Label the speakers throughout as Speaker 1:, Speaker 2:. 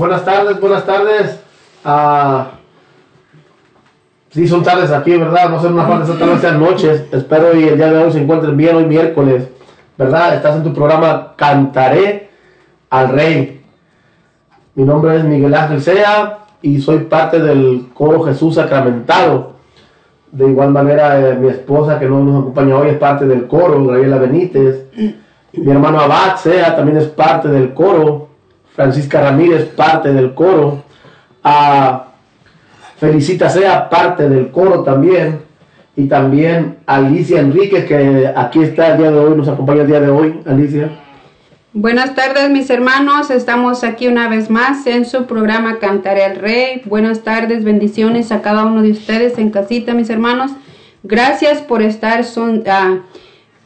Speaker 1: Buenas tardes, buenas tardes. Ah, sí, son tardes aquí, ¿verdad? No son una parte, tal vez sean noches. Espero y el día de hoy se encuentren bien, hoy miércoles, ¿verdad? Estás en tu programa Cantaré al Rey. Mi nombre es Miguel Ángel Sea y soy parte del coro Jesús Sacramentado. De igual manera, eh, mi esposa que no nos acompaña hoy es parte del coro, Gabriela Benítez. Mi hermano Abad Sea también es parte del coro. Francisca Ramírez, parte del coro. A Felicita Sea, parte del coro también. Y también Alicia Enríquez, que aquí está el día de hoy, nos acompaña el día de hoy. Alicia.
Speaker 2: Buenas tardes mis hermanos, estamos aquí una vez más en su programa Cantaré al Rey. Buenas tardes, bendiciones a cada uno de ustedes en casita mis hermanos. Gracias por estar son, uh,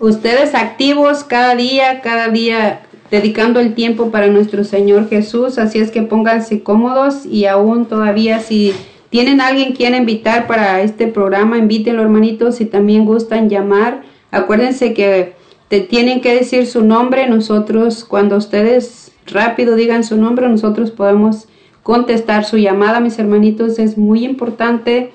Speaker 2: ustedes activos cada día, cada día dedicando el tiempo para nuestro Señor Jesús. Así es que pónganse cómodos y aún todavía si tienen alguien quien invitar para este programa, invítenlo hermanitos si también gustan llamar. Acuérdense que te tienen que decir su nombre. Nosotros, cuando ustedes rápido digan su nombre, nosotros podemos contestar su llamada, mis hermanitos. Es muy importante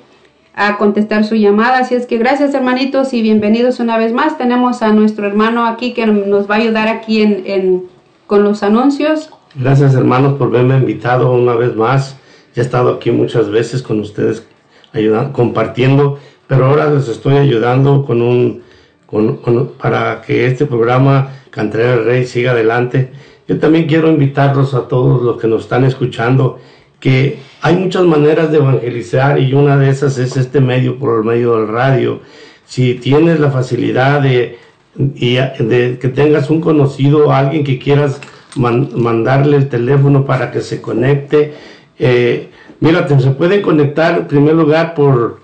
Speaker 2: a contestar su llamada. Así es que gracias, hermanitos, y bienvenidos una vez más. Tenemos a nuestro hermano aquí que nos va a ayudar aquí en, en con los anuncios.
Speaker 3: Gracias, hermanos, por verme invitado una vez más. Ya he estado aquí muchas veces con ustedes ayudando, compartiendo, pero ahora les estoy ayudando con un para que este programa Cantaré el Rey siga adelante. Yo también quiero invitarlos a todos los que nos están escuchando que hay muchas maneras de evangelizar y una de esas es este medio por el medio del radio. Si tienes la facilidad de, que tengas un conocido, alguien que quieras mandarle el teléfono para que se conecte, eh, mira, se pueden conectar en primer lugar por,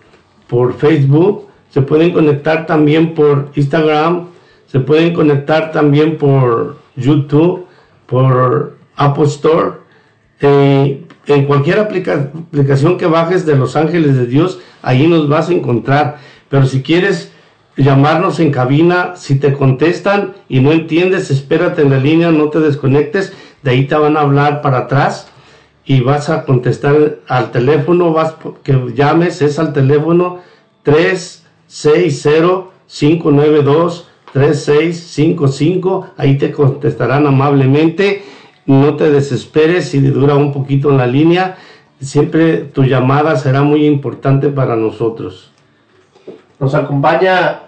Speaker 3: por Facebook se pueden conectar también por Instagram, se pueden conectar también por YouTube, por Apple Store. Eh, en cualquier aplicación que bajes de Los Ángeles de Dios, ahí nos vas a encontrar. Pero si quieres llamarnos en cabina, si te contestan y no entiendes, espérate en la línea, no te desconectes, de ahí te van a hablar para atrás y vas a contestar al teléfono, vas que llames, es al teléfono 3 60-592-3655. Ahí te contestarán amablemente. No te desesperes si dura un poquito en la línea. Siempre tu llamada será muy importante para nosotros.
Speaker 1: Nos acompaña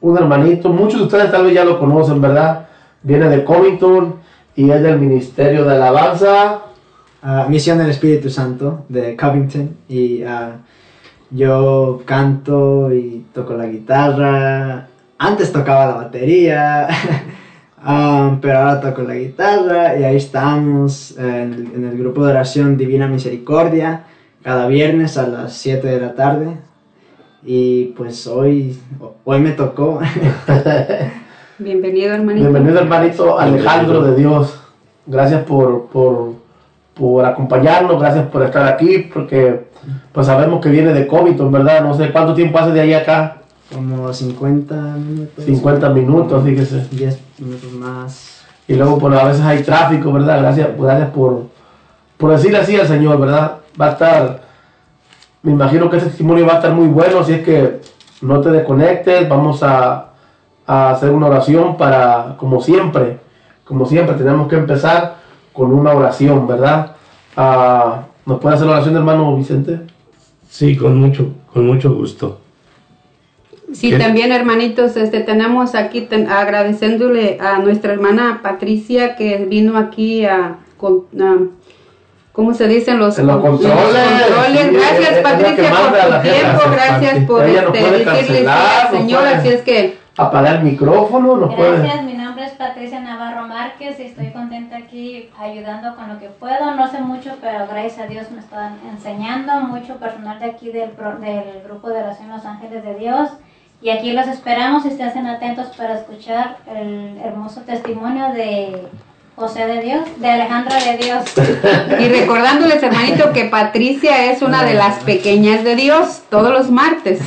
Speaker 1: un hermanito, muchos de ustedes tal vez ya lo conocen, ¿verdad? Viene de Covington y es del Ministerio de Alabanza.
Speaker 4: Uh, Misión del Espíritu Santo de Covington y uh, yo canto y toco la guitarra. Antes tocaba la batería, um, pero ahora toco la guitarra y ahí estamos en el, grupo de oración Divina Misericordia cada viernes a las 7 de la tarde. Y pues hoy, hoy me tocó.
Speaker 2: Bienvenido hermanito.
Speaker 1: Bienvenido hermanito Alejandro de Dios. Gracias por, por, por acompañarnos, gracias por estar aquí, porque pues sabemos que viene de COVID, ¿verdad? No sé cuánto tiempo hace de ahí acá.
Speaker 4: Como 50 minutos.
Speaker 1: 50 minutos, fíjese.
Speaker 4: 10 minutos más.
Speaker 1: Y luego, pues a veces hay tráfico, ¿verdad? Gracias, gracias por, por decirle así al Señor, ¿verdad? Va a estar, me imagino que ese testimonio va a estar muy bueno, así es que no te desconectes, vamos a, a hacer una oración para, como siempre, como siempre, tenemos que empezar con una oración, ¿verdad? Ah, ¿Nos puede hacer la oración, hermano Vicente?
Speaker 3: Sí, con mucho, con mucho gusto.
Speaker 2: Sí, también hermanitos, este, tenemos aquí agradeciéndole a nuestra hermana Patricia que vino aquí a, con, ¿cómo se dicen los,
Speaker 1: los controles?
Speaker 2: gracias Patricia por tu tiempo, gracias por este, decirle al Señor, así es que
Speaker 1: apagar el micrófono,
Speaker 5: nos Gracias, mi nombre es Patricia Navarro Márquez y estoy contenta aquí ayudando con lo que puedo. No sé mucho, pero gracias a Dios me están enseñando mucho personal de aquí del, del grupo de oración Los Ángeles de Dios. Y aquí los esperamos y estén atentos para escuchar el hermoso testimonio de José de Dios, de Alejandra de Dios.
Speaker 2: Y recordándoles, hermanito, que Patricia es una de las pequeñas de Dios todos los martes.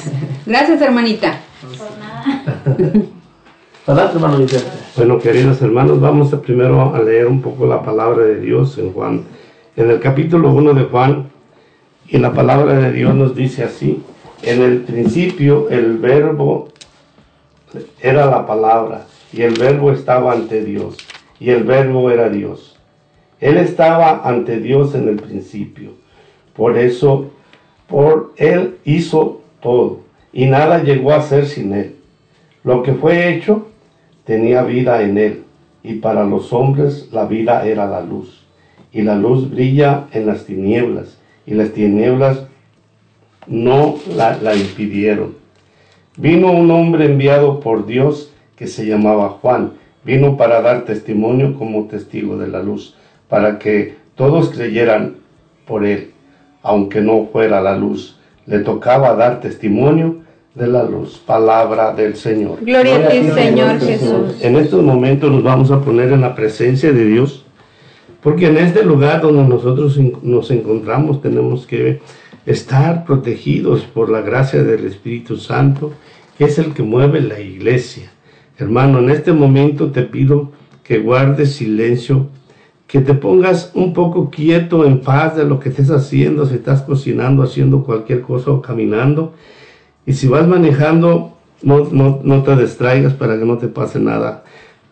Speaker 2: Gracias, hermanita.
Speaker 3: Bueno, queridos hermanos, vamos a primero a leer un poco la palabra de Dios en Juan, En el capítulo 1 de Juan, y la palabra de Dios nos dice así, en el principio el verbo era la palabra, y el verbo estaba ante Dios, y el verbo era Dios. Él estaba ante Dios en el principio. Por eso, por Él hizo todo, y nada llegó a ser sin Él. Lo que fue hecho tenía vida en Él, y para los hombres la vida era la luz. Y la luz brilla en las tinieblas, y las tinieblas no la, la impidieron. Vino un hombre enviado por Dios que se llamaba Juan. Vino para dar testimonio como testigo de la luz, para que todos creyeran por él, aunque no fuera la luz. Le tocaba dar testimonio de la luz, palabra del Señor.
Speaker 2: Gloria a ti, Señor Jesús.
Speaker 3: En estos momentos nos vamos a poner en la presencia de Dios, porque en este lugar donde nosotros nos encontramos tenemos que estar protegidos por la gracia del Espíritu Santo, que es el que mueve la iglesia. Hermano, en este momento te pido que guardes silencio, que te pongas un poco quieto, en paz de lo que estés haciendo, si estás cocinando, haciendo cualquier cosa o caminando. Y si vas manejando, no, no, no te distraigas para que no te pase nada.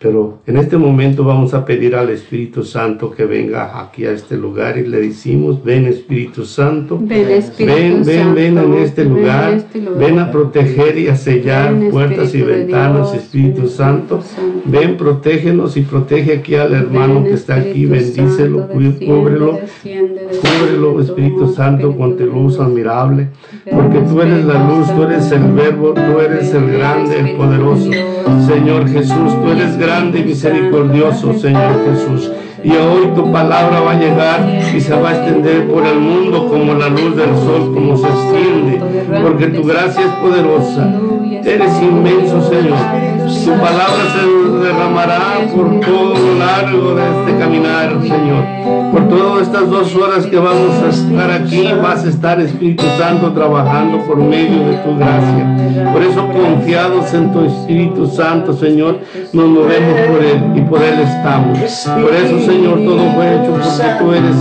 Speaker 3: Pero en este momento vamos a pedir al Espíritu Santo que venga aquí a este lugar y le decimos, ven Espíritu Santo,
Speaker 2: Ven, Espíritu
Speaker 3: ven, ven,
Speaker 2: Santo,
Speaker 3: ven en este
Speaker 2: ven
Speaker 3: lugar,
Speaker 2: en este lugar.
Speaker 3: ven a proteger y a sellar
Speaker 2: Ven,
Speaker 3: puertas y
Speaker 2: Espíritu
Speaker 3: ventanas,
Speaker 2: Dios,
Speaker 3: Espíritu Santo,
Speaker 2: Santo.
Speaker 3: ven, protégenos y protege aquí al hermano
Speaker 2: Ven,
Speaker 3: que está aquí, bendícelo, cúbrelo,
Speaker 2: desciende,
Speaker 3: Cúbrelo, Espíritu Santo, con tu luz admirable, porque tú eres la luz, tú eres el verbo, tú eres el grande, el poderoso. Señor Jesús, tú eres grande y misericordioso, Señor Jesús. Y hoy tu palabra va a llegar y se va a extender por el mundo como la luz del sol, como se extiende, porque tu gracia es poderosa. Eres inmenso, Señor. Tu palabra se derramará por todo lo largo de este caminar, Señor. Por todas estas dos horas que vamos a estar aquí, vas a estar, Espíritu Santo, trabajando por medio de tu gracia. Por eso, confiados en tu Espíritu Santo, Señor, nos movemos por Él y por Él estamos. Por eso, Señor, todo fue hecho porque tú eres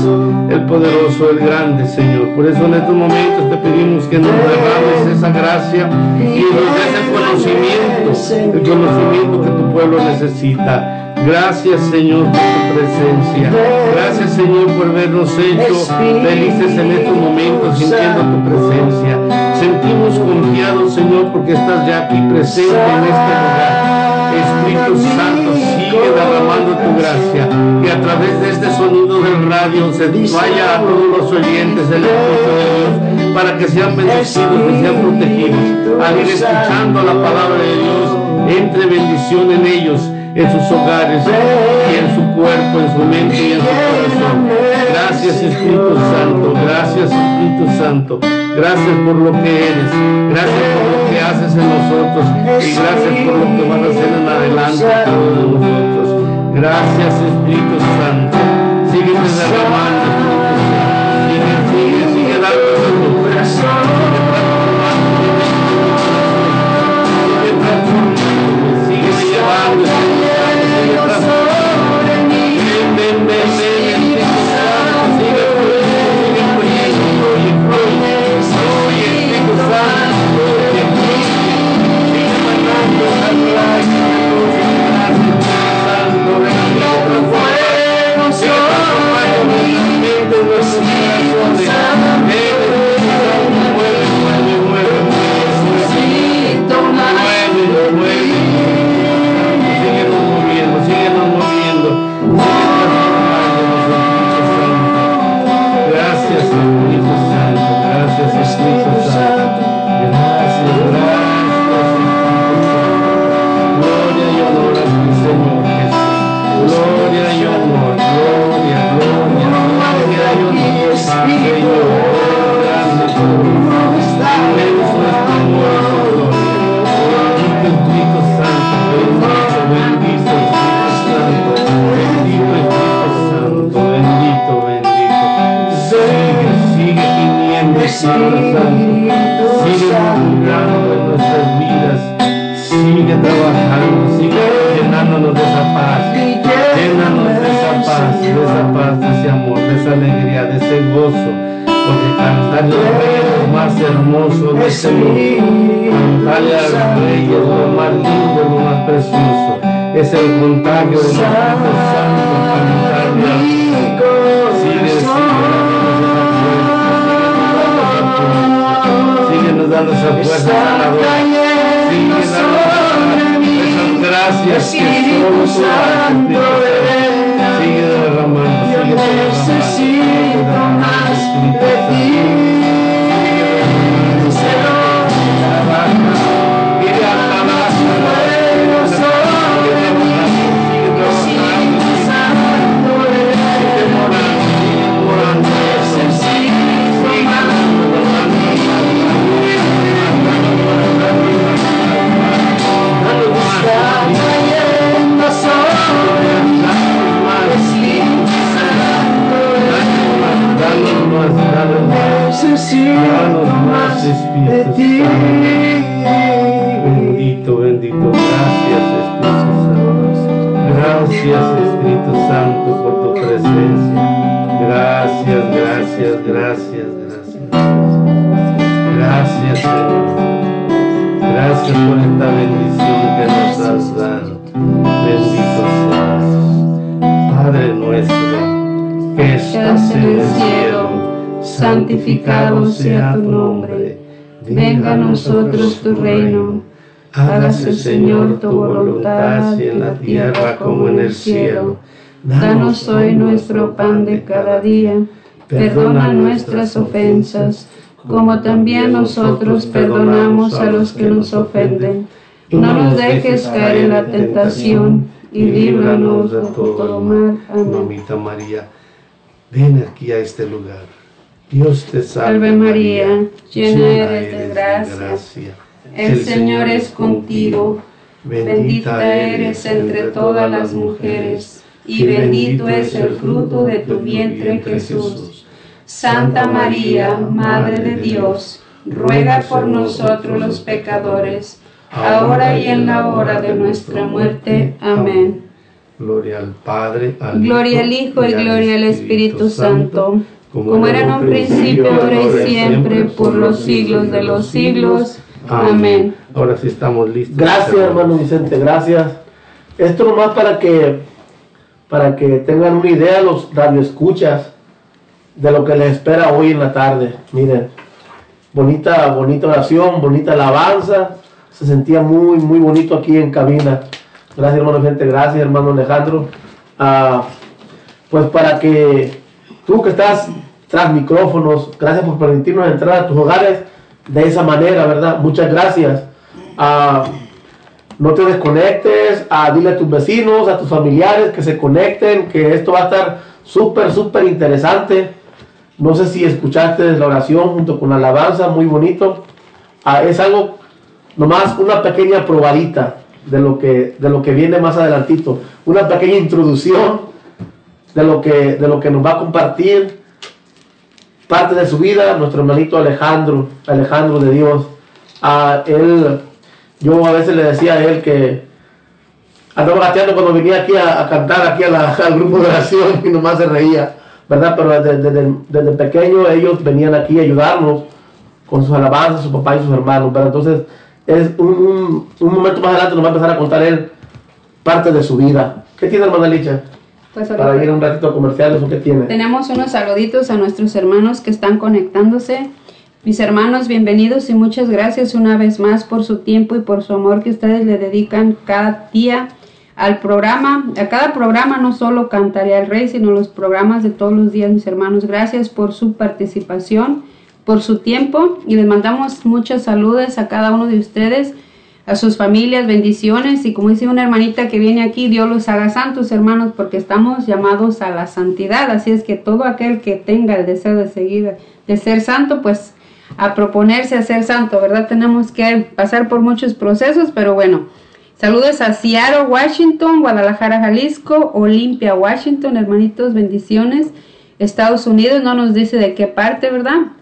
Speaker 3: el poderoso, el grande, Señor. Por eso, en estos momentos te pedimos que nos derrames esa gracia y nos des el conocimiento, el conocimiento que tu pueblo necesita. Gracias Señor por tu presencia. Gracias Señor por vernos hecho felices en estos momentos sintiendo tu presencia. Sentimos confiados Señor porque estás ya aquí presente en este lugar. Espíritu Santo, sigue derramando tu gracia y a través de este sonido del radio se vaya a todos los oyentes del Espíritu de Dios para que sean bendecidos, que sean protegidos. Al ir escuchando la palabra de Dios, entre bendición en ellos, en sus hogares y en su cuerpo, en su mente y en su corazón. Gracias Espíritu Santo, gracias Espíritu Santo, gracias por lo que eres, gracias por lo que haces en nosotros y gracias por lo que vas a hacer en adelante cada uno nosotros. Gracias Espíritu Santo, sigue derramando
Speaker 2: cada día. Perdona nuestras ofensas, como también nosotros perdonamos a los que nos ofenden. No nos dejes caer en la tentación y líbranos de todo mal. Amén.
Speaker 3: Mamita María, ven aquí a este lugar. Dios te salve,
Speaker 2: Salve María, llena eres de gracia. El Señor es contigo. Bendita eres entre todas las mujeres, y bendito es el fruto de tu vientre Jesús. Santa María, Madre de Dios, ruega por nosotros los pecadores, ahora y en la hora de nuestra muerte. Amén.
Speaker 3: Gloria al Padre, al
Speaker 2: Gloria al Hijo y gloria al Espíritu Santo, como era en un principio, ahora y siempre, por los siglos de los siglos. Amén.
Speaker 3: Ahora sí estamos listos.
Speaker 1: Gracias, hermano Vicente, gracias. Esto nomás para que para que tengan una idea los radioescuchas de lo que les espera hoy en la tarde. Miren, bonita, bonita oración, bonita alabanza. Se sentía muy, muy bonito aquí en cabina. Gracias, hermano Vicente, gracias, hermano Alejandro. Ah, pues para que tú que estás tras micrófonos, gracias por permitirnos entrar a tus hogares de esa manera, ¿verdad? Muchas gracias. Ah, no te desconectes, ah, dile a tus vecinos, a tus familiares que se conecten, que esto va a estar súper, súper interesante. No sé si escuchaste la oración junto con la alabanza, muy bonito. Ah, es algo, nomás una pequeña probadita de lo que, de lo que viene más adelantito. Una pequeña introducción de lo que, de lo que nos va a compartir parte de su vida nuestro hermanito Alejandro, Alejandro de Dios. A él, yo a veces le decía a él que andaba gateando cuando venía aquí a, a cantar aquí a la- al grupo de oración y nomás se reía, ¿verdad? Pero desde, desde- desde pequeño ellos venían aquí a ayudarnos con sus alabanzas, su papá y sus hermanos, ¿verdad? Entonces, es un, un- un momento más adelante nos va a empezar a contar él parte de su vida. ¿Qué tiene hermana Licha?
Speaker 2: Pues
Speaker 1: Para ir un ratito a comerciales, ¿o qué tiene?
Speaker 2: tenemos unos saluditos a nuestros hermanos que están conectándose. Mis hermanos, bienvenidos y muchas gracias una vez más por su tiempo y por su amor que ustedes le dedican cada día al programa, a cada programa, no solo Cantaré al Rey, sino los programas de todos los días, mis hermanos. Gracias por su participación, por su tiempo y les mandamos muchas saludos a cada uno de ustedes, a sus familias, bendiciones y como dice una hermanita que viene aquí, Dios los haga santos, hermanos, porque estamos llamados a la santidad. Así es que todo aquel que tenga el deseo de seguir, de ser santo, pues a proponerse a ser santo, ¿verdad? Tenemos que pasar por muchos procesos, pero bueno. Saludos a Seattle, Washington, Guadalajara, Jalisco, Olimpia, Washington, hermanitos, bendiciones. Estados Unidos no nos dice de qué parte, ¿verdad?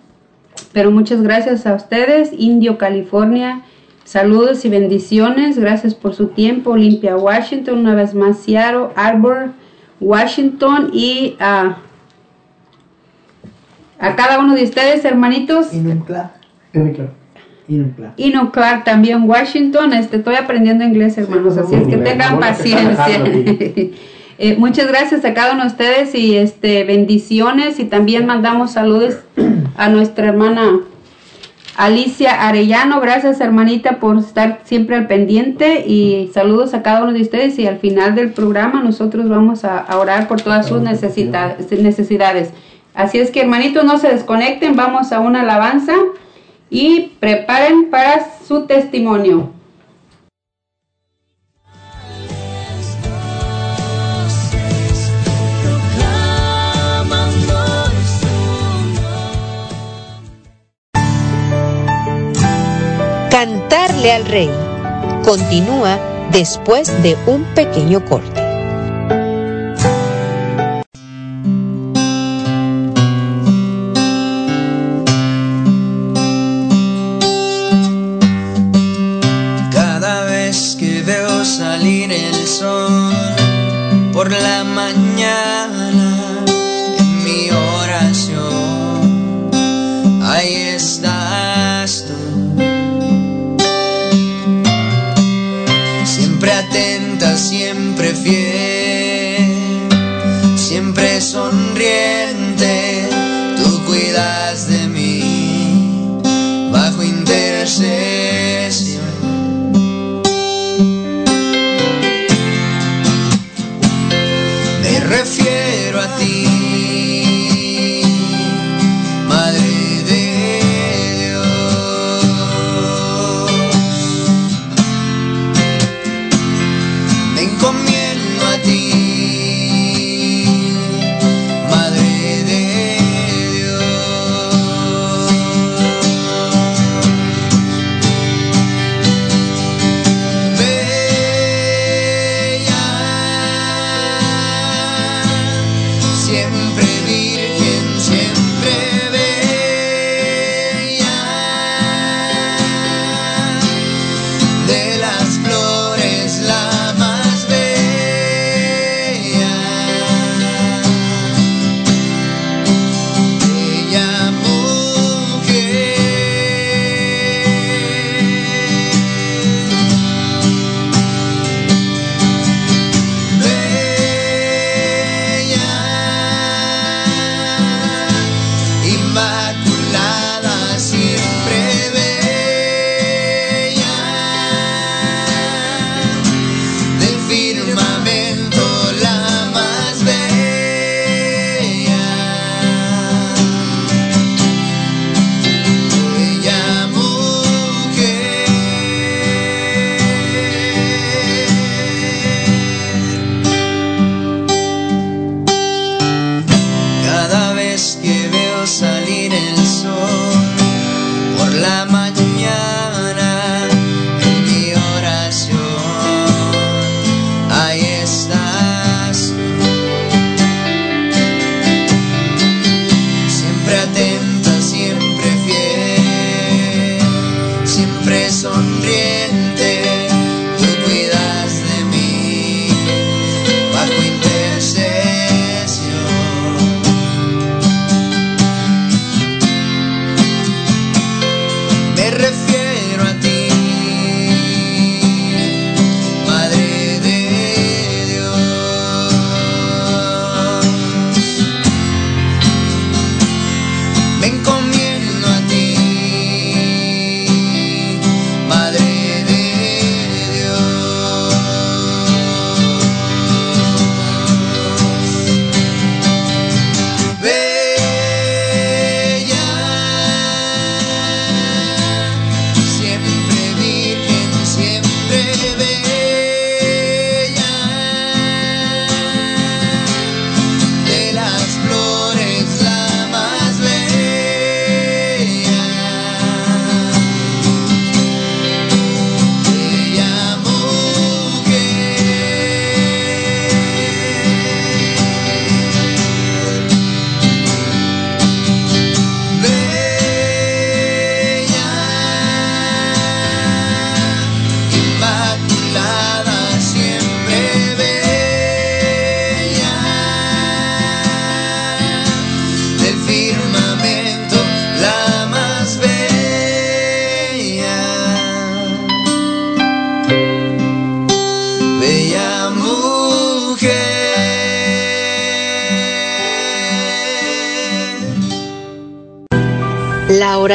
Speaker 2: Pero muchas gracias a ustedes. Indio, California, saludos y bendiciones. Gracias por su tiempo. Olimpia, Washington, una vez más Seattle, Arbor, Washington y a, a cada uno de ustedes, hermanitos.
Speaker 4: Inuncla.
Speaker 2: También Washington. Este, estoy aprendiendo inglés, hermanos, así es que tengan paciencia. Eh, muchas gracias a cada uno de ustedes y este bendiciones y también mandamos saludos a nuestra hermana Alicia Arellano. Gracias, hermanita, por estar siempre al pendiente y saludos a cada uno de ustedes y al final del programa nosotros vamos a, a orar por todas sus necesidades. Así es que, hermanitos, no se desconecten, vamos a una alabanza y preparen para su testimonio.
Speaker 6: Cantarle al Rey continúa después de un pequeño corte.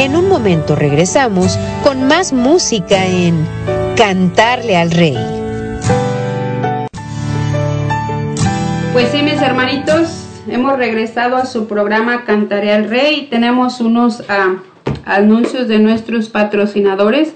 Speaker 7: En un momento regresamos con más música en Cantarle al Rey.
Speaker 2: Pues sí, mis hermanitos, hemos regresado a su programa Cantaré al Rey. Tenemos unos ah, anuncios de nuestros patrocinadores.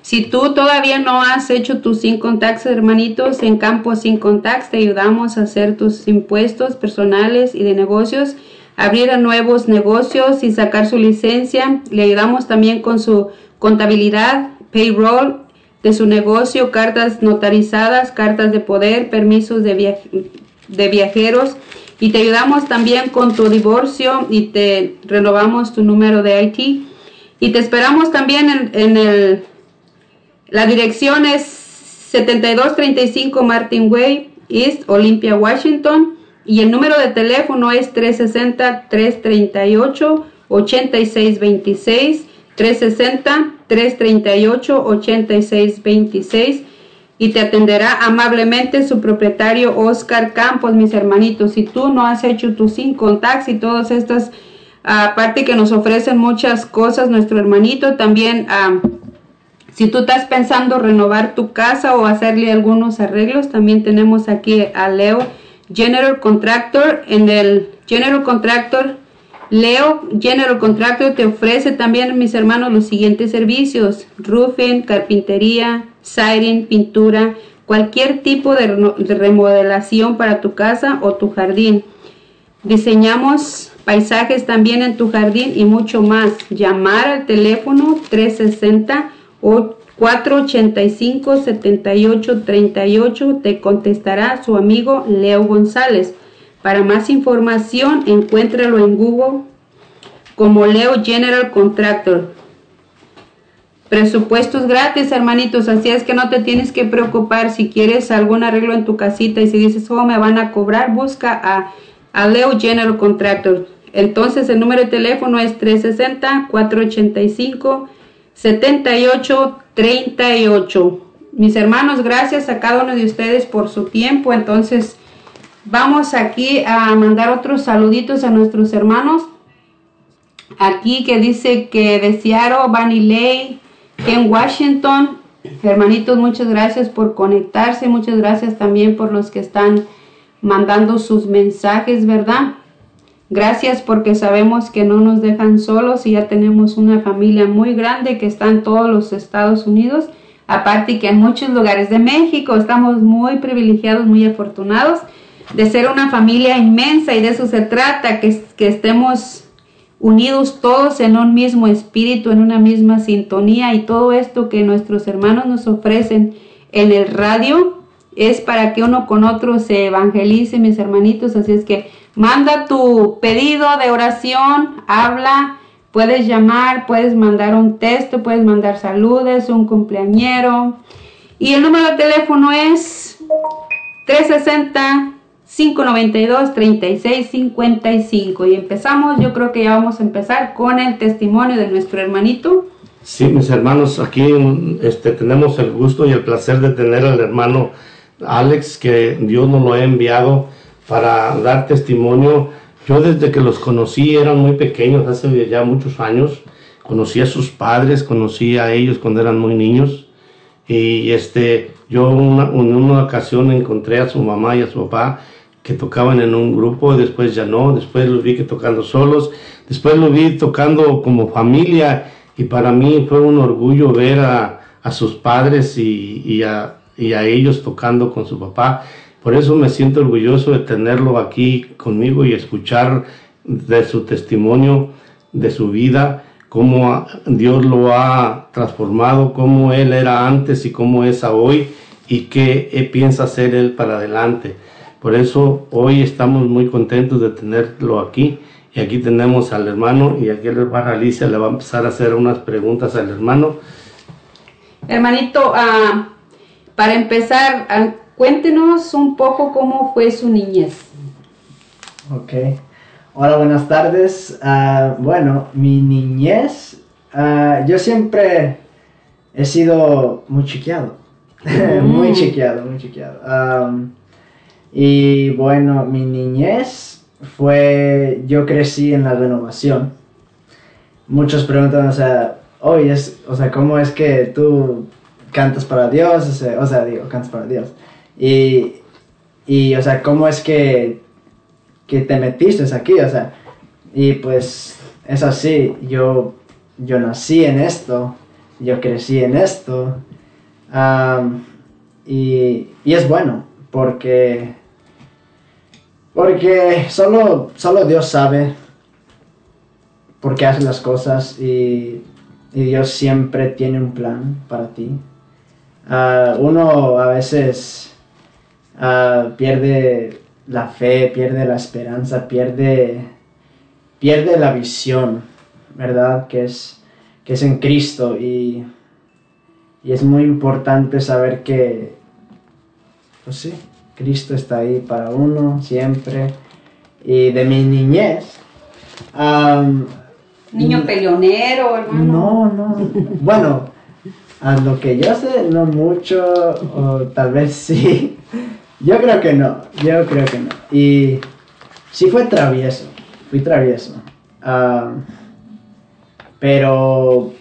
Speaker 2: Si tú todavía no has hecho tus sin contacts, hermanitos, en Campo Sin Contacts te ayudamos a hacer tus impuestos personales y de negocios, abrir a nuevos negocios y sacar su licencia. Le ayudamos también con su contabilidad, payroll de su negocio, cartas notarizadas, cartas de poder, permisos de, via- de viajeros y te ayudamos también con tu divorcio y te renovamos tu número de IT y te esperamos también en, en el la dirección es 7235 Martin Way, East Olympia, Washington. Y el número de teléfono es 360-338-8626. 360-338-8626. Y te atenderá amablemente su propietario Oscar Campos, mis hermanitos. Si tú no has hecho tu sin y todas estas, aparte que nos ofrecen muchas cosas, nuestro hermanito también. ah, si tú estás pensando renovar tu casa o hacerle algunos arreglos, también tenemos aquí a Leo General Contractor. En el General Contractor, Leo General Contractor te ofrece también, mis hermanos, los siguientes servicios. Roofing, carpintería, siding, pintura, cualquier tipo de remodelación para tu casa o tu jardín. Diseñamos paisajes también en tu jardín y mucho más. Llamar al teléfono 360 8 485-7838 te contestará su amigo Leo González. Para más información, encuéntralo en Google como Leo General Contractor. Presupuestos gratis, hermanitos, así es que no te tienes que preocupar si quieres algún arreglo en tu casita y si dices, oh, me van a cobrar, busca a, a Leo General Contractor. Entonces el número de teléfono es 360 485 360-485-7838. Mis hermanos, gracias a cada uno de ustedes por su tiempo. Entonces vamos aquí a mandar otros saluditos a nuestros hermanos aquí que dice que de Seattle, que en Washington. Hermanitos, muchas gracias por conectarse, muchas gracias también por los que están mandando sus mensajes, ¿verdad? Gracias porque sabemos que no nos dejan solos y ya tenemos una familia muy grande que está en todos los Estados Unidos. Aparte que en muchos lugares de México estamos muy privilegiados, muy afortunados de ser una familia inmensa y de eso se trata, que, que estemos unidos todos en un mismo espíritu, en una misma sintonía y todo esto que nuestros hermanos nos ofrecen en el radio es para que uno con otro se evangelice, mis hermanitos, así es que manda tu pedido de oración, habla, puedes llamar, puedes mandar un texto, puedes mandar saludos, un cumpleañero. Y el número de teléfono es 360 592-3655 y empezamos, yo creo que ya vamos a empezar con el testimonio de nuestro hermanito.
Speaker 3: Sí, mis hermanos, aquí este, tenemos el gusto y el placer de tener al hermano Alex, que Dios nos lo ha enviado para dar testimonio. Yo desde que los conocí, eran muy pequeños, hace ya muchos años, conocí a sus padres, conocí a ellos cuando eran muy niños. Y este, yo una- en una ocasión encontré a su mamá y a su papá que tocaban en un grupo, después ya no, después los vi que tocando solos, después los vi tocando como familia y para mí fue un orgullo ver a, sus padres y a ellos tocando con su papá. Por eso me siento orgulloso de tenerlo aquí conmigo y escuchar de su testimonio, de su vida, cómo Dios lo ha transformado, cómo Él era antes y cómo es hoy y qué piensa hacer Él para adelante. Por eso hoy estamos muy contentos de tenerlo aquí. Y aquí tenemos al hermano y aquí el hermano Alicia le va a empezar a hacer unas preguntas al hermano.
Speaker 2: Hermanito, ah, para empezar, cuéntenos un poco cómo fue su niñez.
Speaker 4: Ok. Hola, buenas tardes. Ah, bueno, mi niñez, ah, yo siempre he sido muy chiqueado. muy
Speaker 2: Mm.
Speaker 4: chiqueado, muy chiqueado. Y bueno, mi niñez fue, yo crecí en la renovación. Muchos preguntan, o sea, oye, es, o sea, ¿cómo es que tú cantas para Dios? O sea, o sea, digo, cantas para Dios. Y, y, o sea, ¿cómo es que que te metiste aquí, o sea, y pues es así, yo, yo nací en esto, yo crecí en esto, y, y es bueno, porque, porque solo, solo Dios sabe por qué hace las cosas y, y Dios siempre tiene un plan para ti. Ah, uno a veces ah, pierde la fe, pierde la esperanza, pierde, pierde la visión, ¿verdad? Que es, que es en Cristo y, y es muy importante saber que, pues sí, Cristo está ahí para uno siempre. Y de mi niñez,
Speaker 2: Niño peleonero, hermano.
Speaker 4: no, no. Bueno, a lo que yo sé, no mucho, o tal vez sí. Yo creo que no, yo creo que no. Y sí fue travieso, fui travieso. Ah, pero,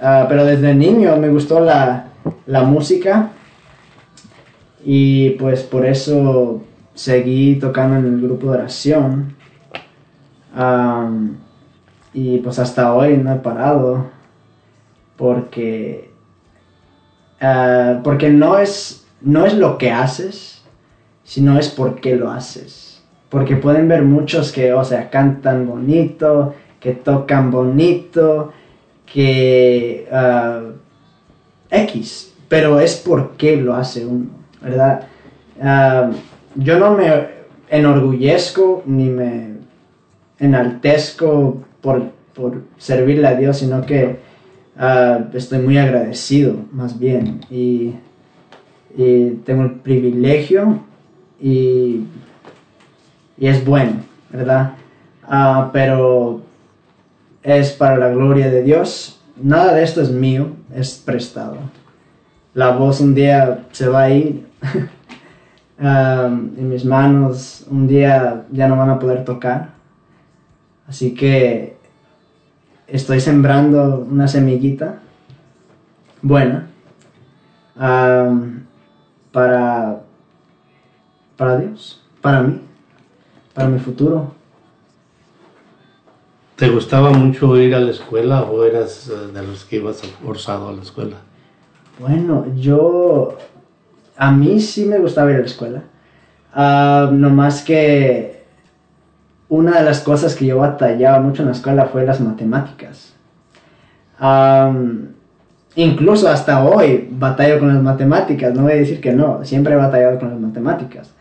Speaker 4: ah, pero desde niño me gustó la, la música y pues por eso seguí tocando en el grupo de oración. Am, y pues hasta hoy no he parado porque ah, porque no es no es lo que haces sino es por qué lo haces. Porque pueden ver muchos que o sea cantan bonito que tocan bonito que ah, x. Pero es por qué lo hace uno verdad Ah, yo no me enorgullezco ni me enaltezco por, por servirle a Dios, sino que ah, estoy muy agradecido, más bien. Y, y tengo el privilegio y, y es bueno, ¿verdad? Ah, pero es para la gloria de Dios. Nada de esto es mío, es prestado. La voz un día se va a ir. Um, en mis manos un día ya no van a poder tocar. Así que estoy sembrando una semillita buena um, para, para Dios, para mí, para mi futuro.
Speaker 3: ¿Te gustaba mucho ir a la escuela o eras eh, de los que ibas forzado a la escuela?
Speaker 4: Bueno, yo a mí sí me gustaba ir a la escuela. Ah, no más que una de las cosas que yo batallaba mucho en la escuela fue las matemáticas. Am, incluso hasta hoy batallo con las matemáticas, no voy a decir que no, siempre he batallado con las matemáticas.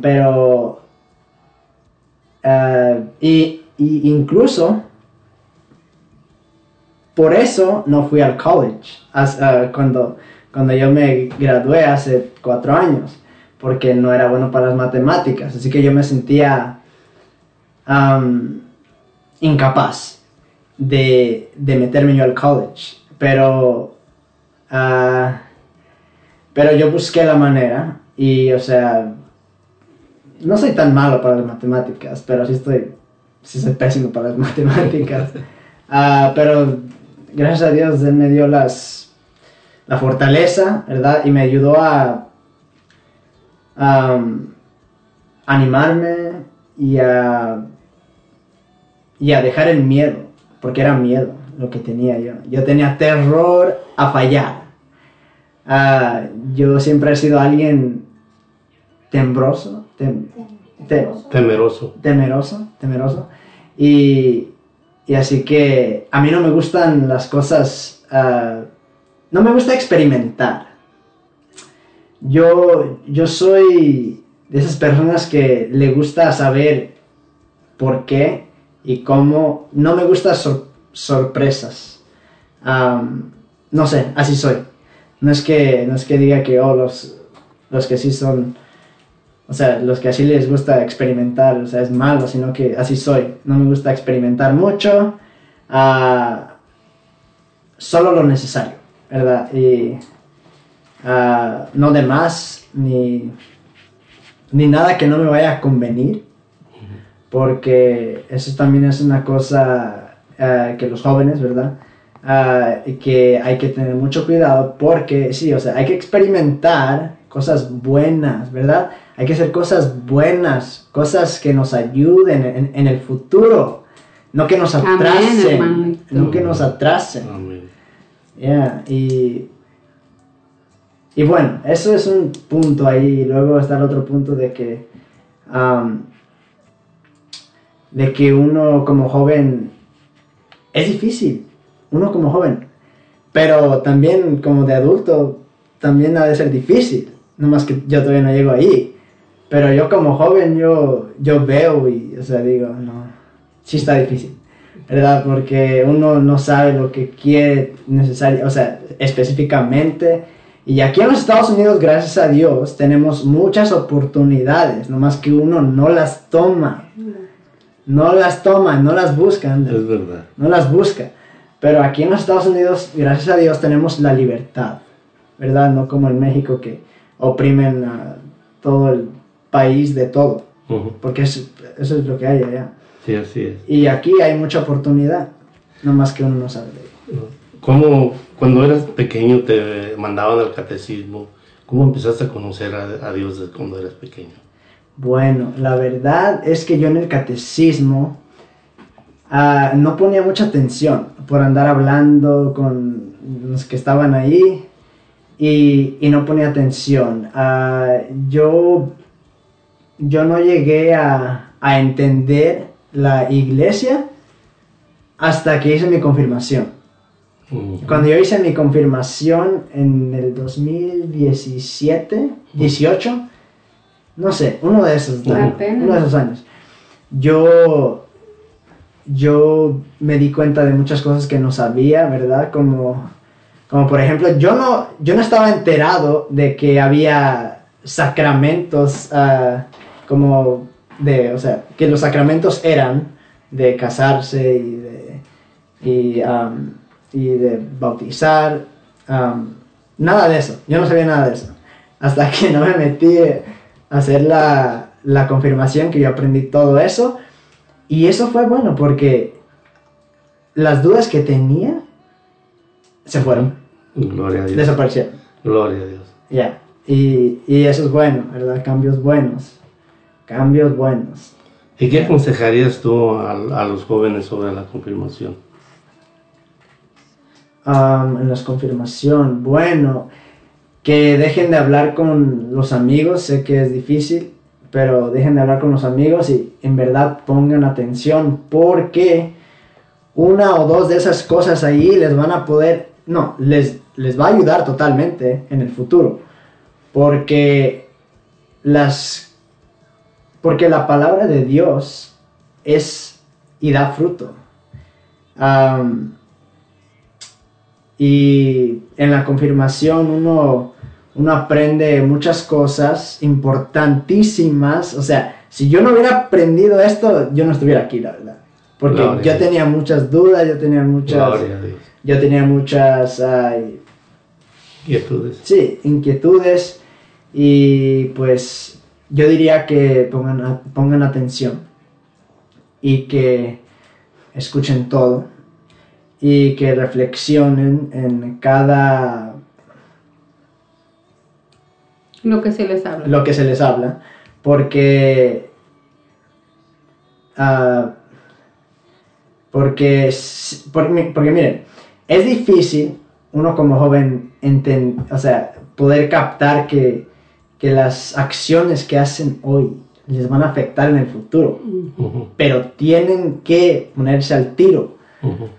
Speaker 4: Pero, ah, y, y incluso por eso no fui al college ah, cuando, cuando yo me gradué hace cuatro años, porque no era bueno para las matemáticas, así que yo me sentía incapaz de, de meterme yo al college, pero, ah, pero yo busqué la manera y, o sea, no soy tan malo para las matemáticas, pero sí estoy, sí soy pésimo para las matemáticas. Ah, pero gracias a Dios Él me dio las, la fortaleza, ¿verdad? Y me ayudó a, animarme y a, y a dejar el miedo, porque era miedo lo que tenía yo. Yo tenía terror a fallar. Ah, yo siempre he sido alguien tembroso, tem- te-
Speaker 3: Temeroso.
Speaker 4: temeroso, temeroso. Y, y así que a mí no me gustan las cosas, ah, no me gusta experimentar. Yo, yo soy de esas personas que le gusta saber por qué y cómo. No me gustan sor- sorpresas. Am, no sé, así soy. No es que, no es que diga que oh, los, los que sí son o sea, los que así les gusta experimentar, o sea, es malo, sino que así soy. No me gusta experimentar mucho, ah, solo lo necesario, ¿verdad? Y ah, no de más, ni, ni nada que no me vaya a convenir, porque eso también es una cosa ah, que los jóvenes, ¿verdad? Y que hay que tener mucho cuidado porque sí, o sea, hay que experimentar cosas buenas, ¿verdad? Hay que hacer cosas buenas, cosas que nos ayuden en, en el futuro, no que nos atrasen, no que nos atrasen.
Speaker 3: Amén.
Speaker 4: Yeah, y, y bueno, eso es un punto ahí. Luego está el otro punto de que, am, de que uno como joven es difícil, uno como joven, pero también como de adulto también ha de ser difícil. No más que yo todavía no llego ahí, pero yo como joven yo, yo veo y, o sea, digo, no, sí está difícil. ¿verdad? Porque uno no sabe lo que quiere necesario, o sea, específicamente. Y aquí en los Estados Unidos, gracias a Dios, tenemos muchas oportunidades, nomás que uno no las toma. No las toma, no las busca,
Speaker 3: Es verdad.
Speaker 4: no las busca. Pero aquí en los Estados Unidos, gracias a Dios, tenemos la libertad, ¿verdad? No como en México que oprimen a todo el país de todo, porque eso, eso es lo que hay allá.
Speaker 3: Sí, así es.
Speaker 4: Y aquí hay mucha oportunidad, no más que uno no sabe de ello.
Speaker 3: ¿Cómo, cuando eras pequeño, te mandaban al catecismo? ¿Cómo empezaste a conocer a, a Dios desde cuando eras pequeño?
Speaker 4: Bueno, la verdad es que yo en el catecismo ah, no ponía mucha atención por andar hablando con los que estaban ahí y, y no ponía atención. Ah, yo, yo no llegué a, a entender la iglesia hasta que hice mi confirmación. Cuando yo hice mi confirmación en el 2017, 18, no sé, uno de esos años, uno de esos años, yo, yo me di cuenta de muchas cosas que no sabía, ¿verdad? Como, como por ejemplo, yo no, yo no estaba enterado de que había sacramentos ah, como de, o sea, que los sacramentos eran de casarse y de, y, de bautizar, nada de eso, yo no sabía nada de eso, hasta que no me metí hacer la, la confirmación que yo aprendí todo eso, y eso fue bueno porque las dudas que tenía se fueron,
Speaker 3: Gloria a Dios.
Speaker 4: desaparecieron.
Speaker 3: Gloria a Dios.
Speaker 4: Ya, y, y eso es bueno, ¿verdad? Cambios buenos. Cambios buenos.
Speaker 3: ¿Y qué aconsejarías tú a, a los jóvenes sobre la confirmación?
Speaker 4: Am, en las confirmación, bueno, que dejen de hablar con los amigos, sé que es difícil, pero dejen de hablar con los amigos y en verdad pongan atención porque una o dos de esas cosas ahí les van a poder, no, les, les va a ayudar totalmente en el futuro, porque las porque la palabra de Dios es y da fruto. Y en la confirmación uno, uno aprende muchas cosas importantísimas. O sea, si yo no hubiera aprendido esto, yo no estuviera aquí, la verdad. Porque
Speaker 3: Gloria
Speaker 4: yo tenía muchas dudas, yo tenía muchas,
Speaker 3: Gloria a Dios.
Speaker 4: yo tenía muchas, ay,
Speaker 3: Quietudes.
Speaker 4: sí, inquietudes y pues yo diría que pongan, pongan atención y que escuchen todo y que reflexionen en cada
Speaker 2: Lo que se les habla.
Speaker 4: lo que se les habla, porque, ah, porque, s- por mi- porque miren, es difícil uno como joven enten- o sea, poder captar que, que las acciones que hacen hoy les van a afectar en el futuro, pero tienen que ponerse al tiro,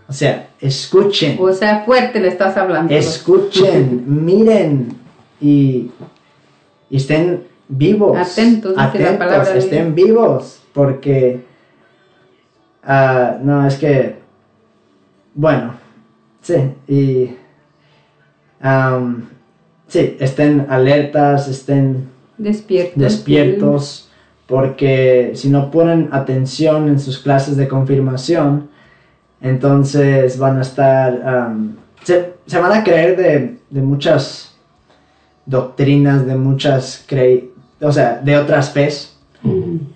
Speaker 4: o sea, escuchen.
Speaker 2: O sea, fuerte le estás hablando.
Speaker 4: Escuchen, miren y, y estén vivos.
Speaker 2: Atentos, la
Speaker 4: estén vivos. Porque, ah, no, es que, bueno, sí, y, am, sí, estén alertas, estén
Speaker 2: Despiertos.
Speaker 4: despiertos, porque si no ponen atención en sus clases de confirmación, entonces van a estar, am, se, se van a creer de, de muchas doctrinas, de muchas, cre o sea, de otras fes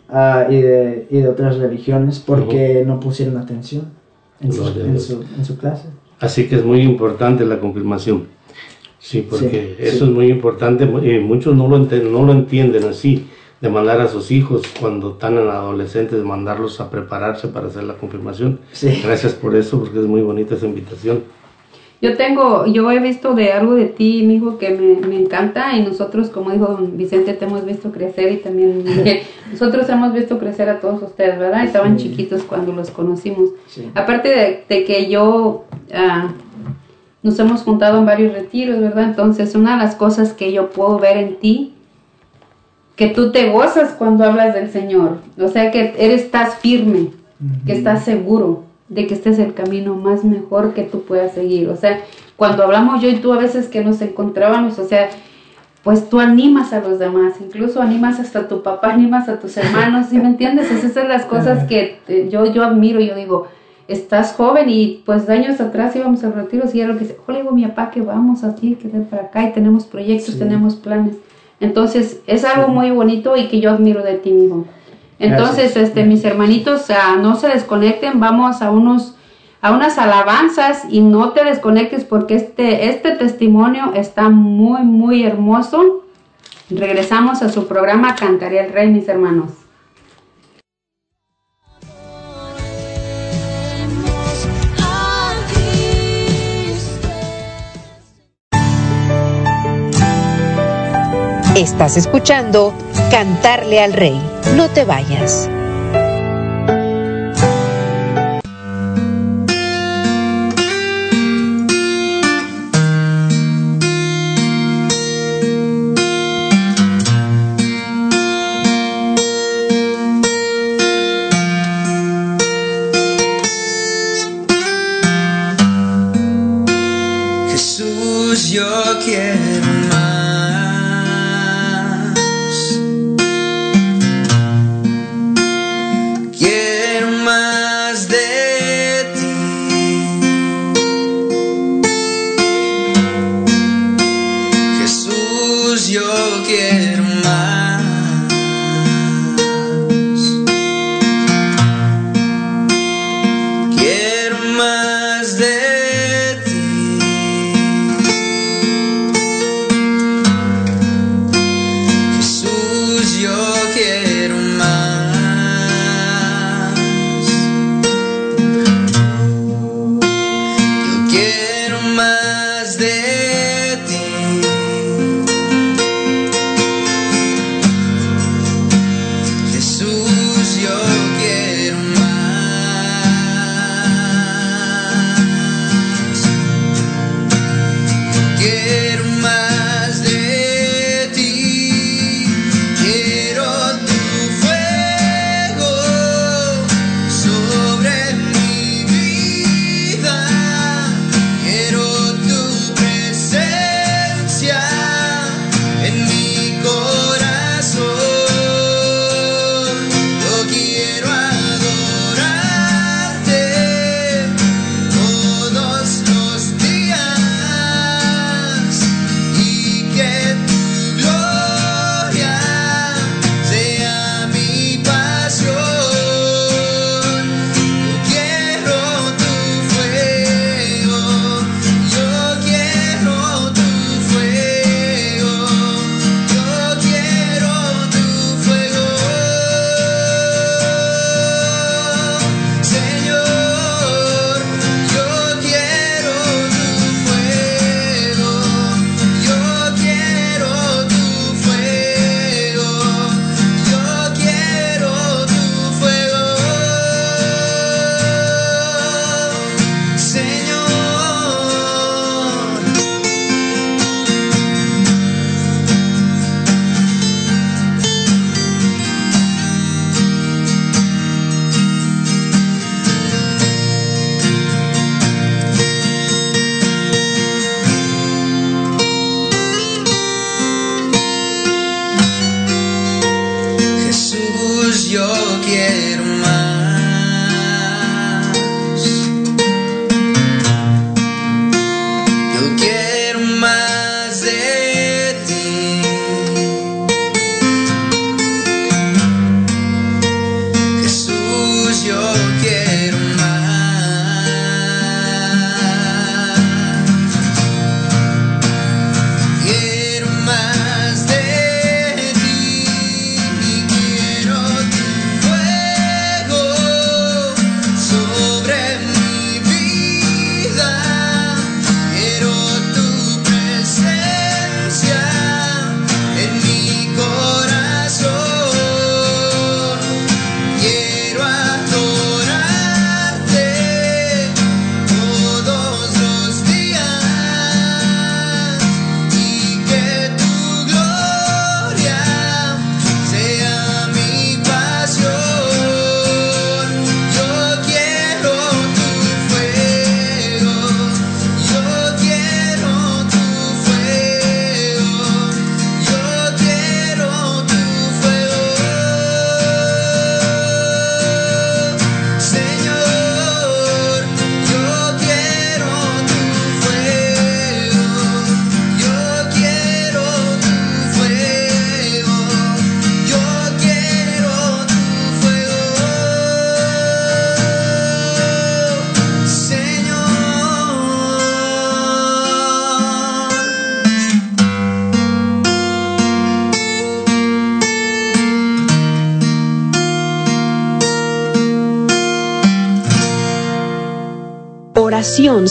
Speaker 4: ah, y, de, y de otras religiones, porque no pusieron atención en su, en su- en su clase.
Speaker 3: Así que es muy importante la confirmación. Sí, porque
Speaker 4: Sí,
Speaker 3: eso
Speaker 4: sí.
Speaker 3: es muy importante. y muchos no lo, no lo entienden así, de mandar a sus hijos cuando están en adolescentes, mandarlos a prepararse para hacer la confirmación.
Speaker 4: Sí.
Speaker 3: Gracias por eso, porque es muy bonita esa invitación.
Speaker 2: Yo tengo, yo he visto de algo de ti, mijo, que me, me encanta y nosotros, como dijo don Vicente, te hemos visto crecer y también nosotros hemos visto crecer a todos ustedes, ¿verdad? Estaban chiquitos cuando los conocimos.
Speaker 4: Sí.
Speaker 2: Aparte de, de que yo ah, nos hemos juntado en varios retiros, ¿verdad? Entonces, una de las cosas que yo puedo ver en ti, que tú te gozas cuando hablas del Señor, o sea que eres, estás firme, que estás seguro de que este es el camino más mejor que tú puedas seguir. O sea, cuando hablamos yo y tú a veces que nos encontrábamos, o sea, pues tú animas a los demás, incluso animas hasta a tu papá, animas a tus hermanos, ¿sí me entiendes? Esas son las cosas que eh, yo, yo admiro, yo digo, estás joven y pues de años atrás íbamos a retiros y era lo que dice, oye, digo mi papá que vamos así, que ven para acá y tenemos proyectos,
Speaker 4: Sí.
Speaker 2: tenemos planes. Entonces, es algo muy bonito y que yo admiro de ti, mijo. Entonces, este, mis hermanitos, ah, no se desconecten, vamos a unos a unas alabanzas y no te desconectes porque este este testimonio está muy muy hermoso. Regresamos a su programa Cantaré el Rey, mis hermanos.
Speaker 6: Estás escuchando Cantarle al Rey. No te vayas. soon.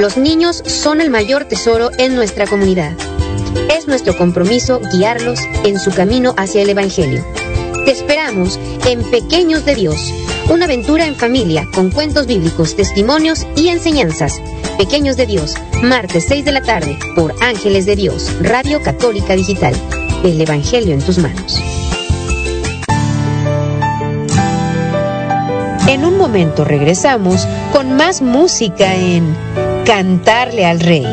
Speaker 6: Los niños son el mayor tesoro en nuestra comunidad. Es nuestro compromiso guiarlos en su camino hacia el Evangelio. Te esperamos en Pequeños de Dios, una aventura en familia con cuentos bíblicos, testimonios y enseñanzas. Pequeños de Dios, martes 6 de la tarde por Ángeles de Dios, Radio Católica Digital. El Evangelio en tus manos. En un momento regresamos con más música en Cantarle al Rey.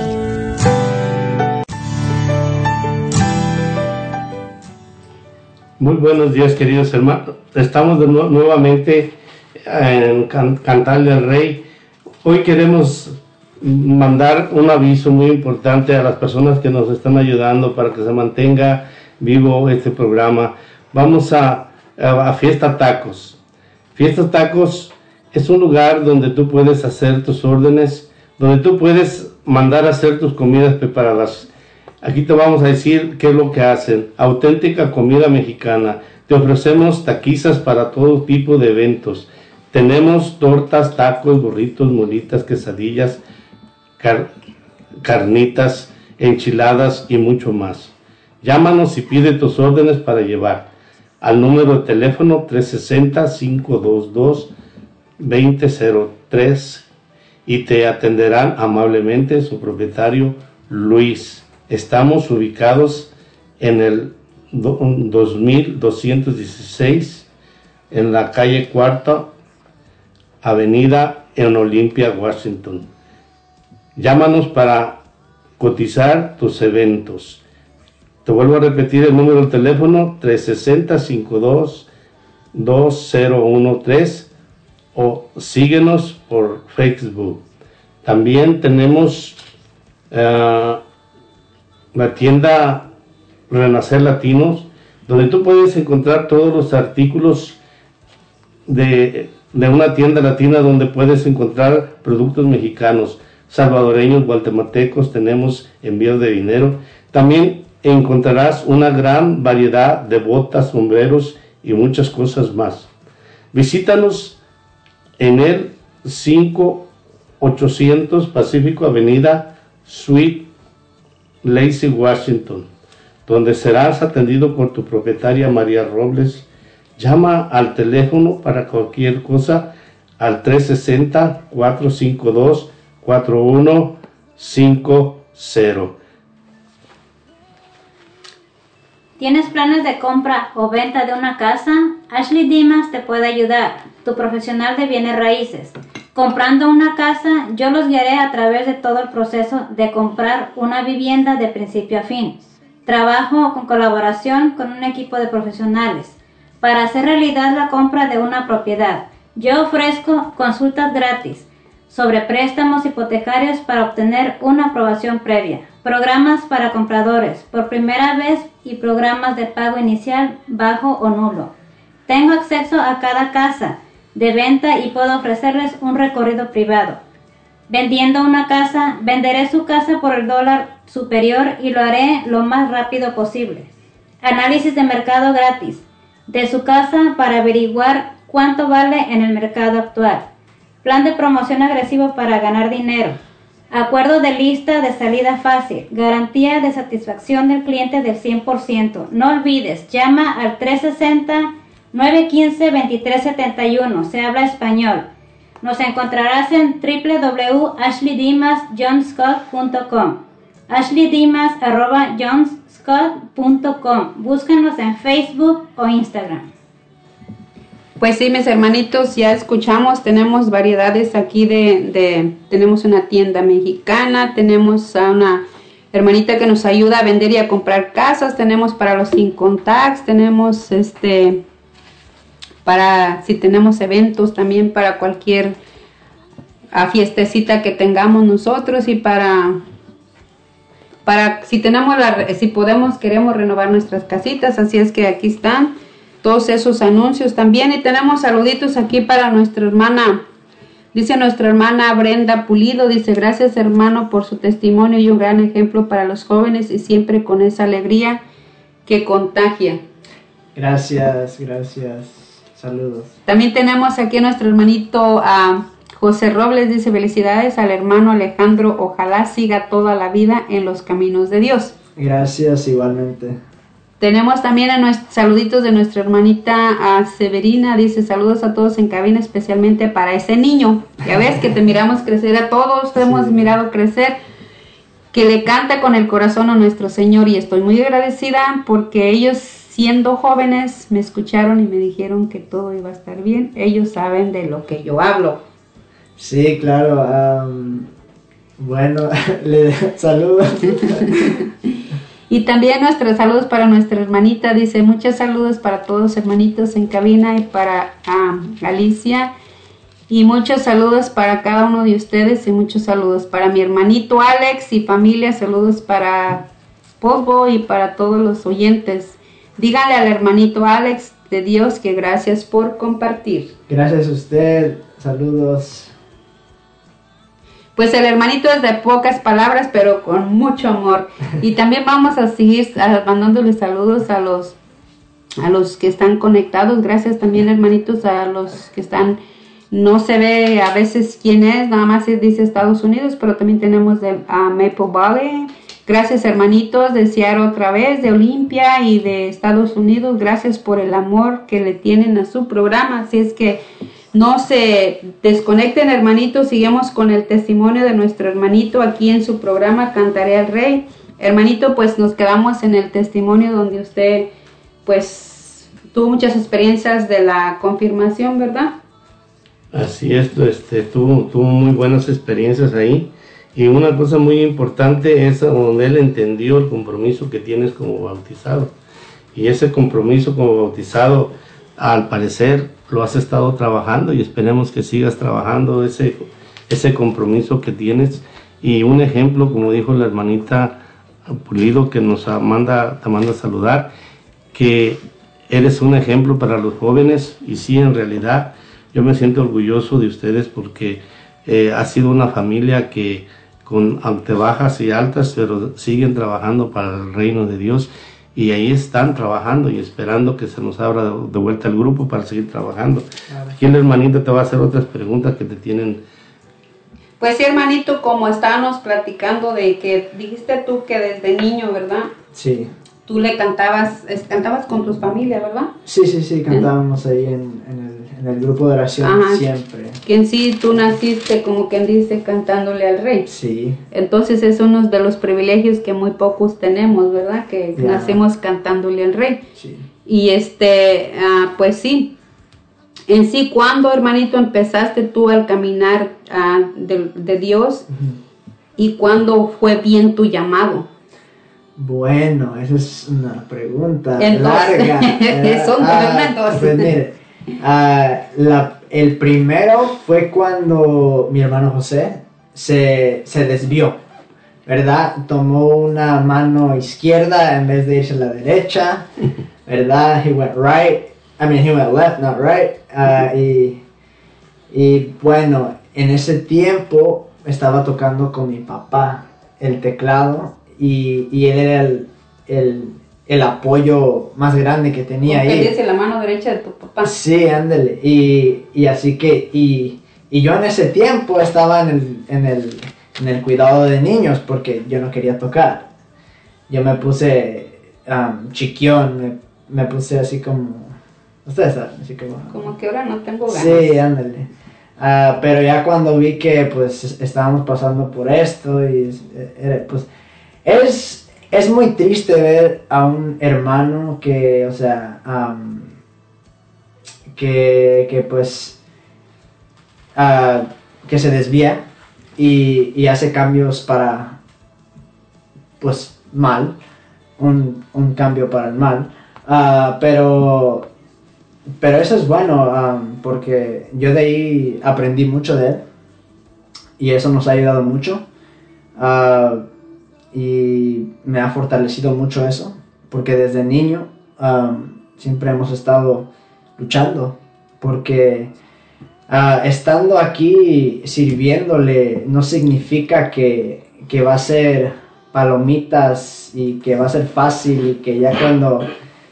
Speaker 3: Muy buenos días, queridos hermanos. Estamos nuevamente en Can- Cantarle al Rey. Hoy queremos mandar un aviso muy importante a las personas que nos están ayudando para que se mantenga vivo este programa. Vamos a Fiesta Tacos. Fiesta Tacos es un lugar donde tú puedes hacer tus órdenes, donde tú puedes mandar a hacer tus comidas preparadas. Aquí te vamos a decir qué es lo que hacen. Auténtica comida mexicana. Te ofrecemos taquizas para todo tipo de eventos. Tenemos tortas, tacos, burritos, molitas, quesadillas, car- carnitas, enchiladas y mucho más. Llámanos y pide tus órdenes para llevar al número de teléfono 360-522-2003 y te atenderán amablemente su propietario Luis. Estamos ubicados en el do- 2216 en la calle Cuarta Avenida en Olympia, Washington. Llámanos para cotizar tus eventos. Te vuelvo a repetir el número de teléfono 360-52-2013 o síguenos por Facebook. También tenemos eh, la tienda Renacer Latinos, donde tú puedes encontrar todos los artículos de, de una tienda latina donde puedes encontrar productos mexicanos, salvadoreños, guatemaltecos, tenemos envío de dinero. También encontrarás una gran variedad de botas, sombreros y muchas cosas más. Visítanos en el 5800 Pacífico Avenida, Suite Lacey, Washington, donde serás atendido por tu propietaria María Robles, Llama al teléfono para cualquier cosa al 360-452-4150.
Speaker 5: ¿Tienes planes de compra o venta de una casa? Ashley Dimas te puede ayudar, tu profesional de bienes raíces. Comprando una casa, yo los guiaré a través de todo el proceso de comprar una vivienda de principio a fin. Trabajo con colaboración con un equipo de profesionales para hacer realidad la compra de una propiedad. Yo ofrezco consultas gratis sobre préstamos hipotecarios para obtener una aprobación previa, programas para compradores por primera vez y programas de pago inicial bajo o nulo. Tengo acceso a cada casa de venta y puedo ofrecerles un recorrido privado. Vendiendo una casa, venderé su casa por el dólar superior y lo haré lo más rápido posible. Análisis de mercado gratis de su casa para averiguar cuánto vale en el mercado actual. Plan de promoción agresivo para ganar dinero. Acuerdo de lista de salida fácil. Garantía de satisfacción del cliente del 100%. No olvides, llama al 360-915-2371. Se habla español. Nos encontrarás en www.ashleydimasjohnscott.com ashleydimas.johnscott.com Búscanos en Facebook o Instagram.
Speaker 2: Pues sí, mis hermanitos, ya escuchamos, tenemos variedades aquí de, de, tenemos una tienda mexicana, tenemos a una hermanita que nos ayuda a vender y a comprar casas, tenemos para los sin contacts, tenemos este, para si tenemos eventos también para cualquier a fiestecita que tengamos nosotros y para para si tenemos la, si podemos queremos renovar nuestras casitas, así es que aquí están todos esos anuncios también. Y tenemos saluditos aquí para nuestra hermana. Dice nuestra hermana Brenda Pulido, dice gracias hermano por su testimonio y un gran ejemplo para los jóvenes y siempre con esa alegría que contagia.
Speaker 4: Gracias, gracias. Saludos.
Speaker 2: También tenemos aquí a nuestro hermanito a José Robles, dice felicidades al hermano Alejandro, ojalá siga toda la vida en los caminos de Dios.
Speaker 4: Gracias igualmente.
Speaker 2: Tenemos también a nuestros saluditos de nuestra hermanita a Severina, dice saludos a todos en cabina, especialmente para ese niño. Ya ves que te miramos crecer a todos, te hemos mirado crecer, que le canta con el corazón a nuestro Señor y estoy muy agradecida porque ellos siendo jóvenes me escucharon y me dijeron que todo iba a estar bien. Ellos saben de lo que yo hablo.
Speaker 4: Sí, claro. am, bueno, le saludos.
Speaker 2: Y también nuestros saludos para nuestra hermanita, dice muchos saludos para todos hermanitos en cabina y para ah, Alicia. Y muchos saludos para cada uno de ustedes y muchos saludos para mi hermanito Alex y familia. Saludos para Pogo y para todos los oyentes. Díganle al hermanito Alex de Dios que gracias por compartir.
Speaker 4: Gracias a usted. Saludos.
Speaker 2: Pues el hermanito es de pocas palabras, pero con mucho amor. Y también vamos a seguir ah, mandándole saludos a los a los que están conectados. Gracias también, hermanitos, a los que están. No se ve a veces quién es, nada más se dice Estados Unidos, pero también tenemos de a Maple Valley. Gracias, hermanitos, de Seattle otra vez, de Olimpia y de Estados Unidos. Gracias por el amor que le tienen a su programa. Así es que no se desconecten, hermanitos. Sigamos con el testimonio de nuestro hermanito aquí en su programa Cantaré al Rey. Hermanito, pues nos quedamos en el testimonio donde usted, pues, tuvo muchas experiencias de la confirmación, ¿verdad?
Speaker 3: Así es, este, tuvo, tuvo muy buenas experiencias ahí. Y una cosa muy importante es donde él entendió el compromiso que tienes como bautizado. Y ese compromiso como bautizado, al parecer, lo has estado trabajando y esperemos que sigas trabajando ese, ese compromiso que tienes. Y un ejemplo, como dijo la hermanita Pulido, que nos manda, te manda a saludar, que eres un ejemplo para los jóvenes y sí, en realidad, yo me siento orgulloso de ustedes porque eh, ha sido una familia que con bajas y altas, pero siguen trabajando para el reino de Dios y ahí están trabajando y esperando que se nos abra de, vuelta el grupo para seguir trabajando. Aquí el hermanito te va a hacer otras preguntas que te tienen.
Speaker 2: Pues sí, hermanito, como estábamos platicando de que dijiste tú que desde niño, ¿verdad?
Speaker 4: Sí.
Speaker 2: tú le cantabas, cantabas con tus familias, ¿verdad?
Speaker 4: Sí, sí, sí, cantábamos ahí en, en el, en el grupo de oración
Speaker 2: Ajá.
Speaker 4: siempre.
Speaker 2: Que en sí tú naciste como quien dice cantándole al rey.
Speaker 4: Sí,
Speaker 2: Entonces es uno de los privilegios que muy pocos tenemos, ¿verdad? Que
Speaker 4: Ya.
Speaker 2: nacemos cantándole al rey.
Speaker 4: sí.
Speaker 2: Y este, ah, pues sí. En sí, ¿cuándo, hermanito, empezaste tú al caminar ah, de, de Dios? ¿Y cuándo fue bien tu llamado?
Speaker 4: Bueno, esa es una pregunta
Speaker 2: En dos.
Speaker 4: larga.
Speaker 2: Son
Speaker 4: Ah. Pues mire, ah, el primero fue cuando mi hermano José se, se desvió, ¿verdad? Tomó una mano izquierda en vez de irse a la derecha, ¿verdad? He went right, I mean, he went left, not right. ah, y, y bueno, en ese tiempo estaba tocando con mi papá el teclado y, y él era el, el apoyo más grande que tenía ahí.
Speaker 2: dice la mano derecha de tu papá.
Speaker 4: Sí, ándale. Y, y así que, y, y yo en ese tiempo estaba en el, en, el, en el cuidado de niños porque yo no quería tocar. Yo me puse um, chiquión, me, me puse así como, ustedes saben, así como...
Speaker 2: Como que ahora no tengo ganas.
Speaker 4: Sí, ándale. Ah, pero ya cuando vi que pues es- estábamos pasando por esto y era- pues es, es muy triste ver a un hermano que, o sea, que, que pues ah, que se desvía y, hace cambios para pues mal, un, un cambio para el mal. Ah, pero pero eso es bueno, porque yo de ahí aprendí mucho de él y eso nos ha ayudado mucho. Ah, y me ha fortalecido mucho eso, porque desde niño siempre hemos estado luchando, porque ah, estando aquí sirviéndole no significa que, que va a ser palomitas y que va a ser fácil y que ya cuando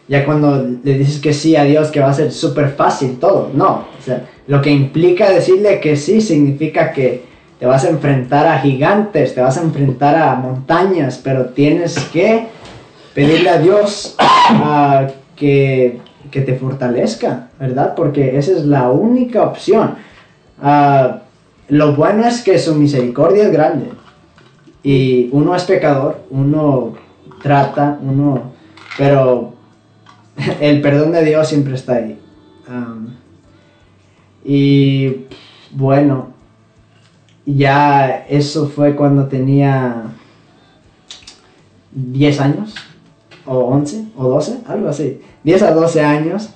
Speaker 4: ya cuando le dices que sí a Dios, que va a ser súper fácil todo. No, lo que implica decirle que sí significa que te vas a enfrentar a gigantes, te vas a enfrentar a montañas, pero tienes que pedirle a Dios ah, que, que te fortalezca, ¿verdad? Porque esa es la única opción. Ah, lo bueno es que su misericordia es grande y uno es pecador, uno trata, uno, pero el perdón de Dios siempre está ahí. Am, y bueno, ya eso fue cuando tenía 10 años, o 11, o 12, algo así. 10 a 12 años,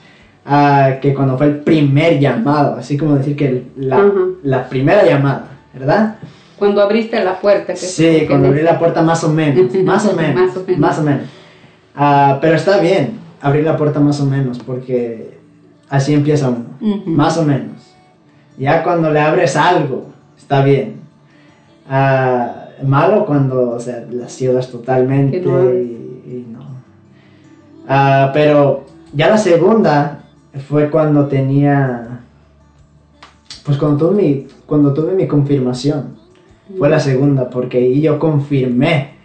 Speaker 4: ah, que cuando fue el primer llamado, así como decir que la,
Speaker 2: Ajá.
Speaker 4: la primera llamada, ¿verdad?
Speaker 2: Cuando abriste la puerta. que-
Speaker 4: Sí, cuando abrí la puerta más o menos, más o menos,
Speaker 2: Más o menos.
Speaker 4: más o menos. Ah, pero está bien abrir la puerta más o menos, porque así empieza uno,
Speaker 2: Ujú.
Speaker 4: más o menos. Ya cuando le abres algo, está bien. Ah, malo cuando, o sea, la cierras totalmente
Speaker 2: no
Speaker 4: y, y no. Ah, pero ya la segunda fue cuando tenía, pues cuando tuve mi, cuando tuve mi confirmación. Fue la segunda, porque ahí yo confirmé,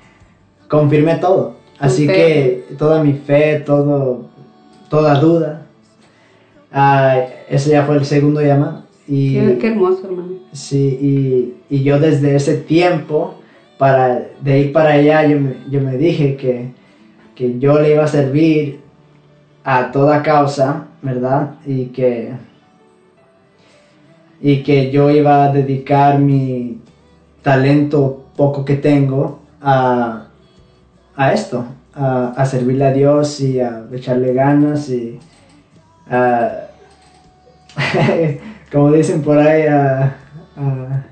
Speaker 4: confirmé todo. Así que toda mi fe, todo, toda duda, ah, ese ya fue el segundo llamado. Y,
Speaker 2: Qué, qué hermoso, hermano.
Speaker 4: sí, y, y yo desde ese tiempo, para, de ahí para allá, yo me, yo me dije que, que yo le iba a servir a toda causa, ¿verdad? Y que, y que yo iba a dedicar mi talento poco que tengo a, a esto, a, a servirle a Dios y a echarle ganas y a, como dicen por ahí, a, a-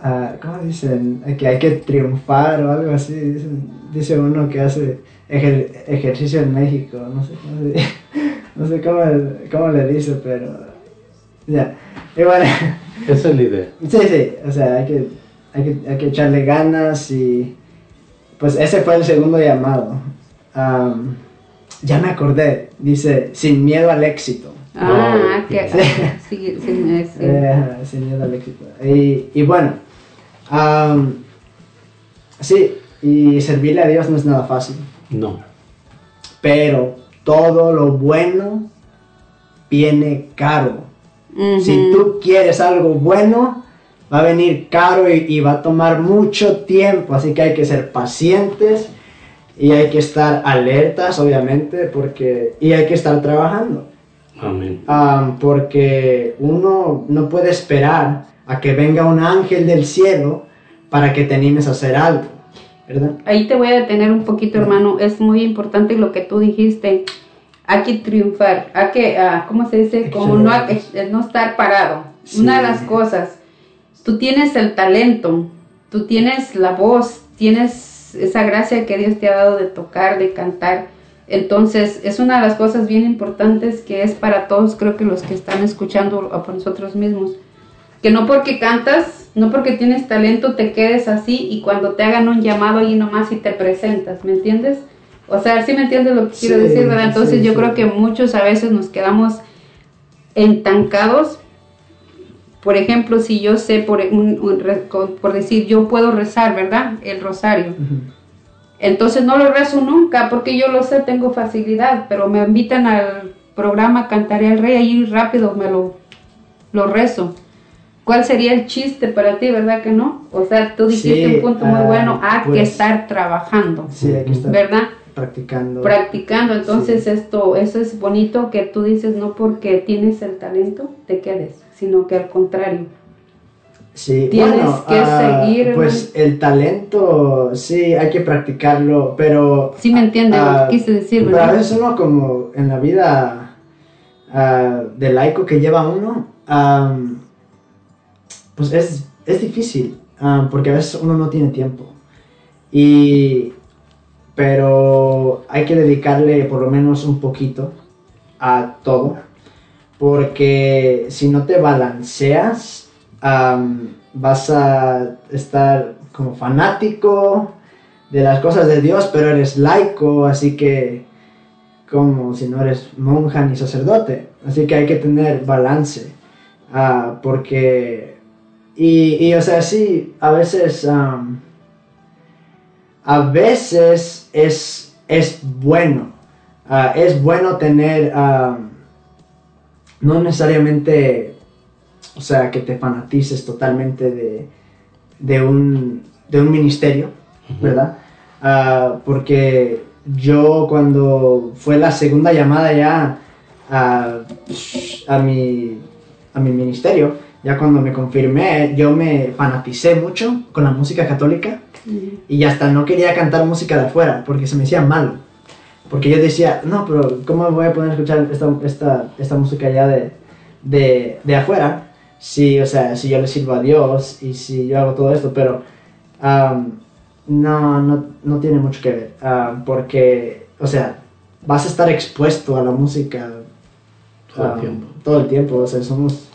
Speaker 4: a- ¿cómo dicen? Que hay que triunfar o algo así, dicen- dice uno que hace ejer- ejercicio en México, no sé, no sé, no sé cómo, cómo le dice, pero ya, y bueno.
Speaker 3: Esa es la idea.
Speaker 4: Sí, sí, o sea, hay que, hay que, hay que echarle ganas y pues ese fue el segundo llamado. Am, ya me acordé, dice, sin miedo al éxito.
Speaker 2: Ah,
Speaker 3: No,
Speaker 2: que,
Speaker 4: sí.
Speaker 2: sí, sí, sí.
Speaker 4: Eh, sin miedo al éxito. Y, y bueno, sí, y servirle a Dios no es nada fácil.
Speaker 3: No.
Speaker 4: pero todo lo bueno viene caro. Si tú quieres algo bueno, va a venir caro y, y va a tomar mucho tiempo, así que hay que ser pacientes y hay que estar alertas, obviamente, porque y hay que estar trabajando.
Speaker 3: Amén.
Speaker 4: Am, porque uno no puede esperar a que venga un ángel del cielo para que te animes a hacer algo, ¿verdad?
Speaker 2: Ahí te voy a detener un poquito, hermano. Es muy importante lo que tú dijiste. Hay que triunfar. Hay que, ah, ¿cómo se dice? Como no, no estar parado.
Speaker 4: Sí.
Speaker 2: Una de las cosas. Tú tienes el talento. Tú tienes la voz. Tienes esa gracia que Dios te ha dado de tocar, de cantar. Entonces, es una de las cosas bien importantes que es para todos, creo que los que están escuchando o por nosotros mismos. Que no porque cantas, no porque tienes talento, te quedes así y cuando te hagan un llamado ahí nomás y te presentas, ¿me entiendes? O sea, sí me entiendes lo que quiero
Speaker 4: Sí,
Speaker 2: decir, ¿verdad? Entonces
Speaker 4: sí,
Speaker 2: yo
Speaker 4: sí.
Speaker 2: creo que muchos a veces nos quedamos entancados. Por ejemplo, si yo sé, por, un- por decir, yo puedo rezar, ¿verdad? El rosario. Entonces no lo rezo nunca porque yo lo sé, tengo facilidad, pero me invitan al programa Cantaré al Rey, ahí rápido me lo, lo rezo. ¿Cuál sería el chiste para ti, verdad que no? O sea, tú dijiste
Speaker 4: Sí,
Speaker 2: un punto muy
Speaker 4: ah,
Speaker 2: bueno, hay que
Speaker 4: pues-
Speaker 2: estar trabajando,
Speaker 4: Sí, hay que estar
Speaker 2: ¿verdad?
Speaker 4: practicando.
Speaker 2: Practicando, entonces esto, eso es bonito que tú dices, no porque tienes el talento te quedes, sino que al contrario.
Speaker 4: Sí,
Speaker 2: Tienes
Speaker 4: bueno,
Speaker 2: que
Speaker 4: ah,
Speaker 2: seguir,
Speaker 4: Pues el talento, sí, hay que practicarlo, pero...
Speaker 2: Sí me lo
Speaker 4: ah,
Speaker 2: que quise decir,
Speaker 4: Pero a
Speaker 2: ¿verdad?
Speaker 4: veces uno como en la vida ah, de laico que lleva uno, am, pues es, es difícil, am, porque a veces uno no tiene tiempo. Y, pero hay que dedicarle por lo menos un poquito a todo, porque si no te balanceas, vas a estar como fanático de las cosas de Dios, pero eres laico, así que como si no eres monja ni sacerdote. Así que hay que tener balance, ah, porque, y, o sea, sí, a veces, a veces es, es bueno, ah, es bueno tener, no necesariamente, o sea, que te fanatices totalmente de, de, un, de un ministerio, ¿verdad? Ah, porque yo cuando fue la segunda llamada ya a, a, mi, a mi ministerio, ya cuando me confirmé, yo me fanaticé mucho con la música católica y hasta no quería cantar música de afuera porque se me hacía malo. Porque yo decía, no, pero ¿cómo voy a poder escuchar esta, esta, esta música ya de, de, de afuera? Si, o sea, si yo le sirvo a Dios y si yo hago todo esto, pero am, no, no, no tiene mucho que ver. am, porque, o sea, vas a estar expuesto a la música
Speaker 3: Todo el
Speaker 4: am,
Speaker 3: tiempo.
Speaker 4: todo el tiempo. O sea, somos...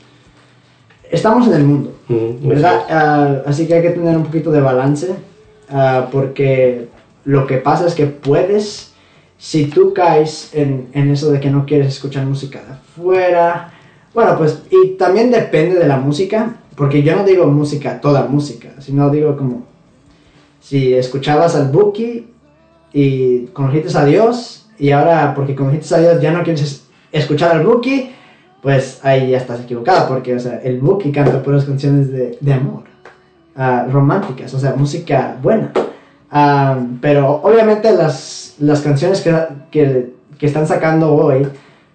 Speaker 4: Estamos en el mundo.
Speaker 3: Ujú,
Speaker 4: ¿verdad? Ah, así que hay que tener un poquito de balance, ah, porque lo que pasa es que puedes, si tú caes en, en eso de que no quieres escuchar música de afuera, bueno, pues, y también depende de la música, porque yo no digo música, toda música, sino digo como, si escuchabas al Buki y conociste a Dios, y ahora porque conociste a Dios ya no quieres es- escuchar al Buki, pues ahí ya estás equivocado, porque, o sea, el Buki canta puras canciones de, de amor, ah, románticas, o sea, música buena. Ah, pero obviamente las, las canciones que, que, que están sacando hoy,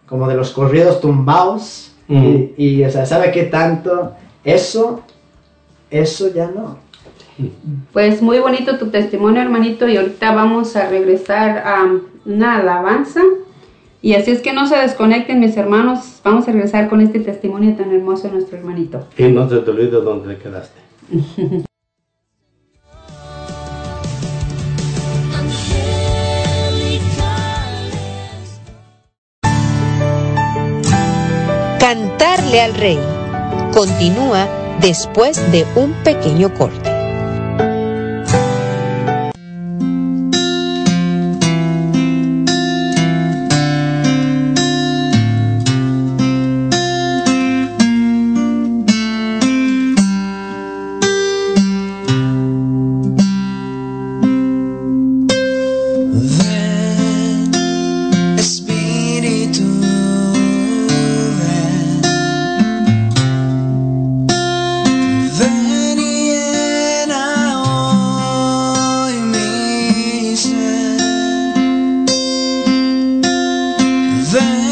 Speaker 4: como de los corridos tumbados,
Speaker 3: Ujú.
Speaker 4: y, y, o sea, ¿sabe qué tanto? Eso, eso ya no.
Speaker 2: Pues muy bonito tu testimonio, hermanito, y ahorita vamos a regresar a una alabanza. Y así es que no se desconecten, mis hermanos. Vamos a regresar con este testimonio tan hermoso de nuestro hermanito.
Speaker 3: Y no se te olvide dónde te quedaste.
Speaker 6: Cantarle al Rey continúa después de un pequeño corte.
Speaker 7: vem.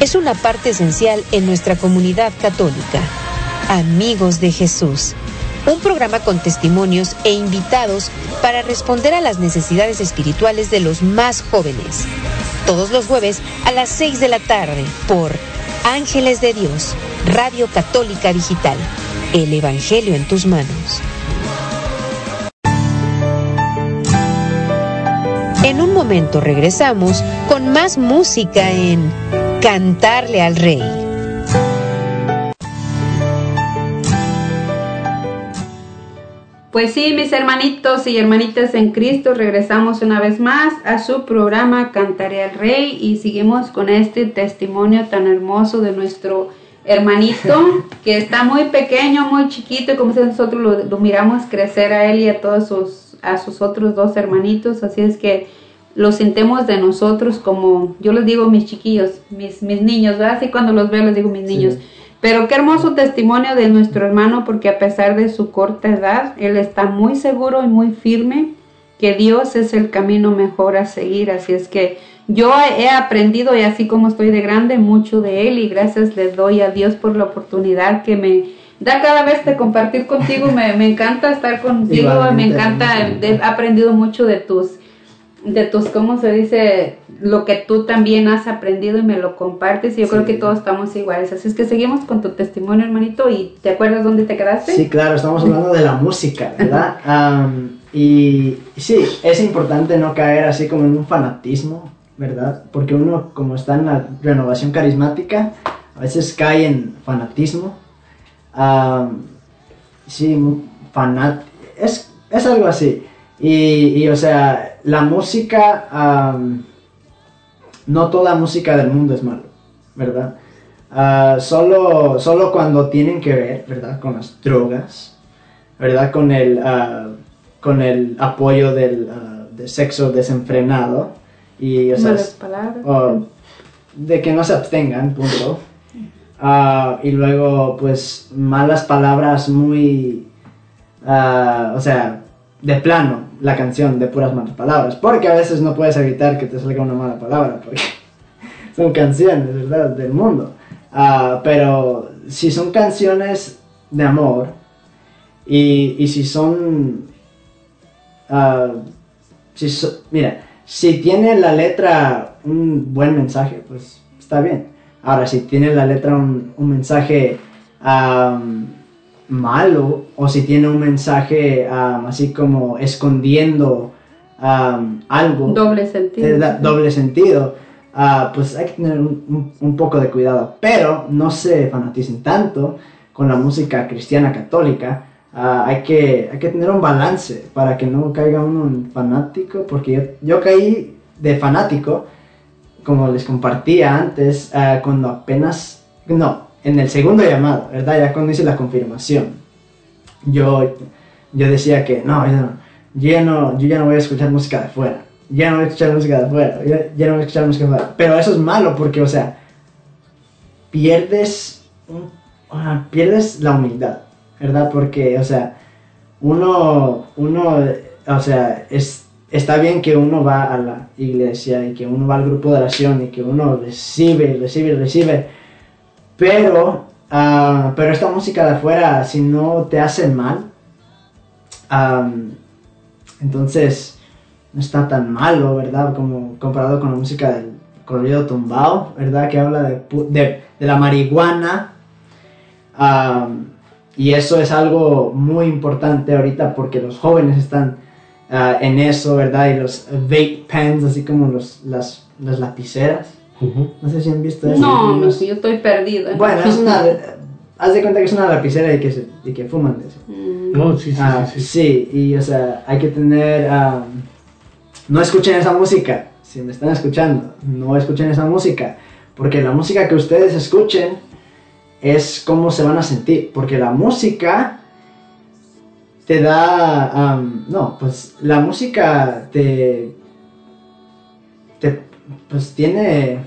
Speaker 7: es una parte esencial en nuestra comunidad católica. Amigos de Jesús, un programa con testimonios e invitados para responder a las necesidades espirituales de los más jóvenes. Todos los jueves a las 6 de la tarde por Ángeles de Dios, Radio Católica Digital. El Evangelio en tus manos. En un momento regresamos con más música en Cantarle al Rey.
Speaker 2: Pues sí, mis hermanitos y hermanitas en Cristo, regresamos una vez más a su programa Cantaré al Rey y seguimos con este testimonio tan hermoso de nuestro hermanito que está muy pequeño, muy chiquito y como si nosotros lo, lo miramos crecer a él y a todos sus, a sus otros dos hermanitos, así es que lo sintemos de nosotros como, yo les digo mis chiquillos, mis, mis niños, ¿verdad? Así cuando los veo les digo mis niños. Pero qué hermoso testimonio de nuestro hermano porque a pesar de su corta edad, él está muy seguro y muy firme que Dios es el camino mejor a seguir. Así es que yo he aprendido y así como estoy de grande mucho de él y gracias le doy a Dios por la oportunidad que me da cada vez de compartir contigo. Me, me encanta estar contigo, me encanta, he aprendido mucho de tus de tus, ¿cómo se dice? Lo que tú también has aprendido y me lo compartes y yo
Speaker 4: Sí.
Speaker 2: creo que todos estamos iguales. Así es que seguimos con tu testimonio, hermanito, y ¿te acuerdas dónde te quedaste?
Speaker 4: Sí, claro, estamos hablando de la música, ¿verdad? Am, y sí, es importante no caer así como en un fanatismo, ¿verdad? Porque uno, como está en la renovación carismática, a veces cae en fanatismo. Am, sí, fanat es, es algo así. Y, y, o sea, la música, no toda música del mundo es malo, ¿verdad? Ah, solo, solo cuando tienen que ver, ¿verdad? Con las drogas, ¿verdad? Con el, ah, con el apoyo del, ah, sexo desenfrenado y, o sea, o de que no se abstengan, punto. Y luego, pues, malas palabras muy, o sea, de plano, la canción de puras malas palabras, porque a veces no puedes evitar que te salga una mala palabra, porque son canciones, ¿verdad? Del mundo. Ah, pero si son canciones de amor y, y si son... ah, si so- mira, si tiene la letra un buen mensaje, pues está bien. Ahora, si tiene la letra un, un mensaje am, malo o si tiene un mensaje am, así como escondiendo am, algo
Speaker 2: Doble sentido.
Speaker 4: da doble sentido, ah, pues hay que tener un, un- un poco de cuidado. Pero no se fanaticen tanto con la música cristiana católica. ah, hay, que, hay que tener un balance para que no caiga uno en fanático, porque yo, yo caí de fanático, como les compartía antes, ah, cuando apenas, no, en el segundo llamado, ¿verdad? Ya cuando hice la confirmación. Yo, yo decía que no, yo no, yo ya no, yo ya no voy a escuchar música de fuera. Ya no voy a escuchar música de fuera. Ya, ya no voy a escuchar música de fuera. Pero eso es malo porque, o sea, pierdes, ah, pierdes la humildad, ¿verdad? Porque, o sea, uno, uno, o sea, es, está bien que uno va a la iglesia y que uno va al grupo de oración y que uno recibe, recibe, recibe. Pero, ah, pero esta música de afuera, si no te hace mal, entonces no está tan malo, ¿verdad? Como comparado con la música del corrido tumbado, ¿verdad? Que habla de, de, de la marihuana. y eso es algo muy importante ahorita porque los jóvenes están ah, en eso, ¿verdad? Y los vape pens, así como los, las, las lapiceras. No sé si han visto eso.
Speaker 2: No,
Speaker 4: Unos-
Speaker 2: yo estoy perdida.
Speaker 4: Bueno, es una... Haz de cuenta que es una lapicera y que, se- y que fuman de eso.
Speaker 2: Mm,
Speaker 3: No, sí, sí,
Speaker 4: Ah,
Speaker 3: sí, sí.
Speaker 4: sí, y o sea, hay que tener... no escuchen esa música. Si me están escuchando, no escuchen esa música. Porque la música que ustedes escuchen es cómo se van a sentir. Porque la música te da... no, pues la música te... pues tiene...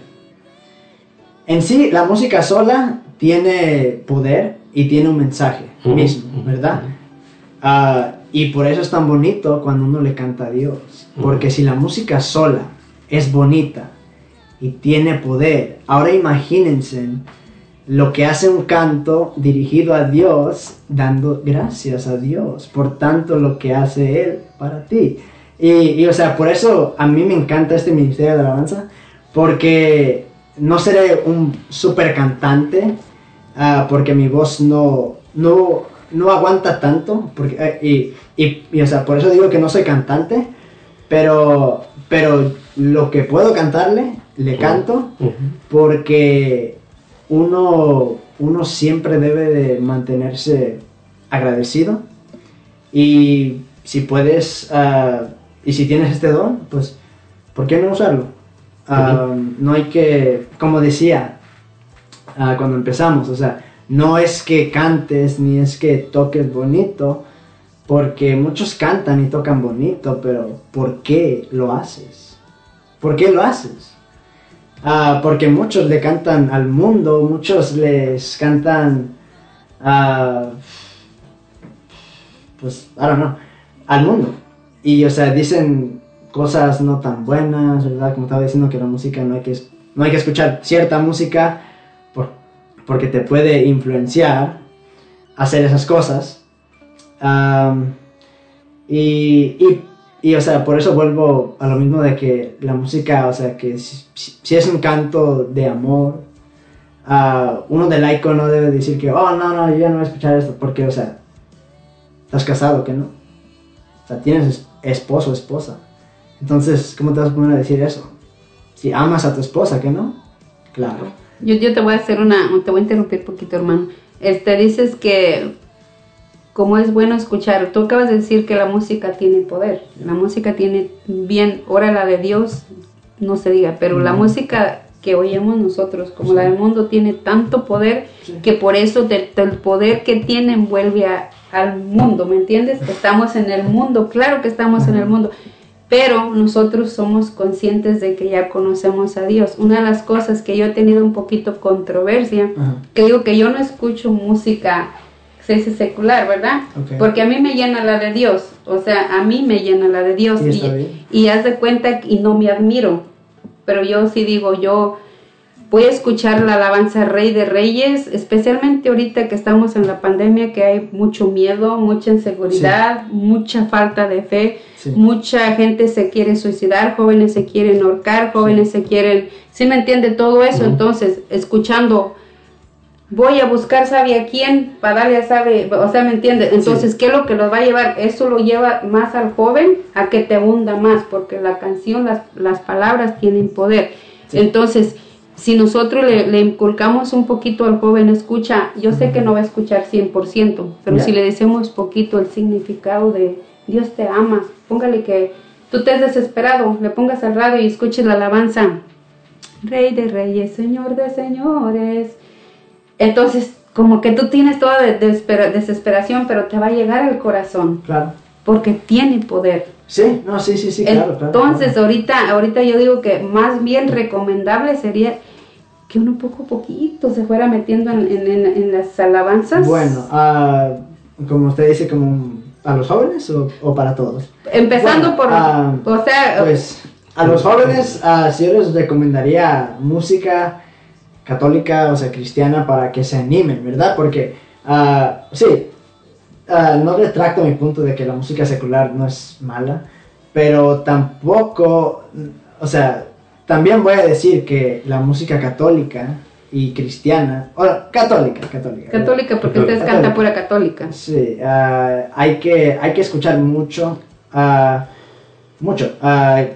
Speaker 4: En sí, la música sola tiene poder y tiene un mensaje mismo, ¿verdad? Ah, y por eso es tan bonito cuando uno le canta a Dios. Porque si la música sola es bonita y tiene poder, ahora imagínense lo que hace un canto dirigido a Dios, dando gracias a Dios por tanto lo que hace Él para ti. Y, y, o sea, por eso a mí me encanta este ministerio de alabanza, porque no seré un super cantante, ah, porque mi voz no, no, no aguanta tanto, porque, eh, y, y, y, o sea, por eso digo que no soy cantante, pero, pero lo que puedo cantarle, le canto, porque uno, uno siempre debe de mantenerse agradecido. Y si puedes ah, y si tienes este don, pues ¿por qué no usarlo? Ah, no hay que, como decía ah, cuando empezamos, o sea, no es que cantes ni es que toques bonito, porque muchos cantan y tocan bonito, pero ¿por qué lo haces? ¿Por qué lo haces? Ah, porque muchos le cantan al mundo, muchos les cantan, ah, pues, I don't know, al mundo. Y, o sea, dicen cosas no tan buenas, ¿verdad? Como estaba diciendo que la música no hay que, no hay que escuchar cierta música por- porque te puede influenciar hacer esas cosas. Y, y, o sea, por eso vuelvo a lo mismo de que la música, o sea, que si, es un canto de amor, ah, uno de laico no debe decir que, oh, no, no, yo ya no voy a escuchar esto, porque, o sea, estás casado, que no. O sea, tienes es- esposo esposa. Entonces, ¿cómo te vas a poner a decir eso? Si amas a tu esposa, que no? Claro.
Speaker 2: Yo, yo te voy a hacer una, te voy a interrumpir poquito, hermano. Este, dices que como es bueno escuchar, tú acabas de decir que la música tiene poder, la música tiene bien, ahora la de Dios no se diga, pero la
Speaker 4: Mm.
Speaker 2: música que oímos nosotros, como la del mundo, tiene tanto poder
Speaker 4: Sí.
Speaker 2: que por eso del, del poder que tiene envuelve a- al mundo, ¿me entiendes? Estamos en el mundo, claro que estamos en el mundo, pero nosotros somos conscientes de que ya conocemos a Dios. Una de las cosas que yo he tenido un poquito controversia, que digo que yo no escucho música se dice secular, ¿verdad? Porque a mí me llena la de Dios, o sea, a mí me llena la de Dios
Speaker 4: Y
Speaker 2: y, y haz de cuenta y no me admiro, pero yo sí digo, yo voy a escuchar la alabanza Rey de Reyes, especialmente ahorita que estamos en la pandemia, que hay mucho miedo, mucha inseguridad, mucha falta de fe,
Speaker 4: Sí.
Speaker 2: mucha gente se quiere suicidar, jóvenes se quieren ahorcar, jóvenes se quieren, ¿sí me entiende todo eso? Entonces, escuchando, voy a buscar sabe a quién para darle a sabe, o sea, ¿me entiende? Entonces, ¿qué es lo que los va a llevar? Eso lo lleva más al joven a que te hunda más, porque la canción, las, las palabras tienen poder. Entonces, si nosotros le, le inculcamos un poquito al joven, escucha, yo sé que no va a escuchar 100%, pero si le decimos poquito el significado de Dios te ama, póngale que tú te has desesperado, le pongas al radio y escuches la alabanza, Rey de reyes, Señor de señores. Entonces, como que tú tienes toda de- desespera- desesperación, pero te va a llegar al corazón,
Speaker 4: Claro.
Speaker 2: porque tiene poder.
Speaker 4: Sí, no, sí, sí, sí, claro, claro.
Speaker 2: Entonces,
Speaker 4: claro.
Speaker 2: ahorita, ahorita yo digo que más bien recomendable sería que uno poco a poquito se fuera metiendo en, en- en- en las alabanzas.
Speaker 4: Bueno, ah, como usted dice, como a los jóvenes o, o para todos.
Speaker 2: Empezando
Speaker 4: Bueno,
Speaker 2: por,
Speaker 4: ah,
Speaker 2: o sea,
Speaker 4: Pues a los jóvenes, ah, sí yo les recomendaría música católica, o sea, cristiana, para que se animen, ¿verdad? Porque, sí, ah, no retracto mi punto de que la música secular no es mala, pero tampoco, o sea, también voy a decir que la música católica y cristiana, o católica, católica. ¿verdad?
Speaker 2: católica, porque ustedes
Speaker 4: Católica.
Speaker 2: cantan pura católica.
Speaker 4: Sí, ah, hay, que, hay que escuchar mucho. ah, mucho,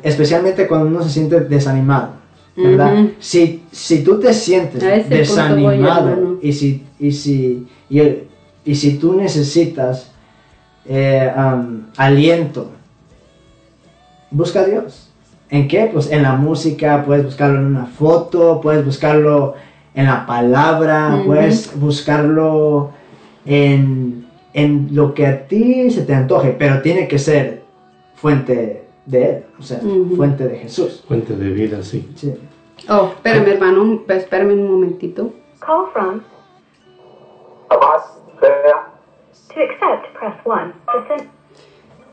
Speaker 4: especialmente cuando uno se siente desanimado, ¿verdad? Si, si tú te sientes
Speaker 2: voy,
Speaker 4: desanimado y si, y, si, y, y si tú necesitas eh, aliento, busca a Dios. ¿En qué? Pues en la música, puedes buscarlo en una foto, puedes buscarlo en la palabra, puedes buscarlo en, en lo que a ti se te antoje, pero tiene que ser fuente de Él, o sea, fuente de Jesús.
Speaker 3: Fuente de vida, sí.
Speaker 4: Sí.
Speaker 2: Oh, espérame, hermano, espérame un momentito.
Speaker 8: Call from.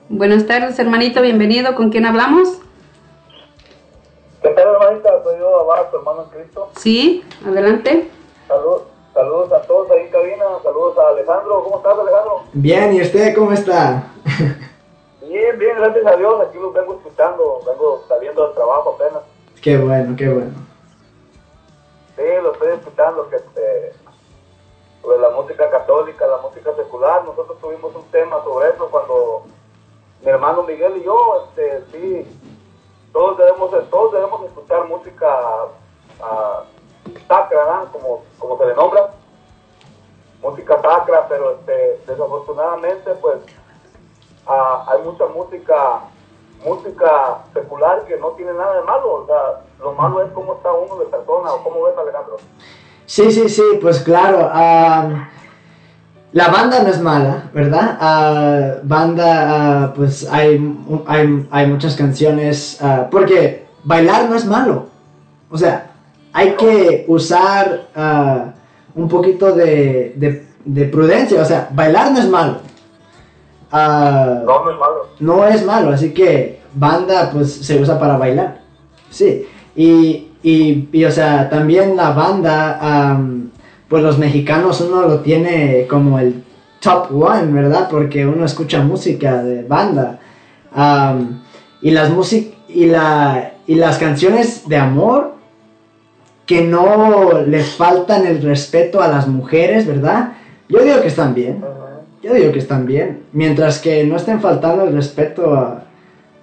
Speaker 2: Buenas tardes, hermanito, bienvenido. ¿Con quién hablamos?
Speaker 9: ¿Qué tal, hermanita? Soy yo, Abad, tu hermano en Cristo.
Speaker 2: Sí, adelante.
Speaker 9: Salud, saludos a todos ahí en cabina. Saludos a Alejandro. ¿Cómo estás, Alejandro?
Speaker 4: Bien, ¿y usted cómo está?
Speaker 9: Bien, bien, gracias a Dios. Aquí los vengo escuchando. Vengo saliendo del trabajo apenas.
Speaker 4: qué bueno, qué bueno.
Speaker 9: Sí, lo estoy escuchando. Que, este, sobre la música católica, la música secular. Nosotros tuvimos un tema sobre eso cuando mi hermano Miguel y yo, este, sí, todos debemos, todos debemos escuchar música ah, sacra, ¿verdad? como, como se le nombra, música sacra, pero este, desafortunadamente, pues, ah, hay mucha música, música secular que no tiene nada de malo, o sea, lo malo es cómo está uno de persona, o cómo ves, Alejandro.
Speaker 4: Sí, sí, sí, pues claro. la banda no es mala, ¿verdad? Ah, banda, ah, pues hay, hay, hay muchas canciones, ah, porque bailar no es malo. O sea, hay que usar un poquito de, de- de prudencia. O sea, bailar no es malo.
Speaker 9: No, no es malo.
Speaker 4: no es malo, así que banda pues se usa para bailar. Sí, y, y, y, o sea, también la banda, am, pues los mexicanos uno lo tiene como el top one, ¿verdad? Porque uno escucha música de banda. Y las y, la, y las canciones de amor que no le faltan el respeto a las mujeres, ¿verdad? Yo digo que están bien. Yo digo que están bien. Mientras que no estén faltando el respeto a,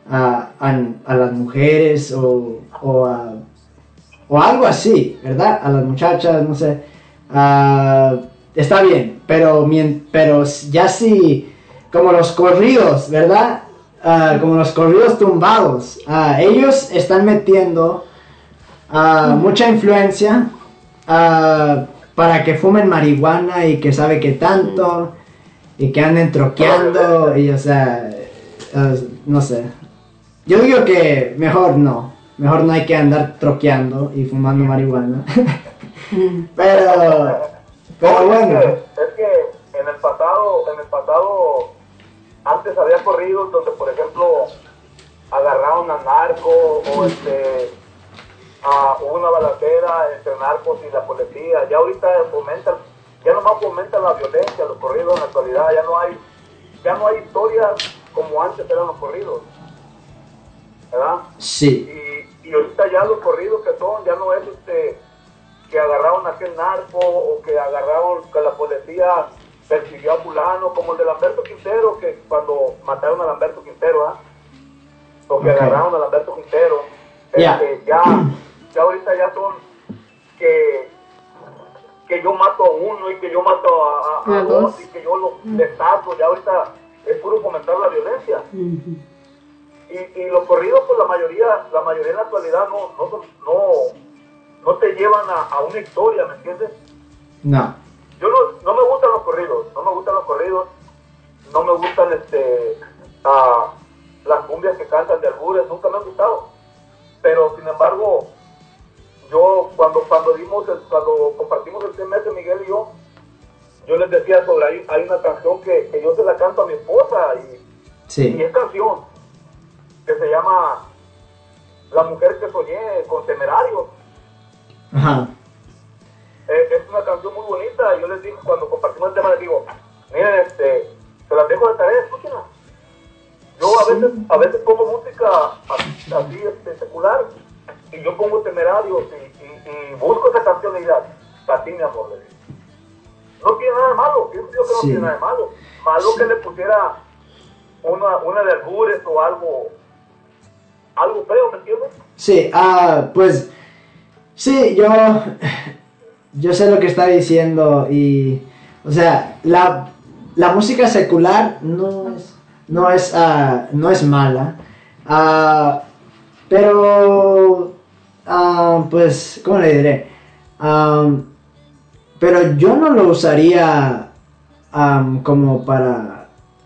Speaker 4: a, a- a las mujeres o, o, a- o algo así, ¿verdad? A las muchachas, no sé. Ah, está bien, pero, pero ya si, como los corridos, ¿verdad? Ah, como los corridos tumbados, ah, ellos están metiendo mucha influencia para que fumen marihuana y que sabe que tanto y que anden troqueando y o sea no sé yo digo que mejor no mejor no hay que andar troqueando y fumando marihuana. Pero pero
Speaker 9: No,
Speaker 4: bueno.
Speaker 9: Es que, es que en el pasado, en el pasado, antes había corridos donde, por ejemplo, agarraron a narco o este, a, hubo una balacera entre narcos y la policía. Ya ahorita fomentan, ya nomás fomentan la violencia, los corridos en la actualidad. Ya no hay, ya no hay historias como antes eran los corridos, ¿verdad?
Speaker 4: sí.
Speaker 9: Y, y ahorita ya los corridos que son, ya no es este que agarraron a aquel narco o que agarraron que la policía persiguió a fulano, como el de Lamberto Quintero, que cuando mataron a Lamberto Quintero, ¿ah? o que agarraron a Lamberto Quintero,
Speaker 4: Ya.
Speaker 9: este, ya, ya ahorita ya son que que yo mato a uno y que yo mato a, a- dos
Speaker 2: dos.
Speaker 9: y que yo lo destaco, ya ahorita es puro fomentar la violencia. Y, y los corridos, pues la mayoría, la mayoría en la actualidad no, no, no, no te llevan a, a una historia, ¿me entiendes?
Speaker 4: no
Speaker 9: Yo no, no me gustan los corridos, no me gustan los corridos, no me gustan este, ah, las cumbias que cantan de albures, nunca me han gustado. Pero sin embargo, yo cuando cuando dimos el- cuando compartimos el tema Miguel y yo, yo les decía sobre hay, hay una canción que, que yo se la canto a mi esposa y, y
Speaker 4: sí
Speaker 9: es canción que se llama La mujer que soñé con temerarios.
Speaker 4: ajá
Speaker 9: Eh, es una canción muy bonita. Yo les digo, cuando compartimos el tema, les digo, miren, este, se las dejo de tarea, escúchenla. Yo a veces, a veces pongo música así, este, secular y yo pongo temerarios y, y- y busco esa canción y ya, para ti, mi amor. le digo. No tiene nada de malo, pienso yo que no
Speaker 4: Sí.
Speaker 9: tiene nada de malo. Malo que le pusiera una, una de albures o algo algo feo, ¿me entiendes?
Speaker 4: Sí, ah, pues sí, yo, yo sé lo que está diciendo y, o sea, la, la música secular no es, no es, ah, no es mala, ah, pero, ah, pues, ¿cómo le diré? Am, pero yo no lo usaría am, como para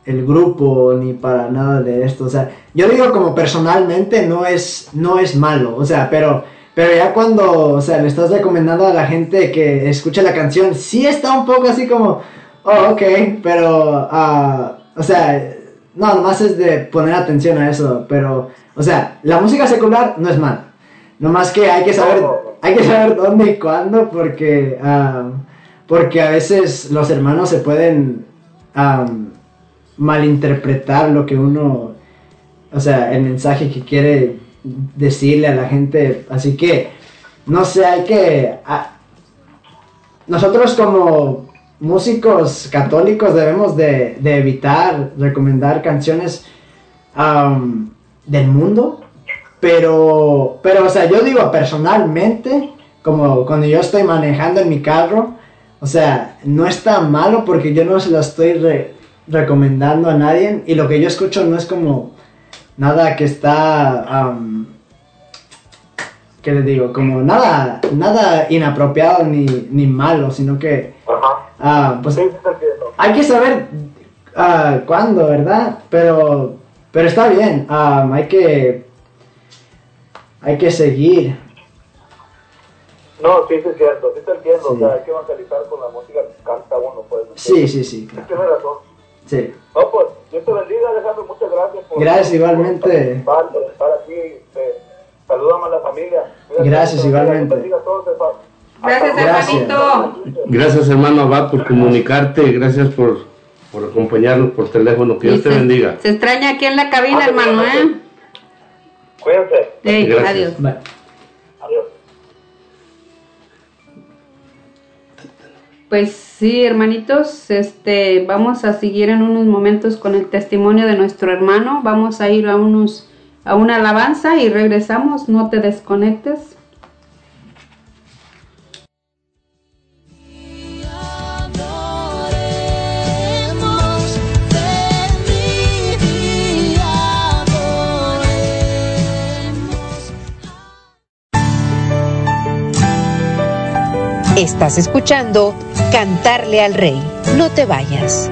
Speaker 4: el grupo ni para nada de esto. O sea, yo digo como personalmente no es, no es malo. O sea, pero, pero ya cuando, o sea, le estás recomendando a la gente que escuche la canción, sí está un poco así como, oh, ok, pero, ah, o sea, no, nomás es de poner atención a eso. Pero, o sea, la música secular no es mala. Nomás que hay que saber, hay que saber dónde y cuándo porque, am, porque a veces los hermanos se pueden am, malinterpretar lo que uno, o sea, el mensaje que quiere decirle a la gente. Así que, no sé, hay que... nosotros como músicos católicos debemos de, de evitar recomendar canciones am, del mundo pero, pero, o sea, yo digo personalmente, como cuando yo estoy manejando en mi carro, o sea, no está malo porque yo no se lo estoy re- recomendando a nadie y lo que yo escucho no es como nada que está, am, ¿qué le digo? Como nada, nada inapropiado ni, ni malo, sino que, ah, pues hay que saber ah, cuándo, ¿verdad? Pero, pero está bien, am, hay que, hay que seguir.
Speaker 9: No, sí, sí es cierto, sí te entiendo.
Speaker 4: Sí.
Speaker 9: O sea, hay que evangelizar con la música que canta uno, pues.
Speaker 4: sí, sí, Sí, claro.
Speaker 9: tienes razón.
Speaker 4: Sí.
Speaker 9: No, pues, Dios te bendiga, Alejandro, muchas gracias por...
Speaker 4: Gracias, igualmente.
Speaker 9: Por estar aquí, este, salúdame a la familia. Cuídate
Speaker 4: Gracias,
Speaker 9: mucho,
Speaker 4: igualmente.
Speaker 9: Te bendiga todos.
Speaker 2: Gracias, hermanito.
Speaker 3: Gracias, hermano Abad, por comunicarte gracias por, por acompañarnos por teléfono. Que Dios te bendiga.
Speaker 2: Se extraña aquí en la cabina, hermano, ¿eh?
Speaker 9: Cuídense.
Speaker 2: Ey,
Speaker 3: Gracias.
Speaker 2: adiós.
Speaker 4: Bye.
Speaker 2: Pues sí, hermanitos, este, vamos a seguir en unos momentos con el testimonio de nuestro hermano. Vamos a ir a unos a una alabanza y regresamos. No te desconectes.
Speaker 6: Estás escuchando Cantarle al Rey. No te vayas.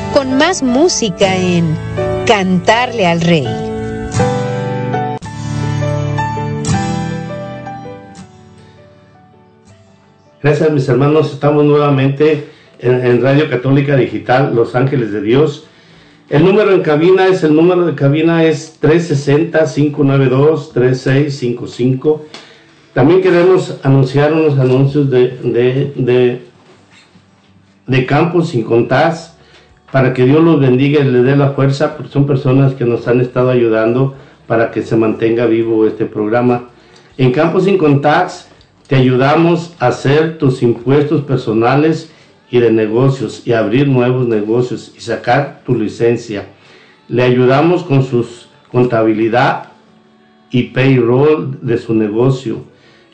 Speaker 6: con más música en Cantarle al Rey.
Speaker 3: Gracias mis hermanos, estamos nuevamente en, Radio Católica Digital, Los Ángeles de Dios. El número en cabina es, el número de cabina es 360-592-3655. También queremos anunciar unos anuncios de, de, de, de Campos Sin Contás para que Dios los bendiga y les dé la fuerza, porque son personas que nos han estado ayudando para que se mantenga vivo este programa. En Campos Sin Contacts te ayudamos a hacer tus impuestos personales y de negocios y abrir nuevos negocios y sacar tu licencia. Le ayudamos con su contabilidad y payroll de su negocio,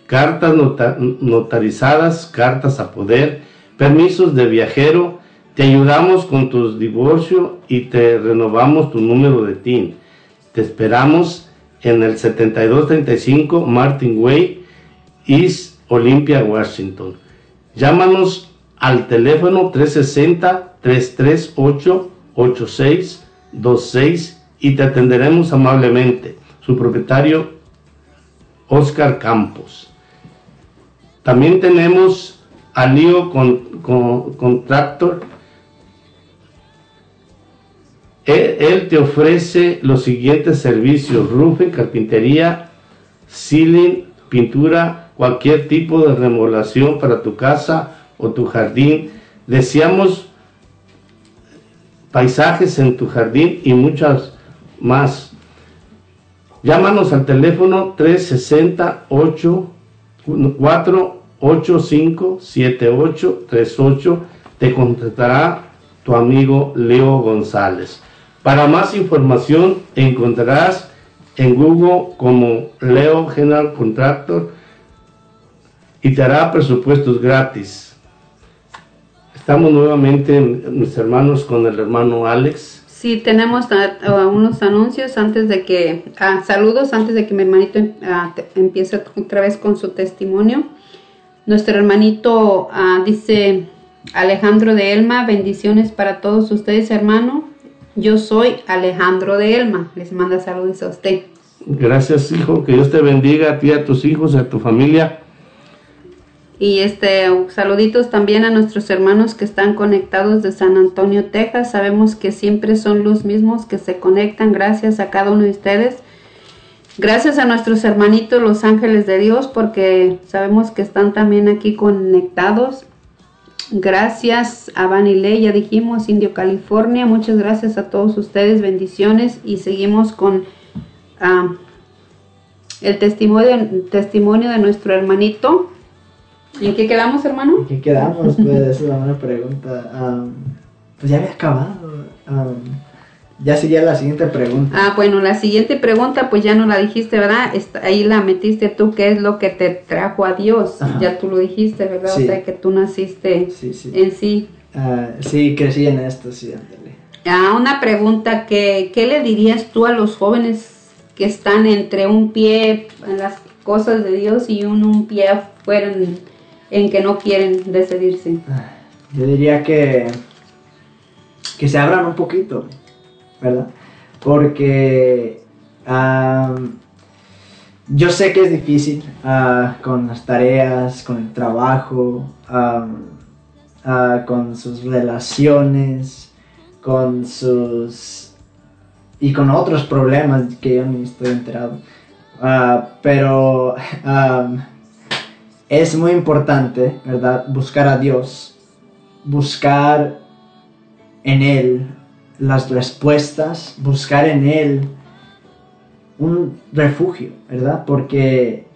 Speaker 3: cartas nota- notarizadas, cartas a poder, permisos de viajero. Te ayudamos con tu divorcio y te renovamos tu número de TIN. Te esperamos en el 7235 Martin Way, East Olympia, Washington. Llámanos al teléfono 360-338-8626 y te atenderemos amablemente. Su propietario, Oscar Campos. También tenemos a Lío con, con- Contractor. Él, te ofrece los siguientes servicios: roofing, carpintería, ceiling, pintura, cualquier tipo de remodelación para tu casa o tu jardín. Deseamos paisajes en tu jardín y muchas más. Llámanos al teléfono 360 485 7838. Te contactará tu amigo Leo González. Para más información encontrarás en Google como Leo General Contractor y te hará presupuestos gratis. Estamos nuevamente, mis hermanos, con el hermano Alex.
Speaker 2: Sí, tenemos ah, unos anuncios antes de que, saludos antes de que mi hermanito empiece otra vez con su testimonio. Nuestro hermanito dice Alejandro de Elma, bendiciones para todos ustedes, hermano. Yo soy Alejandro de Elma, les manda saludos a usted.
Speaker 3: Gracias, hijo. Que Dios te bendiga a ti, a tus hijos, a tu familia.
Speaker 2: Y este saluditos también a nuestros hermanos que están conectados de San Antonio, Texas. Sabemos que siempre son los mismos que se conectan. Gracias a cada uno de ustedes. Gracias a nuestros hermanitos los ángeles de Dios porque sabemos que están también aquí conectados. Gracias a Vanille, ya dijimos, Indio, California. Muchas gracias a todos ustedes. Bendiciones y seguimos con ah, el testimonio, testimonio de nuestro hermanito. ¿En qué quedamos, hermano?
Speaker 4: ¿Qué quedamos? Pues esa es la buena pregunta. Am, pues ya había acabado. Am, ya sería la siguiente pregunta.
Speaker 2: Ah, bueno, la siguiente pregunta, pues ya no la dijiste, ¿verdad? Ahí la metiste tú, ¿qué es lo que te trajo a Dios?
Speaker 4: Ajá.
Speaker 2: Ya tú lo dijiste, ¿verdad?
Speaker 4: Sí.
Speaker 2: O sea, que tú naciste
Speaker 4: Sí, sí.
Speaker 2: en sí.
Speaker 4: Ah, sí, crecí en esto, sí, ándale.
Speaker 2: Ah, una pregunta, que, ¿qué le dirías tú a los jóvenes que están entre un pie en las cosas de Dios y un, un pie afuera en, en que no quieren decidirse.
Speaker 4: Yo diría que, que se abran un poquito, ¿verdad? Porque yo sé que es difícil ah, con las tareas, con el trabajo, ah, con sus relaciones, con sus... y con otros problemas que yo ni estoy enterado. Ah, pero es muy importante, ¿verdad? Buscar a Dios, buscar en Él las respuestas, buscar en Él un refugio, ¿verdad? Porque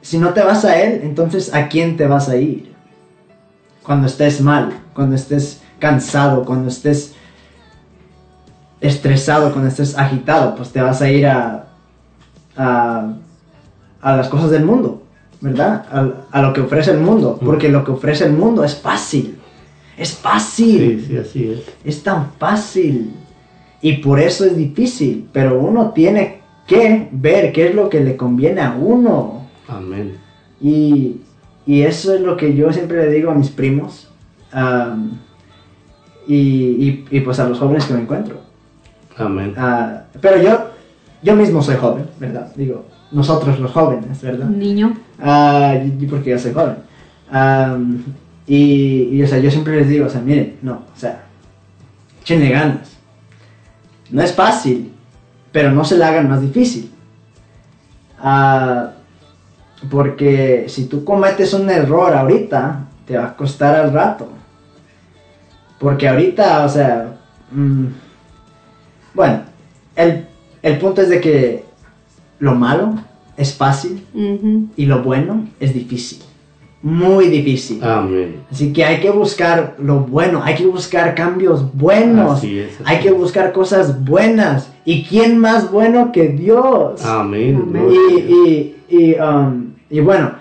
Speaker 4: si no te vas a Él, entonces ¿a quién te vas a ir? Cuando estés mal, cuando estés cansado, cuando estés estresado, cuando estés agitado, pues te vas a ir a, a, a las cosas del mundo, ¿verdad? A, a lo que ofrece el mundo, porque lo que ofrece el mundo es fácil. Es fácil.
Speaker 3: Sí, sí, así es.
Speaker 4: Es tan fácil. Y por eso es difícil. Pero uno tiene que ver qué es lo que le conviene a uno.
Speaker 3: Amén.
Speaker 4: Y, y eso es lo que yo siempre le digo a mis primos. am, y, y- y, pues a los jóvenes que me encuentro.
Speaker 3: Amén.
Speaker 4: Ah, pero yo, yo mismo soy joven, ¿verdad? Digo, nosotros los jóvenes, ¿verdad?
Speaker 2: Niño.
Speaker 4: Y- y porque yo soy joven. Y, y, o sea, yo siempre les digo, o sea, miren, no, o sea, échenle ganas. No es fácil, pero no se la hagan más difícil. Ah, porque si tú cometes un error ahorita, te va a costar al rato. Porque ahorita, o sea, mm, bueno, el, el punto es de que lo malo es fácil y lo bueno es difícil. Muy difícil.
Speaker 3: Amén.
Speaker 4: Así que hay que buscar lo bueno, hay que buscar cambios buenos,
Speaker 3: Así es, así
Speaker 4: hay que buscar cosas buenas. ¿Y quién más bueno que Dios?
Speaker 3: Amén.
Speaker 4: Y, y, y, um, y bueno,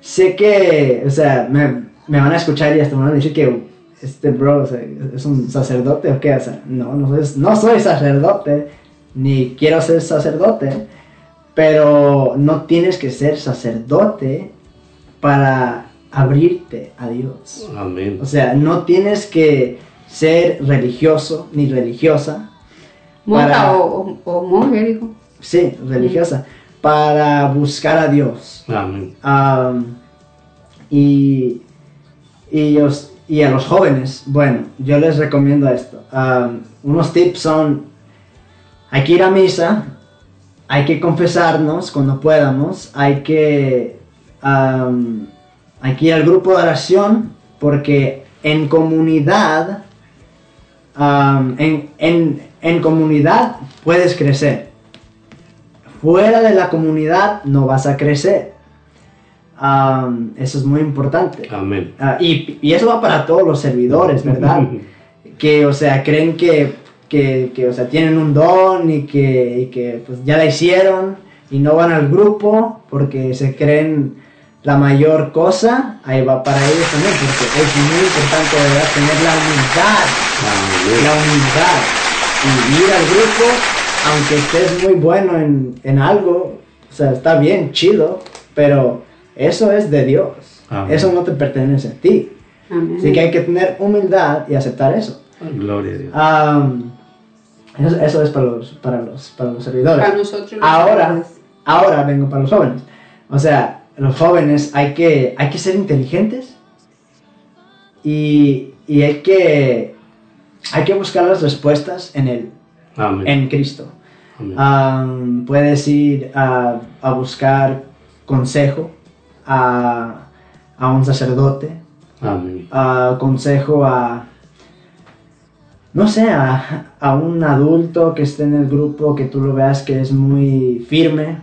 Speaker 4: sé que, o sea, me, me van a escuchar y hasta me van a decir que este bro o sea, es un sacerdote o qué, o sea, no, no soy, no soy sacerdote, ni quiero ser sacerdote, pero no tienes que ser sacerdote para abrirte a Dios.
Speaker 3: Amén.
Speaker 4: O sea, no tienes que ser religioso ni religiosa.
Speaker 2: Monja
Speaker 4: Para-
Speaker 2: o, o, monje, dijo.
Speaker 4: Sí, religiosa. Para buscar a Dios.
Speaker 3: Amén.
Speaker 4: Am, y, y, os- y a los jóvenes, bueno, yo les recomiendo esto. Unos tips son, hay que ir a misa, hay que confesarnos cuando podamos, hay que, ir al grupo de oración, porque en comunidad, en, en- en comunidad puedes crecer. Fuera de la comunidad no vas a crecer. Eso es muy importante.
Speaker 3: Amén.
Speaker 4: Ah, y, y eso va para todos los servidores, ¿verdad? que, o sea, creen que, que, que, o sea, tienen un don y que, y que pues, ya la hicieron y no van al grupo porque se creen la mayor cosa, ahí va para ellos también, porque es muy importante, ¿verdad? Tener la humildad, la
Speaker 3: Amén.
Speaker 4: humildad y ir al grupo, aunque estés muy bueno en, en algo, o sea, está bien, chido, pero eso es de Dios,
Speaker 3: Amén.
Speaker 4: eso no te pertenece a ti.
Speaker 2: Amén.
Speaker 4: Así que hay que tener humildad y aceptar eso.
Speaker 3: Gloria a Dios.
Speaker 4: Am, eso, eso es para los, para los, para los servidores.
Speaker 2: Para nosotros los
Speaker 4: ahora,
Speaker 2: jóvenes.
Speaker 4: ahora vengo para los jóvenes. O sea, los jóvenes hay que, hay que ser inteligentes y, y hay, que, hay que buscar las respuestas en Él,
Speaker 3: Amén.
Speaker 4: en Cristo.
Speaker 3: Amén.
Speaker 4: Am, puedes ir a, a buscar consejo a, a un sacerdote,
Speaker 3: Amén.
Speaker 4: a consejo a, no sé, a, a un adulto que esté en el grupo, que tú lo veas que es muy firme,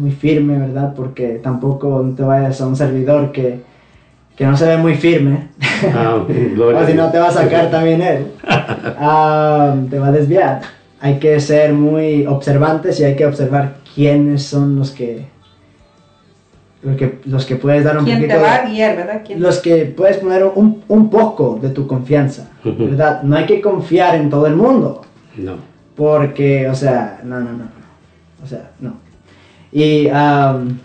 Speaker 4: muy firme, ¿verdad? Porque tampoco te vayas a un servidor que, que no se ve muy firme.
Speaker 3: Gloria
Speaker 4: o si no te va a sacar también él, Ah, te va a desviar. Hay que ser muy observantes y hay que observar quiénes son los que, los que, los que puedes dar un
Speaker 2: ¿Quién
Speaker 4: poquito
Speaker 2: te va a guiar, verdad? ¿Quién?
Speaker 4: los que puedes poner un, un poco de tu confianza, ¿verdad? No hay que confiar en todo el mundo,
Speaker 3: No.
Speaker 4: porque, o sea, no, no, no. O sea, no. Y, am,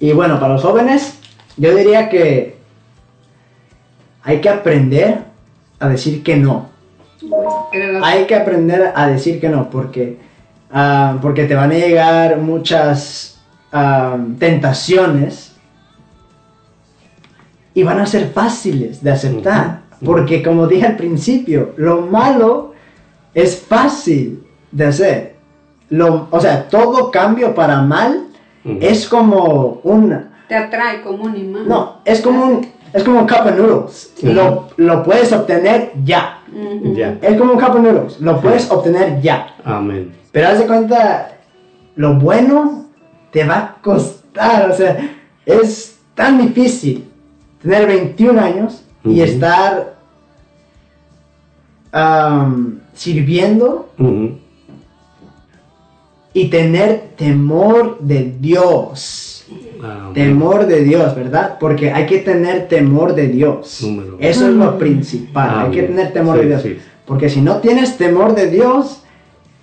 Speaker 4: y bueno, para los jóvenes, yo diría que hay que aprender a decir que no. Hay que aprender a decir que no, porque, ah, porque te van a llegar muchas ah, tentaciones y van a ser fáciles de aceptar. Porque como dije al principio, lo malo es fácil de hacer. Lo, o sea, todo cambio para mal es como un...
Speaker 2: Te atrae como un imán.
Speaker 4: No, es como un, es como un cup of noodles. Lo, lo puedes obtener ya. Es como un cup of noodles. Lo puedes obtener ya.
Speaker 3: Amén.
Speaker 4: Pero haz de cuenta, lo bueno te va a costar. O sea, es tan difícil tener 21 años y estar sirviendo. Y tener temor de Dios. Temor de Dios, ¿verdad? Porque hay que tener temor de Dios.
Speaker 3: Número.
Speaker 4: Eso es lo principal. Hay que tener temor
Speaker 3: Sí,
Speaker 4: de Dios.
Speaker 3: sí.
Speaker 4: Porque si no tienes temor de Dios,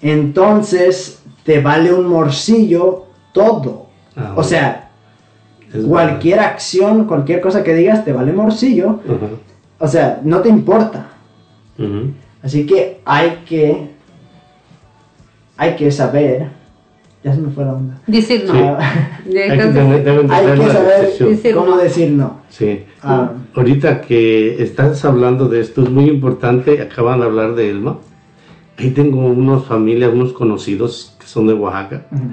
Speaker 4: entonces te vale un morcillo todo. O sea, cualquier acción, cualquier cosa que digas, te vale morcillo. O sea, no te importa. Así que hay que, hay que saber. Ya se me fue la onda.
Speaker 2: Decir no.
Speaker 3: Sí.
Speaker 4: Ah,
Speaker 3: Hay que tener,
Speaker 4: hay saber.
Speaker 2: Decir
Speaker 4: cómo
Speaker 2: no.
Speaker 4: decir no.
Speaker 3: Sí.
Speaker 4: Ah.
Speaker 3: Ahorita que estás hablando de esto, es muy importante, acaban de hablar de Elma. Ahí tengo unos familias, unos conocidos que son de Oaxaca
Speaker 4: Ujú.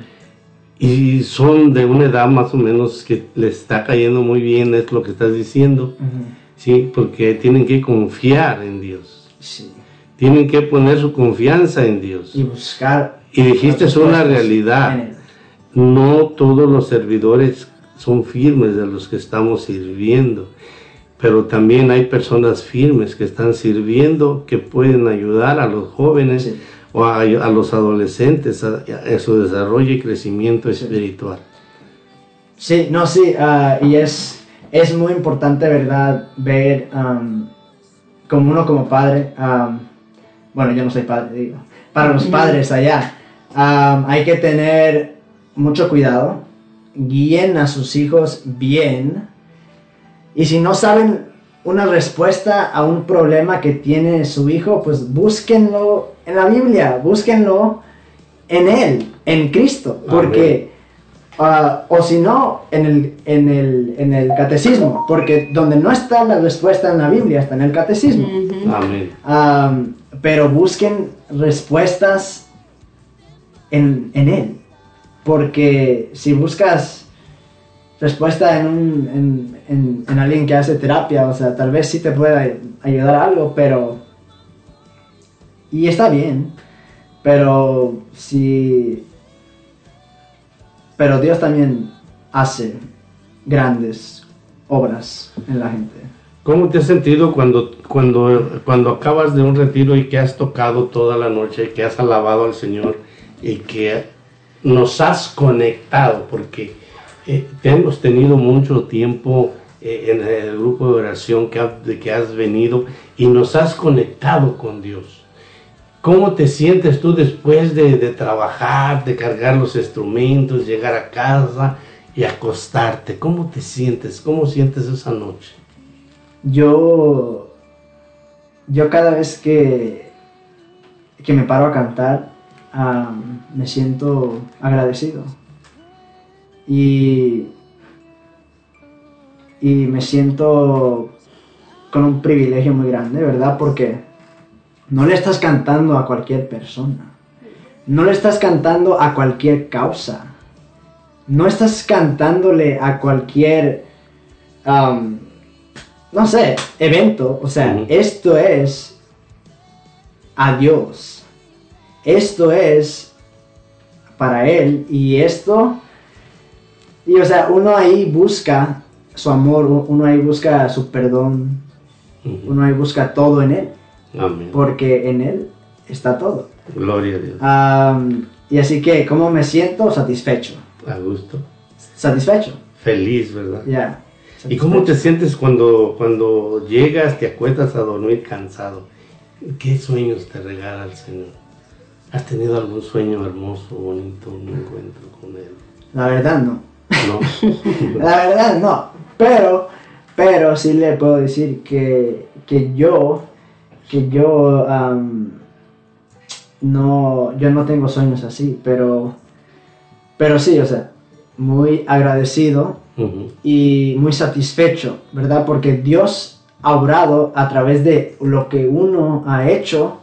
Speaker 3: y son de una edad más o menos que les está cayendo muy bien, es lo que estás diciendo,
Speaker 4: Ujú.
Speaker 3: ¿sí? Porque tienen que confiar en Dios,
Speaker 4: Sí.
Speaker 3: tienen que poner su confianza en Dios.
Speaker 4: Y buscar.
Speaker 3: Y dijiste es una realidad. No todos los servidores son firmes de los que estamos sirviendo, pero también hay personas firmes que están sirviendo, que pueden ayudar a los jóvenes
Speaker 4: Sí.
Speaker 3: o a, a los adolescentes a, a su desarrollo y crecimiento espiritual.
Speaker 4: Sí, no, sí, ah, y es, es muy importante, ¿verdad? Ver am, como uno como padre, am, bueno, yo no soy padre, digo, para los padres allá, hay que tener mucho cuidado, guíen a sus hijos bien, y si no saben una respuesta a un problema que tiene su hijo, pues búsquenlo en la Biblia, búsquenlo en Él, en Cristo, porque... Ah, o si no, en el, en, el, en el catecismo, porque donde no está la respuesta en la Biblia, está en el catecismo.
Speaker 3: Amén.
Speaker 4: Am, pero busquen respuestas en, en Él, porque si buscas respuesta en, un, en, en- en alguien que hace terapia, o sea, tal vez sí te pueda ayudar a algo, pero... Y está bien, pero si pero Dios también hace grandes obras en la gente.
Speaker 3: ¿Cómo te has sentido cuando, cuando, cuando acabas de un retiro y que has tocado toda la noche, que has alabado al Señor y que nos has conectado? Porque eh, hemos tenido mucho tiempo eh, en el grupo de oración que, ha- de que has venido y nos has conectado con Dios. ¿Cómo te sientes tú después de, de trabajar, de cargar los instrumentos, llegar a casa y acostarte? ¿Cómo te sientes? ¿Cómo sientes esa noche?
Speaker 4: Yo, yo cada vez que, que me paro a cantar, me siento agradecido. Y, y me siento con un privilegio muy grande, ¿verdad? Porque no le estás cantando a cualquier persona. No le estás cantando a cualquier causa. No estás cantándole a cualquier, no sé, evento. O sea, esto es a Dios. Esto es para Él. Y esto, y o sea, uno ahí busca su amor, uno ahí busca su perdón, uno ahí busca todo en Él.
Speaker 3: Amén.
Speaker 4: Porque en Él está todo.
Speaker 3: Gloria a Dios.
Speaker 4: Y así que, ¿cómo me siento? Satisfecho.
Speaker 3: A gusto.
Speaker 4: Satisfecho.
Speaker 3: Feliz, ¿verdad?
Speaker 4: Ya.
Speaker 3: ¿Y cómo te sientes cuando, cuando llegas, te acuestas a dormir cansado? ¿Qué sueños te regala el Señor? ¿Has tenido algún sueño hermoso, bonito, un encuentro con Él?
Speaker 4: La verdad no.
Speaker 3: No.
Speaker 4: La verdad no. Pero, pero sí le puedo decir que, que yo, que yo, no, yo no tengo sueños así, pero, pero sí, o sea, muy agradecido y muy satisfecho, ¿verdad? Porque Dios ha obrado a través de lo que uno ha hecho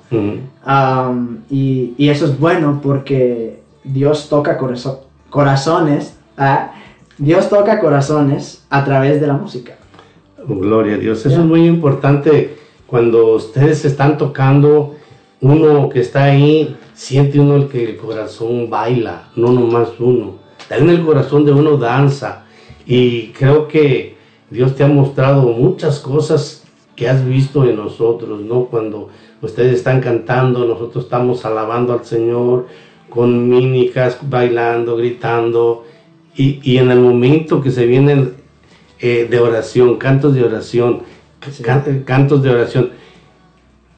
Speaker 4: Am, y, y eso es bueno porque Dios toca corazo- corazones, ¿ah? Dios toca corazones a través de la música.
Speaker 3: Gloria a Dios. Eso es muy importante cuando ustedes están tocando, uno que está ahí, siente uno el que el corazón baila, no nomás uno. También el corazón de uno danza. Y creo que Dios te ha mostrado muchas cosas que has visto en nosotros, ¿no? Cuando ustedes están cantando, nosotros estamos alabando al Señor con mímicas, bailando, gritando. Y, y en el momento que se vienen eh, de oración, cantos de oración, can- cantos de oración.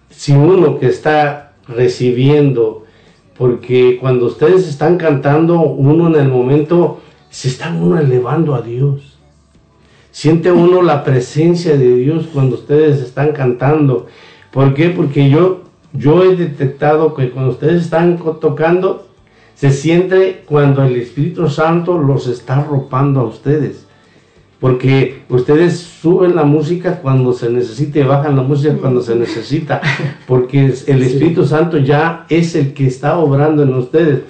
Speaker 3: Si uno que está recibiendo, porque cuando ustedes están cantando, uno en el momento se está uno elevando a Dios. Siente uno la presencia de Dios cuando ustedes están cantando. ¿Por qué? Porque yo, yo he detectado que cuando ustedes están tocando, se siente cuando el Espíritu Santo los está arropando a ustedes. Porque ustedes suben la música cuando se necesita y bajan la música cuando se necesita. Porque el Espíritu Santo ya es el que está obrando en ustedes.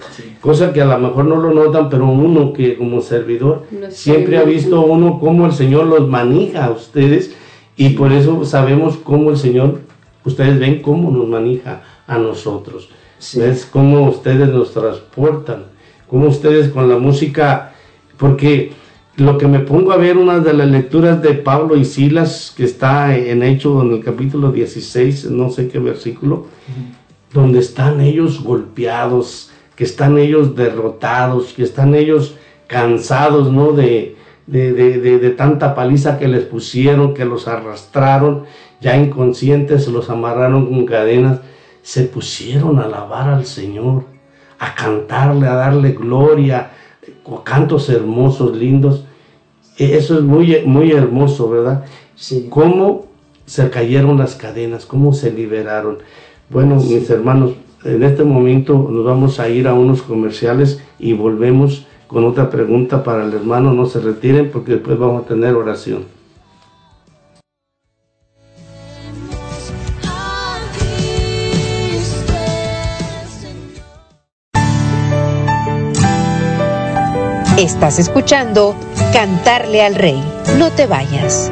Speaker 3: Cosa que a lo mejor no lo notan, pero uno que como servidor siempre ha visto uno cómo el Señor los maneja a ustedes. Y por eso sabemos cómo el Señor, ustedes ven cómo nos maneja a nosotros. ¿Ves cómo ustedes nos transportan? Cómo ustedes con la música, porque lo que me pongo a ver, una de las lecturas de Pablo y Silas, que está en Hecho en el capítulo 16, no sé qué versículo, donde están ellos golpeados, que están ellos derrotados, que están ellos cansados, ¿no? De, de, de- de- de tanta paliza que les pusieron, que los arrastraron, ya inconscientes, los amarraron con cadenas, se pusieron a alabar al Señor, a cantarle, a darle gloria, con cantos hermosos, lindos. E- Eso es muy, muy hermoso, ¿verdad?
Speaker 4: Sí.
Speaker 3: Cómo se cayeron las cadenas, cómo se liberaron. Bueno, mis hermanos, en este momento nos vamos a ir a unos comerciales y volvemos con otra pregunta para el hermano. No se retiren porque después vamos a tener oración.
Speaker 6: Estás escuchando Cantarle al Rey. No te vayas.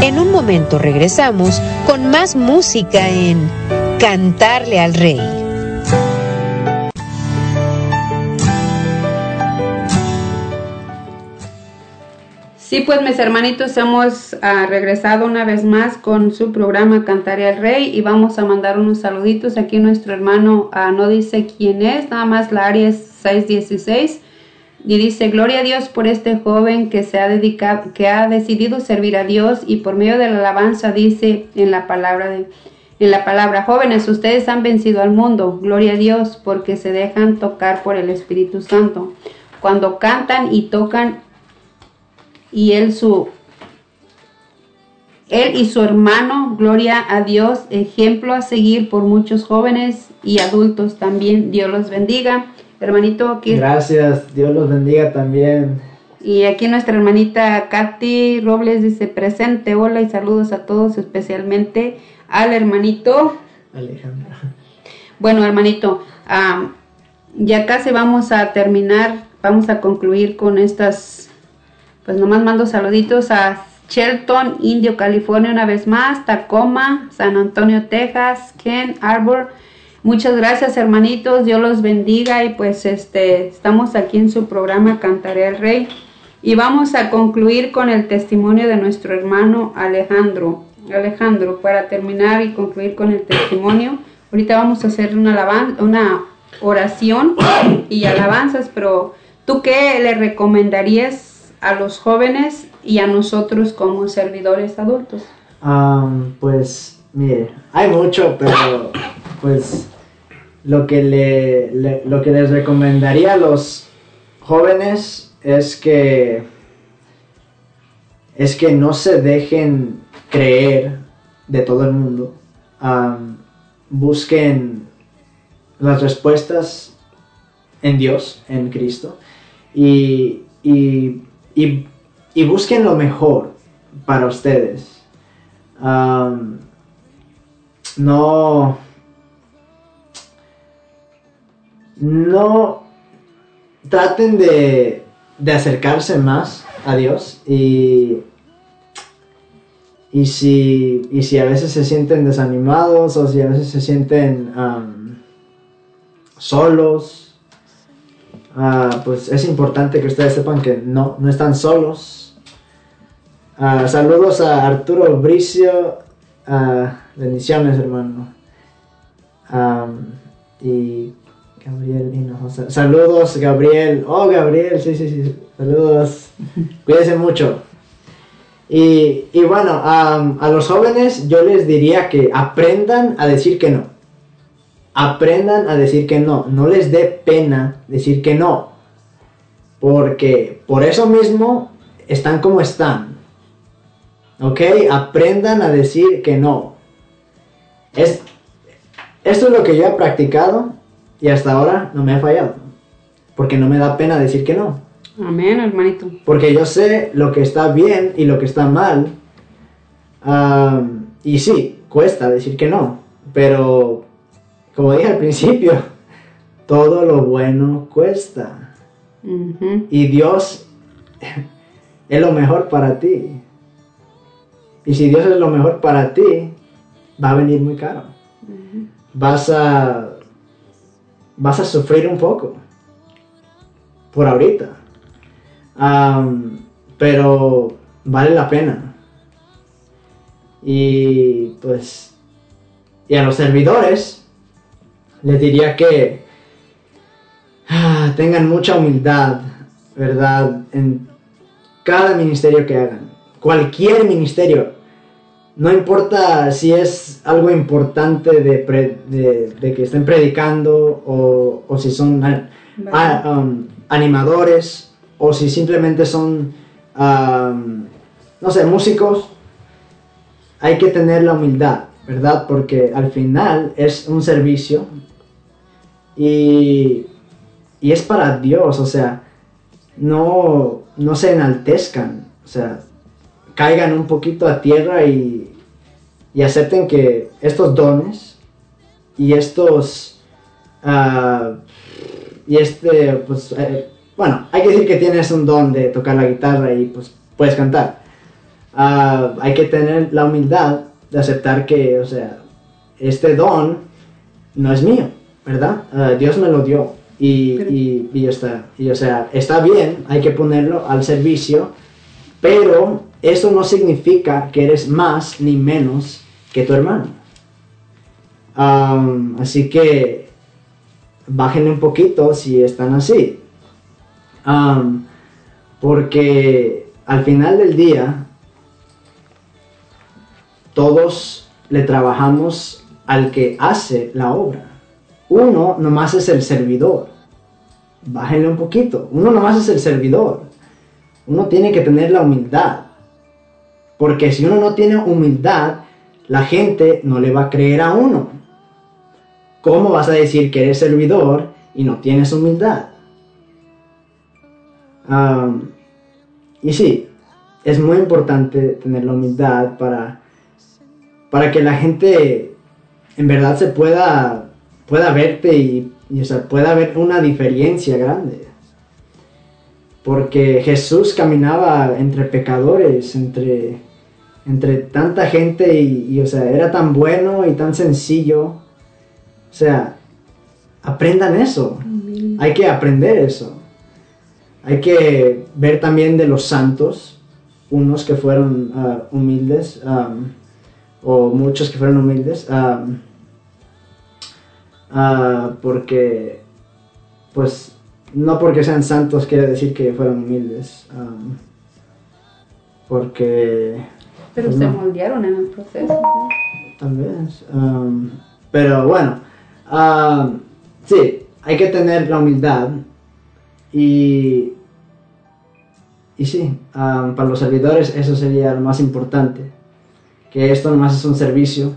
Speaker 7: En un momento regresamos con más música en Cantarle al Rey.
Speaker 2: Sí, pues mis hermanitos hemos ah, regresado una vez más con su programa Cantaré al Rey y vamos a mandar unos saluditos. Aquí nuestro hermano ah, no dice quién es, nada más la área es 616 y dice gloria a Dios por este joven que se ha dedicado, que ha decidido servir a Dios y por medio de la alabanza dice en la palabra de en la palabra jóvenes ustedes han vencido al mundo, gloria a Dios porque se dejan tocar por el Espíritu Santo. Cuando cantan y tocan y él su él y su hermano, gloria a Dios, ejemplo a seguir por muchos jóvenes y adultos también. Dios los bendiga. Hermanito, aquí.
Speaker 4: Gracias, Dios los bendiga también.
Speaker 2: Y aquí nuestra hermanita Katy Robles dice presente, hola y saludos a todos, especialmente al hermanito.
Speaker 4: Alejandro.
Speaker 2: Bueno, hermanito, ya casi vamos a terminar, vamos a concluir con estas, pues nomás mando saluditos a Shelton, Indio, California una vez más, Tacoma, San Antonio, Texas, Ken Arbor. Muchas gracias hermanitos, Dios los bendiga y pues este estamos aquí en su programa Cantaré al Rey y vamos a concluir con el testimonio de nuestro hermano Alejandro. Alejandro, para terminar y concluir con el testimonio, ahorita vamos a hacer una alaban una oración y alabanzas, pero ¿tú qué le recomendarías a los jóvenes y a nosotros como servidores adultos?
Speaker 4: Am, pues, mire, hay mucho, pero pues lo que, le, lo que les recomendaría a los jóvenes es que es que no se dejen creer de todo el mundo. Busquen las respuestas en Dios, en Cristo, y, y, y- busquen lo mejor para ustedes. no, no traten de, de acercarse más a Dios y, y, si, y si a veces se sienten desanimados o si a veces se sienten solos, Ah, pues es importante que ustedes sepan que no, no están solos. Ah, saludos a Arturo Bricio. ah, bendiciones, hermano. Y Gabriel Hinojosa. Saludos, Gabriel. Oh, Gabriel, sí, sí, sí. Saludos. Cuídense mucho. Y, y bueno, am, a los jóvenes yo les diría que aprendan a decir que no aprendan a decir que no. No les dé pena decir que no. Porque por eso mismo están como están. ¿Ok? Aprendan a decir que no. Es, esto es lo que yo he practicado y hasta ahora no me ha fallado. Porque no me da pena decir que no.
Speaker 2: Amén, hermanito.
Speaker 4: Porque yo sé lo que está bien y lo que está mal. Y sí, cuesta decir que no. Pero, como dije al principio, todo lo bueno cuesta. Y Dios es lo mejor para ti. Y si Dios es lo mejor para ti, va a venir muy caro. Vas a vas a sufrir un poco. Por ahorita. Pero vale la pena. Y pues y a los servidores les diría que ah, tengan mucha humildad, ¿verdad? En cada ministerio que hagan. Cualquier ministerio. No importa si es algo importante de, pre- de- de que estén predicando o, o si son a- a- um, animadores o si simplemente son, um, no sé, músicos. Hay que tener la humildad, ¿verdad? Porque al final es un servicio y, y es para Dios, o sea, no, no se enaltezcan, o sea, caigan un poquito a tierra y, y acepten que estos dones y estos, ah, y este, pues, eh, bueno, hay que decir que tienes un don de tocar la guitarra y pues puedes cantar. Ah, hay que tener la humildad de aceptar que, o sea, este don no es mío, ¿verdad? Ah, Dios me lo dio y, y, y está. Y, o sea, está bien, hay que ponerlo al servicio, pero eso no significa que eres más ni menos que tu hermano. Así que bájenle un poquito si están así. Porque al final del día, todos le trabajamos al que hace la obra. Uno nomás es el servidor. Bájenle un poquito. Uno nomás es el servidor. Uno tiene que tener la humildad. Porque si uno no tiene humildad, la gente no le va a creer a uno. ¿Cómo vas a decir que eres servidor y no tienes humildad? Y sí, es muy importante tener la humildad para, para que la gente en verdad se pueda, pueda verte y, o sea, pueda ver una diferencia grande. Porque Jesús caminaba entre pecadores, entre, entre tanta gente y, y, o sea, era tan bueno y tan sencillo. O sea, aprendan eso. Hay que aprender eso. Hay que ver también de los santos, unos que fueron ah, humildes, o muchos que fueron humildes, ah, porque, pues, no porque sean santos quiere decir que fueron humildes, am, porque...
Speaker 2: Pero
Speaker 4: pues,
Speaker 2: se
Speaker 4: no.
Speaker 2: moldearon en el proceso. ¿no?
Speaker 4: Tal vez. am, pero bueno, am, sí, hay que tener la humildad. Y, y sí, para los servidores eso sería lo más importante. Que esto nomás es un servicio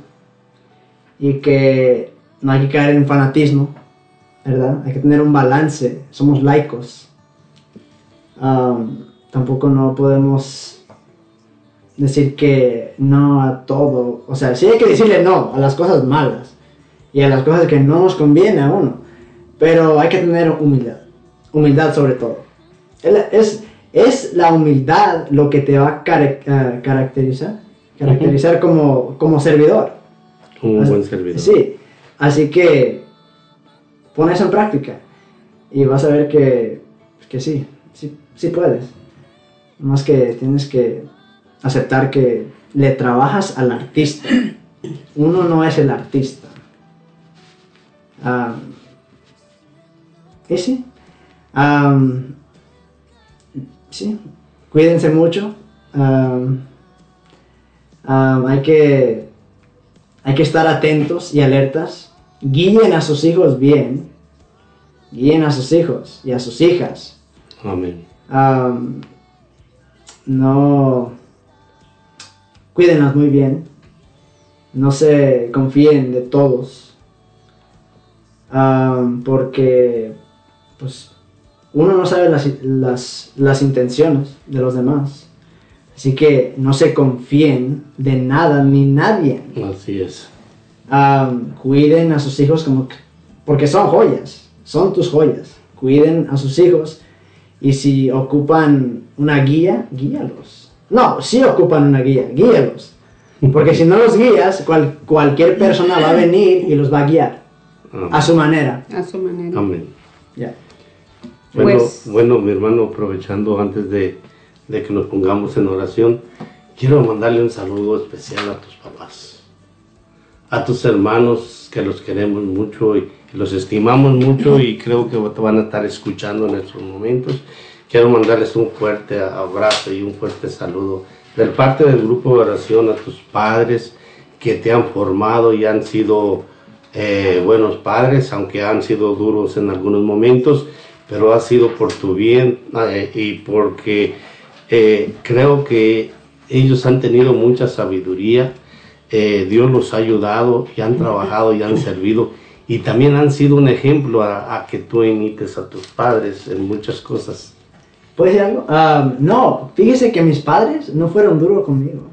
Speaker 4: y que no hay que caer en fanatismo, ¿verdad? Hay que tener un balance, somos laicos. Am, tampoco no podemos decir que no a todo. O sea, sí hay que decirle no a las cosas malas y a las cosas que no nos conviene a uno. Pero hay que tener humildad. Humildad sobre todo. Es, es la humildad lo que te va a care- eh, caracterizar, caracterizar como, como servidor.
Speaker 3: Como un buen servidor.
Speaker 4: Sí, así que pon eso en práctica y vas a ver que, que sí, sí, sí puedes. Más que tienes que aceptar que le trabajas al artista. Uno no es el artista. Ah, y sí, Am, sí, cuídense mucho. Hay que hay que estar atentos y alertas. Guíen a sus hijos bien. Guíen a sus hijos y a sus hijas.
Speaker 3: Amén.
Speaker 4: Am, no. Cuídenlas muy bien. No se confíen de todos. Porque, pues, uno no sabe las, las, las intenciones de los demás. Así que no se confíen de nada ni nadie.
Speaker 3: Así es.
Speaker 4: Am, cuiden a sus hijos como que- porque son joyas, son tus joyas. Cuiden a sus hijos y si ocupan una guía, guíalos. No, si ocupan una guía, guíalos. Porque si no los guías, cual- cualquier persona va a venir y los va a guiar a su manera.
Speaker 2: A su manera.
Speaker 3: Amén.
Speaker 4: Ya.
Speaker 3: Bueno,
Speaker 2: Pues-
Speaker 3: bueno, mi hermano, aprovechando antes de, de que nos pongamos en oración, quiero mandarle un saludo especial a tus papás, a tus hermanos que los queremos mucho y los estimamos mucho y creo que te van a estar escuchando en estos momentos. Quiero mandarles un fuerte abrazo y un fuerte saludo del parte del grupo de oración a tus padres que te han formado y han sido eh, buenos padres, aunque han sido duros en algunos momentos, pero ha sido por tu bien eh, y porque eh, creo que ellos han tenido mucha sabiduría, eh, Dios los ha ayudado y han trabajado y han servido y también han sido un ejemplo a, a que tú imites a tus padres en muchas cosas.
Speaker 4: ¿Puedes decir algo? Am, no, fíjese que mis padres no fueron duros conmigo.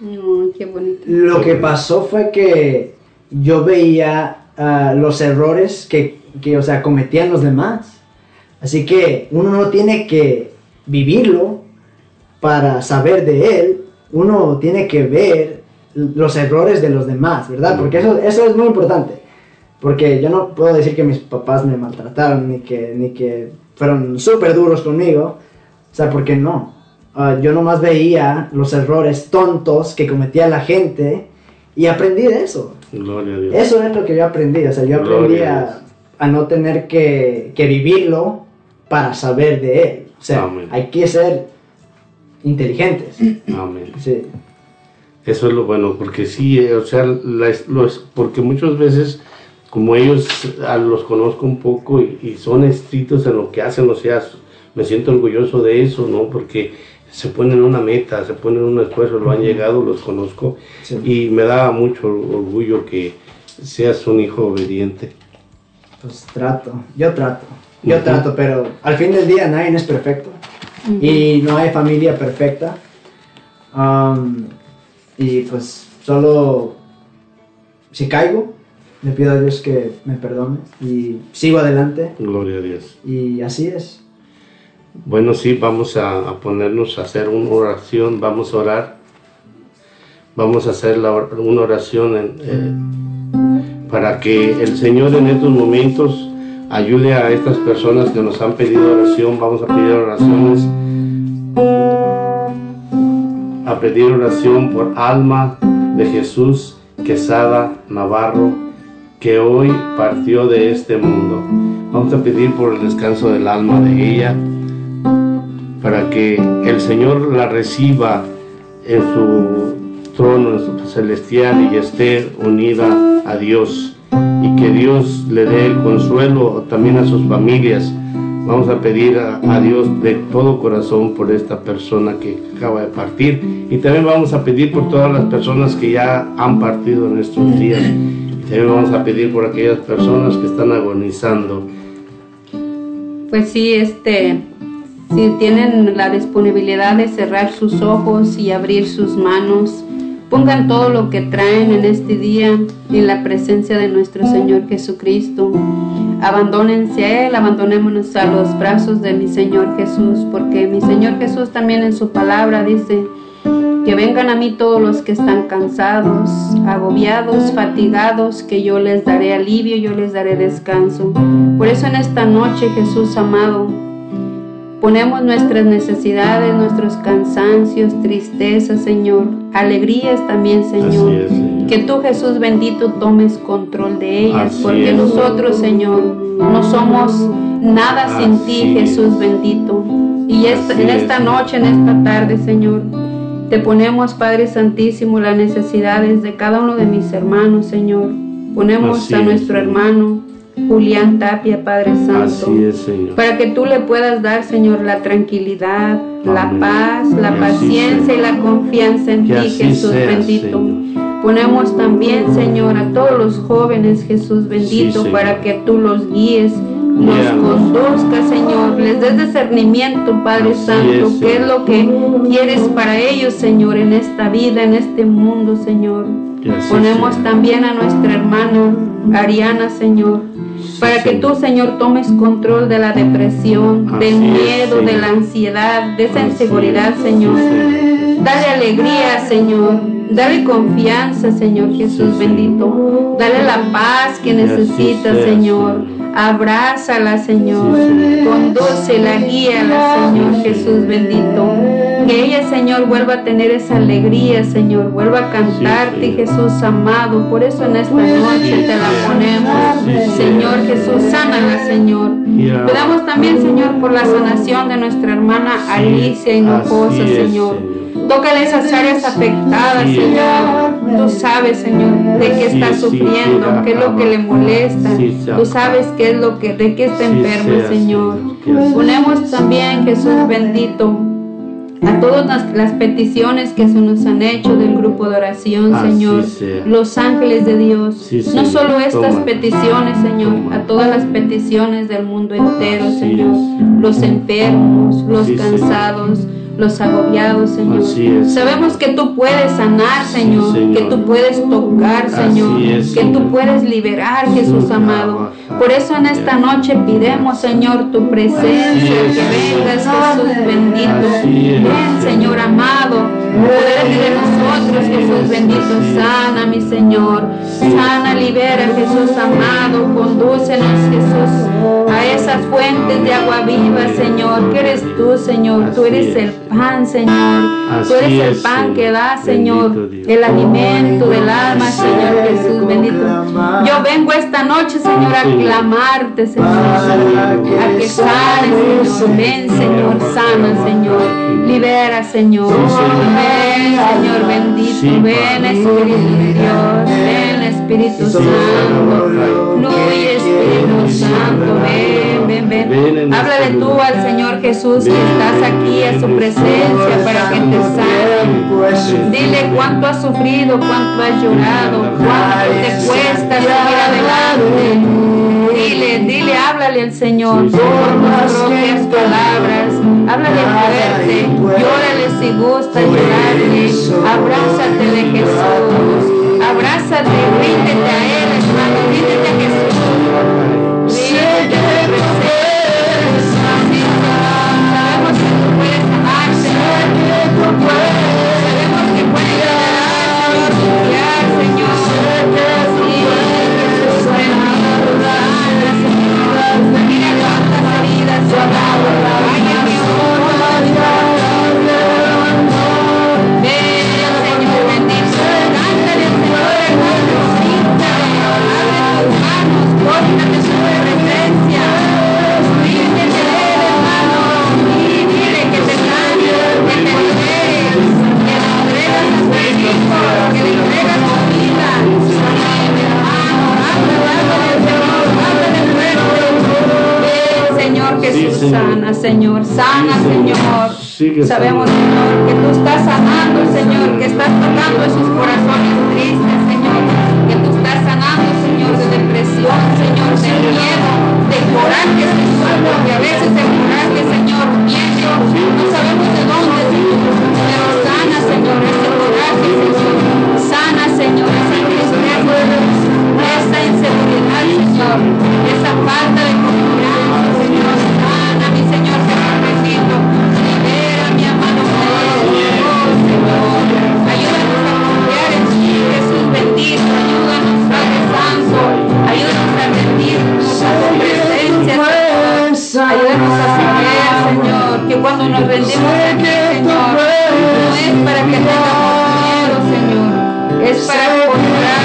Speaker 2: Ay, qué bonito.
Speaker 4: Lo que pasó fue que yo veía ah, los errores que, que, o sea, cometían los demás. Así que uno no tiene que vivirlo para saber de él. Uno tiene que ver los errores de los demás, ¿verdad? Porque eso, eso es muy importante. Porque yo no puedo decir que mis papás me maltrataron ni que, ni que fueron súper duros conmigo. O sea, porque no. Ah, yo nomás veía los errores tontos que cometía la gente y aprendí de eso.
Speaker 3: Gloria a Dios.
Speaker 4: Eso es lo que yo aprendí. O sea, yo aprendí
Speaker 3: a
Speaker 4: a, a no tener que, que vivirlo para saber de él. O sea,
Speaker 3: Amén.
Speaker 4: hay que ser inteligentes.
Speaker 3: Amén.
Speaker 4: Sí.
Speaker 3: Eso es lo bueno, porque sí, eh, o sea, la- los, porque muchas veces, como ellos ah, los conozco un poco y, y son estrictos en lo que hacen, o sea, me siento orgulloso de eso, ¿no? Porque se ponen una meta, se ponen un esfuerzo, lo han llegado, los conozco,
Speaker 4: Sí.
Speaker 3: y me da mucho orgullo que seas un hijo obediente.
Speaker 4: Pues trato, yo trato, yo trato, pero al fin del día nadie es perfecto y no hay familia perfecta. Y pues solo si caigo, le pido a Dios que me perdone y sigo adelante
Speaker 3: Gloria a Dios.
Speaker 4: y así es.
Speaker 3: Bueno, sí, vamos a, a ponernos a hacer una oración, vamos a orar. Vamos a hacer la una oración en, eh, para que el Señor en estos momentos ayude a estas personas que nos han pedido oración. Vamos a pedir oraciones, a pedir oración por Alma de Jesús Quesada Navarro, que hoy partió de este mundo. Vamos a pedir por el descanso del alma de ella para que el Señor la reciba en su trono celestial y esté unida a Dios y que Dios le dé el consuelo también a sus familias. Vamos a pedir a, Dios de todo corazón por esta persona que acaba de partir y también vamos a pedir por todas las personas que ya han partido en estos días y también vamos a pedir por aquellas personas que están agonizando.
Speaker 2: Pues sí, este, si tienen la disponibilidad de cerrar sus ojos y abrir sus manos, pongan todo lo que traen en este día en la presencia de nuestro Señor Jesucristo. Abandónense a Él, abandonémonos a los brazos de mi Señor Jesús, porque mi Señor Jesús también en su palabra dice, que vengan a mí todos los que están cansados, agobiados, fatigados, que yo les daré alivio, yo les daré descanso. Por eso en esta noche, Jesús amado, ponemos nuestras necesidades, nuestros cansancios, tristezas, Señor, alegrías también, Señor.
Speaker 3: Así es, Señor.
Speaker 2: Que tú, Jesús bendito, tomes control de ellas,
Speaker 3: Así
Speaker 2: porque
Speaker 3: es.
Speaker 2: nosotros, Señor, no somos nada sin ti,
Speaker 3: es.
Speaker 2: Jesús bendito. Y esta- en
Speaker 3: es,
Speaker 2: esta noche, en esta tarde, Señor, te ponemos, Padre Santísimo, las necesidades de cada uno de mis hermanos, Señor. Ponemos
Speaker 3: Así
Speaker 2: a
Speaker 3: es,
Speaker 2: nuestro hermano Julián Tapia, Padre Santo.
Speaker 3: Así es, Señor.
Speaker 2: Para que tú le puedas dar, Señor, la tranquilidad, la paz, la
Speaker 3: Que
Speaker 2: paciencia y la confianza en
Speaker 3: Que
Speaker 2: ti, Jesús
Speaker 3: sea,
Speaker 2: bendito.
Speaker 3: Señor.
Speaker 2: Ponemos también, Señor, a todos los jóvenes, Jesús bendito, para que tú los guíes, los
Speaker 3: Guíalos.
Speaker 2: conduzcas, Señor, les des discernimiento, Padre
Speaker 3: Así
Speaker 2: Santo,
Speaker 3: es,
Speaker 2: qué es lo que quieres para ellos, Señor, en esta vida, en este mundo, Señor.
Speaker 3: Así
Speaker 2: Ponemos
Speaker 3: sea.
Speaker 2: también a nuestra hermana Ariana, Señor, para que tú, Señor, tomes control de la depresión, del miedo, de la ansiedad, de esa inseguridad, Señor. Dale alegría, Señor. Dale confianza, Señor Jesús bendito. Dale la paz que
Speaker 3: Que así
Speaker 2: necesita,
Speaker 3: sea,
Speaker 2: Señor. Abrázala, Señor. Condúcela, guíala, Señor Jesús bendito. Que ella, Señor, vuelva a tener esa alegría, Señor. Vuelva a cantarte. Jesús amado. Por eso en esta noche te la ponemos. Señor Jesús, sánala, Señor. Pedamos también, Señor, por la sanación de nuestra hermana Alicia Hinojosa,
Speaker 3: Así es,
Speaker 2: Señor. Tócale esas áreas afectadas. Señor. Tú sabes, Señor, de qué está sufriendo, qué es lo que le molesta. Tú sabes qué es lo que, de qué está enfermo, Señor.
Speaker 3: que así
Speaker 2: Ponemos también, Jesús bendito, a todas las, peticiones que se nos han hecho del grupo de oración,
Speaker 3: Así
Speaker 2: Señor. Los ángeles de Dios. No solo estas peticiones, Señor, a todas las peticiones del mundo entero, Señor. Los enfermos, los cansados, los agobiados, Señor. Sabemos que tú puedes sanar, Señor,
Speaker 3: Señor.
Speaker 2: que tú puedes tocar, Señor,
Speaker 3: es,
Speaker 2: que tú puedes liberar, Jesús amado. Por eso en esta noche pidemos, Señor, tu presencia,
Speaker 3: es,
Speaker 2: que vengas, Jesús bendito. Ven, Señor amado, poder de nosotros, Jesús bendito, sana, mi Señor. Sana, libera, Jesús amado, condúcenos, Jesús, a esas fuentes de agua viva, Señor. Que eres tú, Señor. Tú eres
Speaker 3: es.
Speaker 2: el pan, Señor. Tú eres el pan que da, Señor, el alimento del alma, Señor Jesús bendito. Yo vengo esta noche, Señor, a clamarte, Señor, a que sanes, Señor. Ven, Señor, sana, Señor. Libera, Señor. Ven, Señor bendito. Ven. Espíritu de Dios. Ven, Espíritu Santo. Fluye, Espíritu Santo. Ven, ven,
Speaker 3: Ven
Speaker 2: ven.
Speaker 3: en
Speaker 2: Háblale
Speaker 3: este
Speaker 2: tú al Señor Jesús que estás aquí a su
Speaker 3: ven,
Speaker 2: presencia para que te sane. Dile cuánto has sufrido, cuánto has llorado, cuánto te cuesta seguir adelante. Dile, dile, háblale al Señor por tus propias palabras. Háblale fuerte, llórale si gusta llorarle. Abrázatele Jesús. Abrázate, ríndete a Él, hermano, ríndete a Jesús. Ríndete a su presencia. Sabemos que tú puedes Sana, Señor, sana, Señor. Sabemos, Señor, que tú estás sanando, Señor, que estás tocando esos corazones tristes, Señor, que tú estás sanando, Señor, de depresión, Señor, de miedo, de coraje, Señor, porque a veces el coraje, Señor, miedo, no sabemos de dónde, Señor, pero sana, Señor, ese coraje, Señor, sana, Señor, esa tristeza, esa inseguridad, Señor, esa falta de comunidad. Ayúdanos a saber, Señor, que cuando nos rendimos a ti, Señor, no es para que tengamos miedo, Señor, es para encontrar,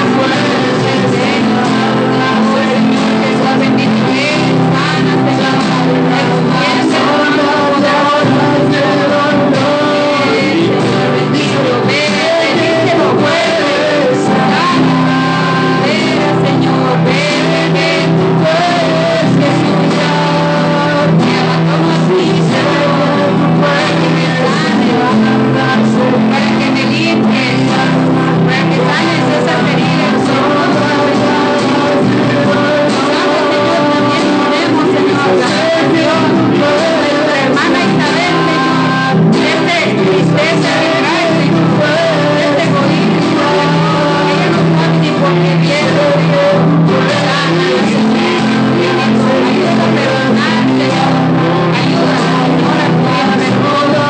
Speaker 2: hermana Isabel, Señor, de esta tristeza que trae, Señor, de este egoísmo, ella no sabe ni por qué viene, Señor. Sánala, Señor, ayúdala a perdonar, Señor. Ayúdala, Señor, a cuidar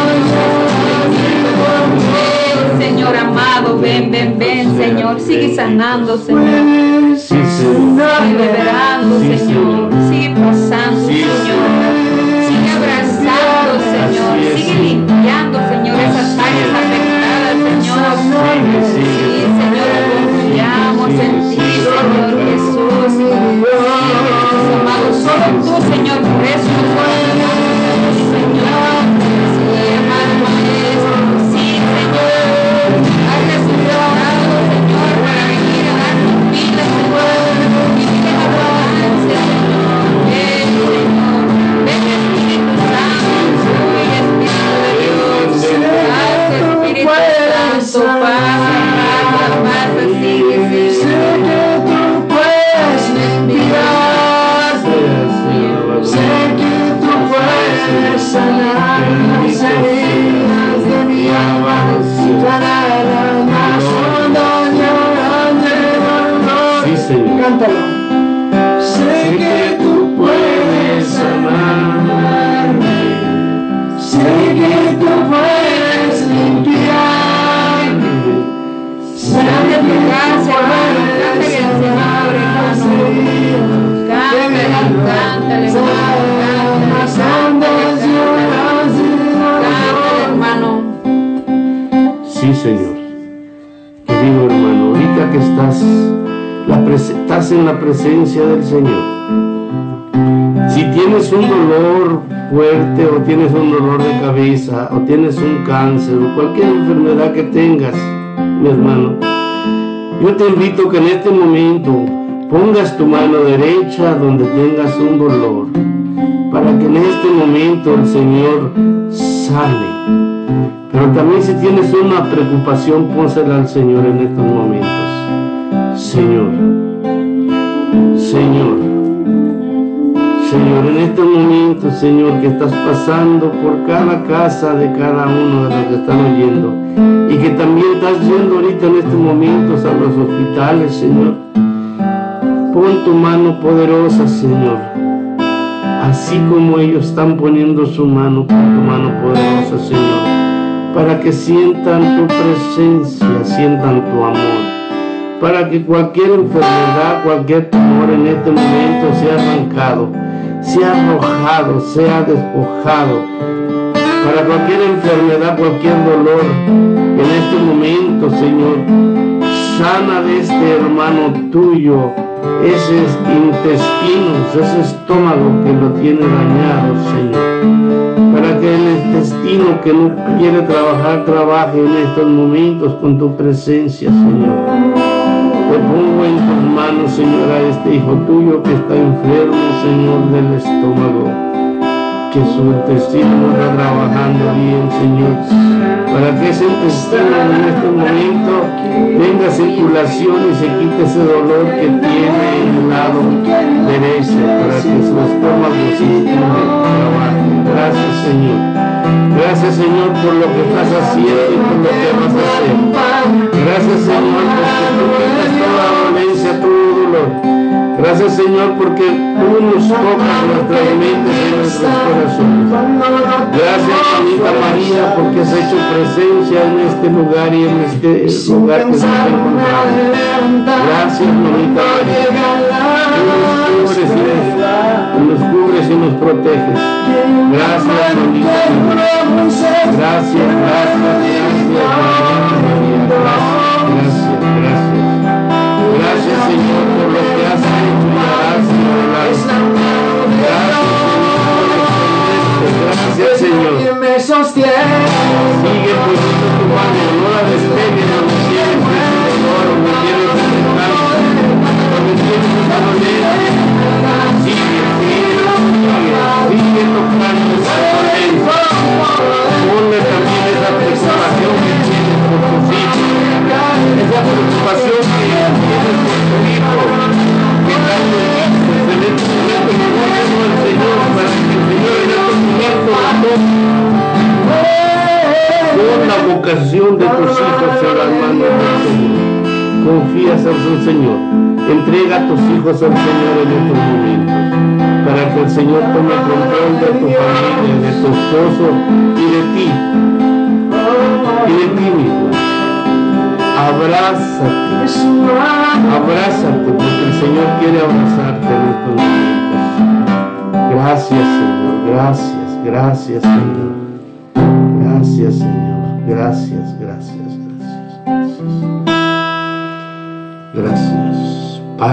Speaker 2: Ven, Señor amado, ven, ven, ven, Señor. Sigue sanando, Señor.
Speaker 4: Señor.
Speaker 2: Sigue liberando, Señor. Sigue pasando, Señor. Tú, Señor, puedes Señor.
Speaker 4: Sanar las heridas de mi alma
Speaker 3: Señor.
Speaker 4: Cántalo.
Speaker 3: Estás, la estás en la presencia del Señor. Si tienes un dolor fuerte o tienes un dolor de cabeza o tienes un cáncer o cualquier enfermedad que tengas, mi hermano, yo te invito que en este momento pongas tu mano derecha donde tengas un dolor, para que en este momento el Señor sane. Pero también si tienes una preocupación, pónsela al Señor en estos momentos. Señor, Señor, Señor, en estos momentos, Señor, que estás pasando por cada casa de cada uno de los que están oyendo y que también estás yendo ahorita en estos momentos a los hospitales, Señor. Pon tu mano poderosa, Señor. Así como ellos están poniendo su mano, pon tu mano poderosa, Señor, para que sientan tu presencia, sientan tu amor, para que cualquier enfermedad, cualquier tumor en este momento sea arrancado, sea arrojado, sea despojado, para cualquier enfermedad, cualquier dolor, en este momento, Señor, sana de este hermano tuyo esos intestinos, ese estómago que lo tiene dañado, Señor. Para que el intestino que no quiere trabajar, trabaje en estos momentos con tu presencia, Señor. Pongo en tus manos, Señor, a este hijo tuyo que está enfermo, Señor, del estómago que su intestino no está trabajando bien, Señor, para que ese intestino en este momento tenga circulación y se quite ese dolor que tiene en el lado derecho, para que su estómago sistema trabaje. Gracias, Señor. Gracias, Señor, por lo que estás haciendo y por lo que vas a hacer. Gracias, Señor, porque tú quitas toda dolencia, todo dolor. Gracias Señor porque tú nos tocas nuestras mentes y nuestros corazones. Gracias mamita María porque has hecho presencia en este lugar y en este lugar que nos encontramos. Gracias mamita María. Tú nos cubres y nos, nos proteges. Gracias mamita María. Gracias, gracias, gracias, gracias,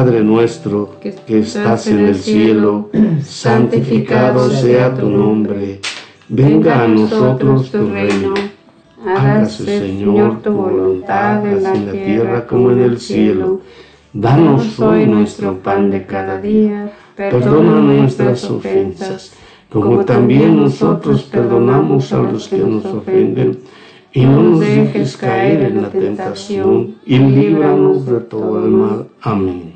Speaker 3: Padre nuestro que estás en el cielo, santificado sea tu nombre. Venga a nosotros tu reino. Hágase, Señor, tu voluntad en la tierra como en el cielo. Danos hoy nuestro pan de cada día. Perdona nuestras ofensas como también nosotros perdonamos a los que nos ofenden, y no nos dejes caer en la tentación, y líbranos de todo el mal. Amén.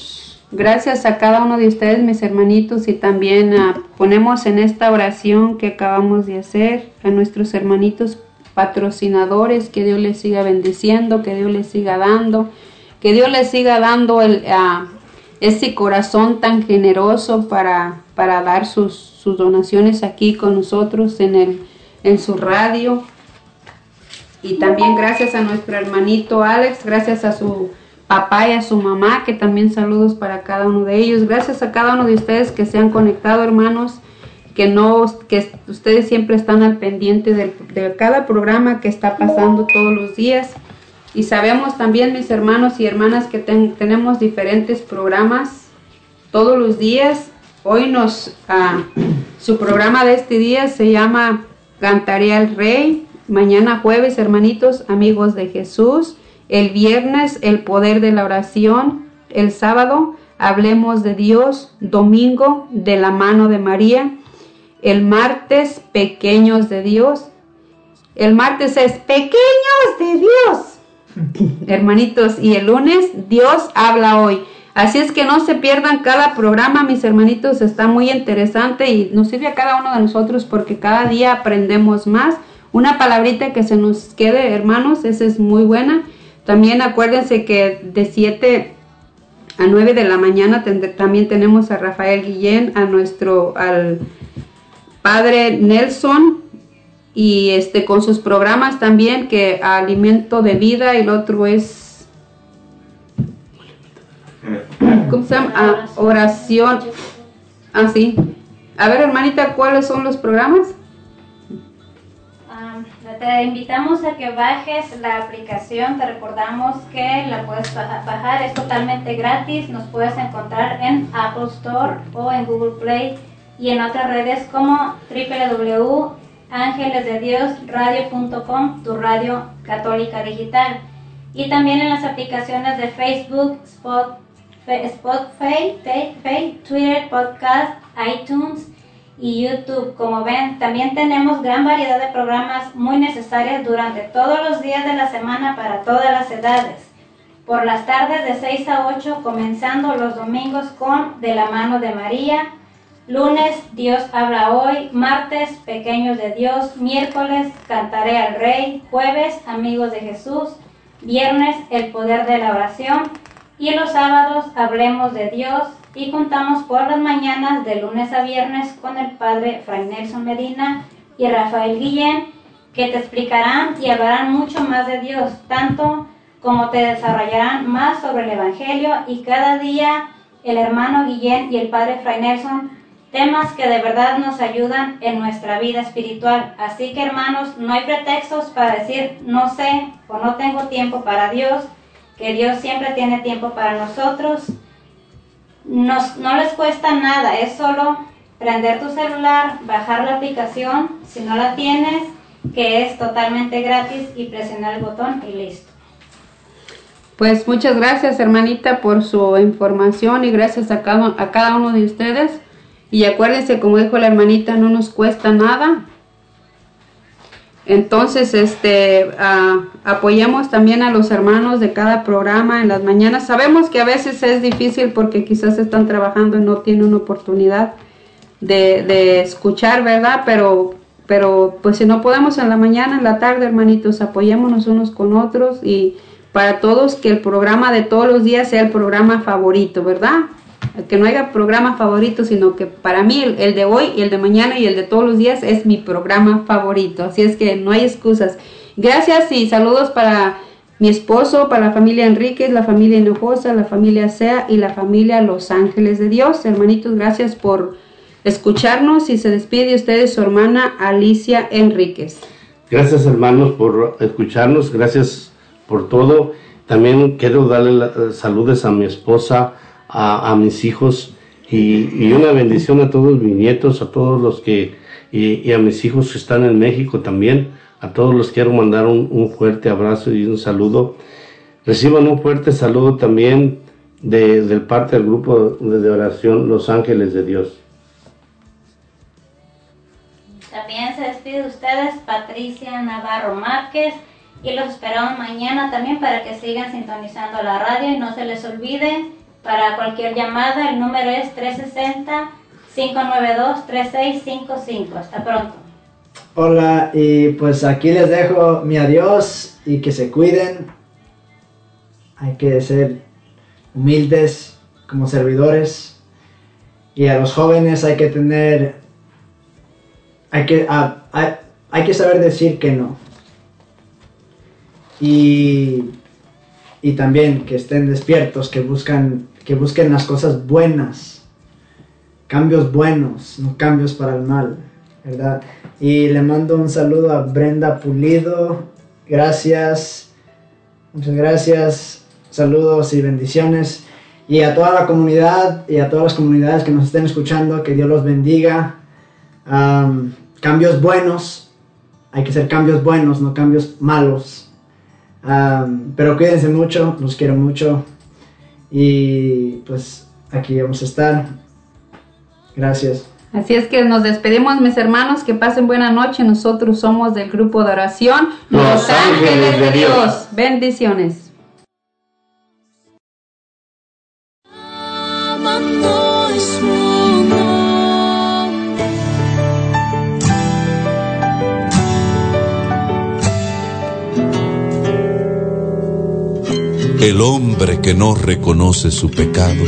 Speaker 2: Gracias a cada uno de ustedes, mis hermanitos, y también ah, ponemos en esta oración que acabamos de hacer a nuestros hermanitos patrocinadores, que Dios les siga bendiciendo, que Dios les siga dando, que Dios les siga dando el, ah, ese corazón tan generoso para, para dar sus, sus donaciones aquí con nosotros en, el, en su radio. Y también gracias a nuestro hermanito Alex, gracias a su papá y a su mamá, que también saludos para cada uno de ellos. Gracias a cada uno de ustedes que se han conectado, hermanos, que no, que ustedes siempre están al pendiente de, de cada programa que está pasando todos los días. Y sabemos también, mis hermanos y hermanas, que ten, tenemos diferentes programas todos los días. Hoy nos, ah, su programa de este día se llama Cantaré al Rey. Mañana jueves, hermanitos, amigos de Jesús. El viernes, el poder de la oración. El sábado, hablemos de Dios. Domingo, de la mano de María. El martes, pequeños de Dios. El martes es pequeños de Dios. Hermanitos, y el lunes Dios habla hoy. Así es que no se pierdan cada programa, mis hermanitos, está muy interesante y nos sirve a cada uno de nosotros porque cada día aprendemos más. Una palabrita que se nos quede, hermanos, esa es muy buena. También acuérdense que de 7 a 9 de la mañana también tenemos a Rafael Guillén, a nuestro, al padre Nelson, y este con sus programas también que alimento de vida y el otro es ¿cómo se llama? Ah, oración ah sí a ver hermanita ¿cuáles son los programas?
Speaker 5: Te invitamos a que bajes la aplicación. Te recordamos que la puedes bajar. Es totalmente gratis. Nos puedes encontrar en Apple Store o en Google Play y en otras redes como www ángelesdediosradio.com, tu radio católica digital. Y también en las aplicaciones de Facebook, Spot, Spotify, Twitter, Podcast, iTunes y YouTube. Como ven, también tenemos gran variedad de programas muy necesarios durante todos los días de la semana para todas las edades. Por las tardes de 6 a 8, comenzando los domingos con De la mano de María, Lunes, Dios habla hoy. Martes, Pequeños de Dios. Miércoles, Cantaré al Rey. Jueves, Amigos de Jesús. Viernes, El Poder de la Oración. Y los sábados, Hablemos de Dios. Y contamos por las mañanas de lunes a viernes con el Padre Fray Nelson Medina y Rafael Guillén, que te explicarán y hablarán mucho más de Dios, tanto como te desarrollarán más sobre el Evangelio y cada día el hermano Guillén y el Padre Fray Nelson temas que de verdad nos ayudan en nuestra vida espiritual. Así que hermanos, no hay pretextos para decir no sé o no tengo tiempo para Dios, que Dios siempre tiene tiempo para nosotros. No les cuesta nada, es solo prender tu celular, bajar la aplicación, si no la tienes, que es totalmente gratis, y presionar el botón y listo.
Speaker 2: Pues muchas gracias hermanita por su información y gracias a cada, a cada uno de ustedes. Y acuérdense, como dijo la hermanita, no nos cuesta nada. Entonces, este, ah, apoyemos también a los hermanos de cada programa en las mañanas. Sabemos que a veces es difícil porque quizás están trabajando y no tienen oportunidad de, de escuchar, ¿verdad? Pero, pero pues si no podemos en la mañana, en la tarde, hermanitos, apoyémonos unos con otros y para todos que el programa de todos los días sea el programa favorito, ¿verdad? Que no haya programa favorito, sino que para mí el, de hoy y el de mañana y el de todos los días es mi programa favorito. Así es que no hay excusas. Gracias y saludos para mi esposo, para la familia Enríquez, la familia Hinojosa, la familia Sea y la familia Los Ángeles de Dios. Hermanitos, gracias por escucharnos y se despide de ustedes su hermana Alicia Enríquez.
Speaker 3: Gracias hermanos por escucharnos, gracias por todo. También quiero darle eh, saludos a mi esposa, a, a mis hijos y, y una bendición a todos mis nietos, a todos los que, y, y a mis hijos que están en México también. A todos los quiero mandar un, un fuerte abrazo y un saludo. Reciban un fuerte saludo también de, del parte del grupo de, oración Los Ángeles de Dios.
Speaker 5: También se despide de ustedes Patricia Navarro Márquez y los esperamos mañana también para que sigan sintonizando la radio y no se les olvide para cualquier llamada el número es 360-592-3655. Hasta pronto.
Speaker 4: Hola, y pues aquí les dejo mi adiós y que se cuiden. Hay que ser humildes como servidores. Y a los jóvenes hay que tener, hay que, ah, hay, que saber decir que no. Y, y también que estén despiertos, que, buscan, que busquen las cosas buenas, cambios buenos, no cambios para el mal. ¿verdad? Y le mando un saludo a Brenda Pulido. Gracias. Muchas gracias. Saludos y bendiciones. Y a toda la comunidad y a todas las comunidades que nos estén escuchando, que Dios los bendiga. Am, cambios buenos. Hay que hacer cambios buenos, no cambios malos. Pero cuídense mucho, los quiero mucho. Y pues aquí vamos a estar. Gracias.
Speaker 2: Así es que nos despedimos, mis hermanos, que pasen buena noche. Nosotros somos del grupo de oración
Speaker 3: Los Ángeles de Dios.
Speaker 2: Bendiciones.
Speaker 10: El hombre que no reconoce su pecado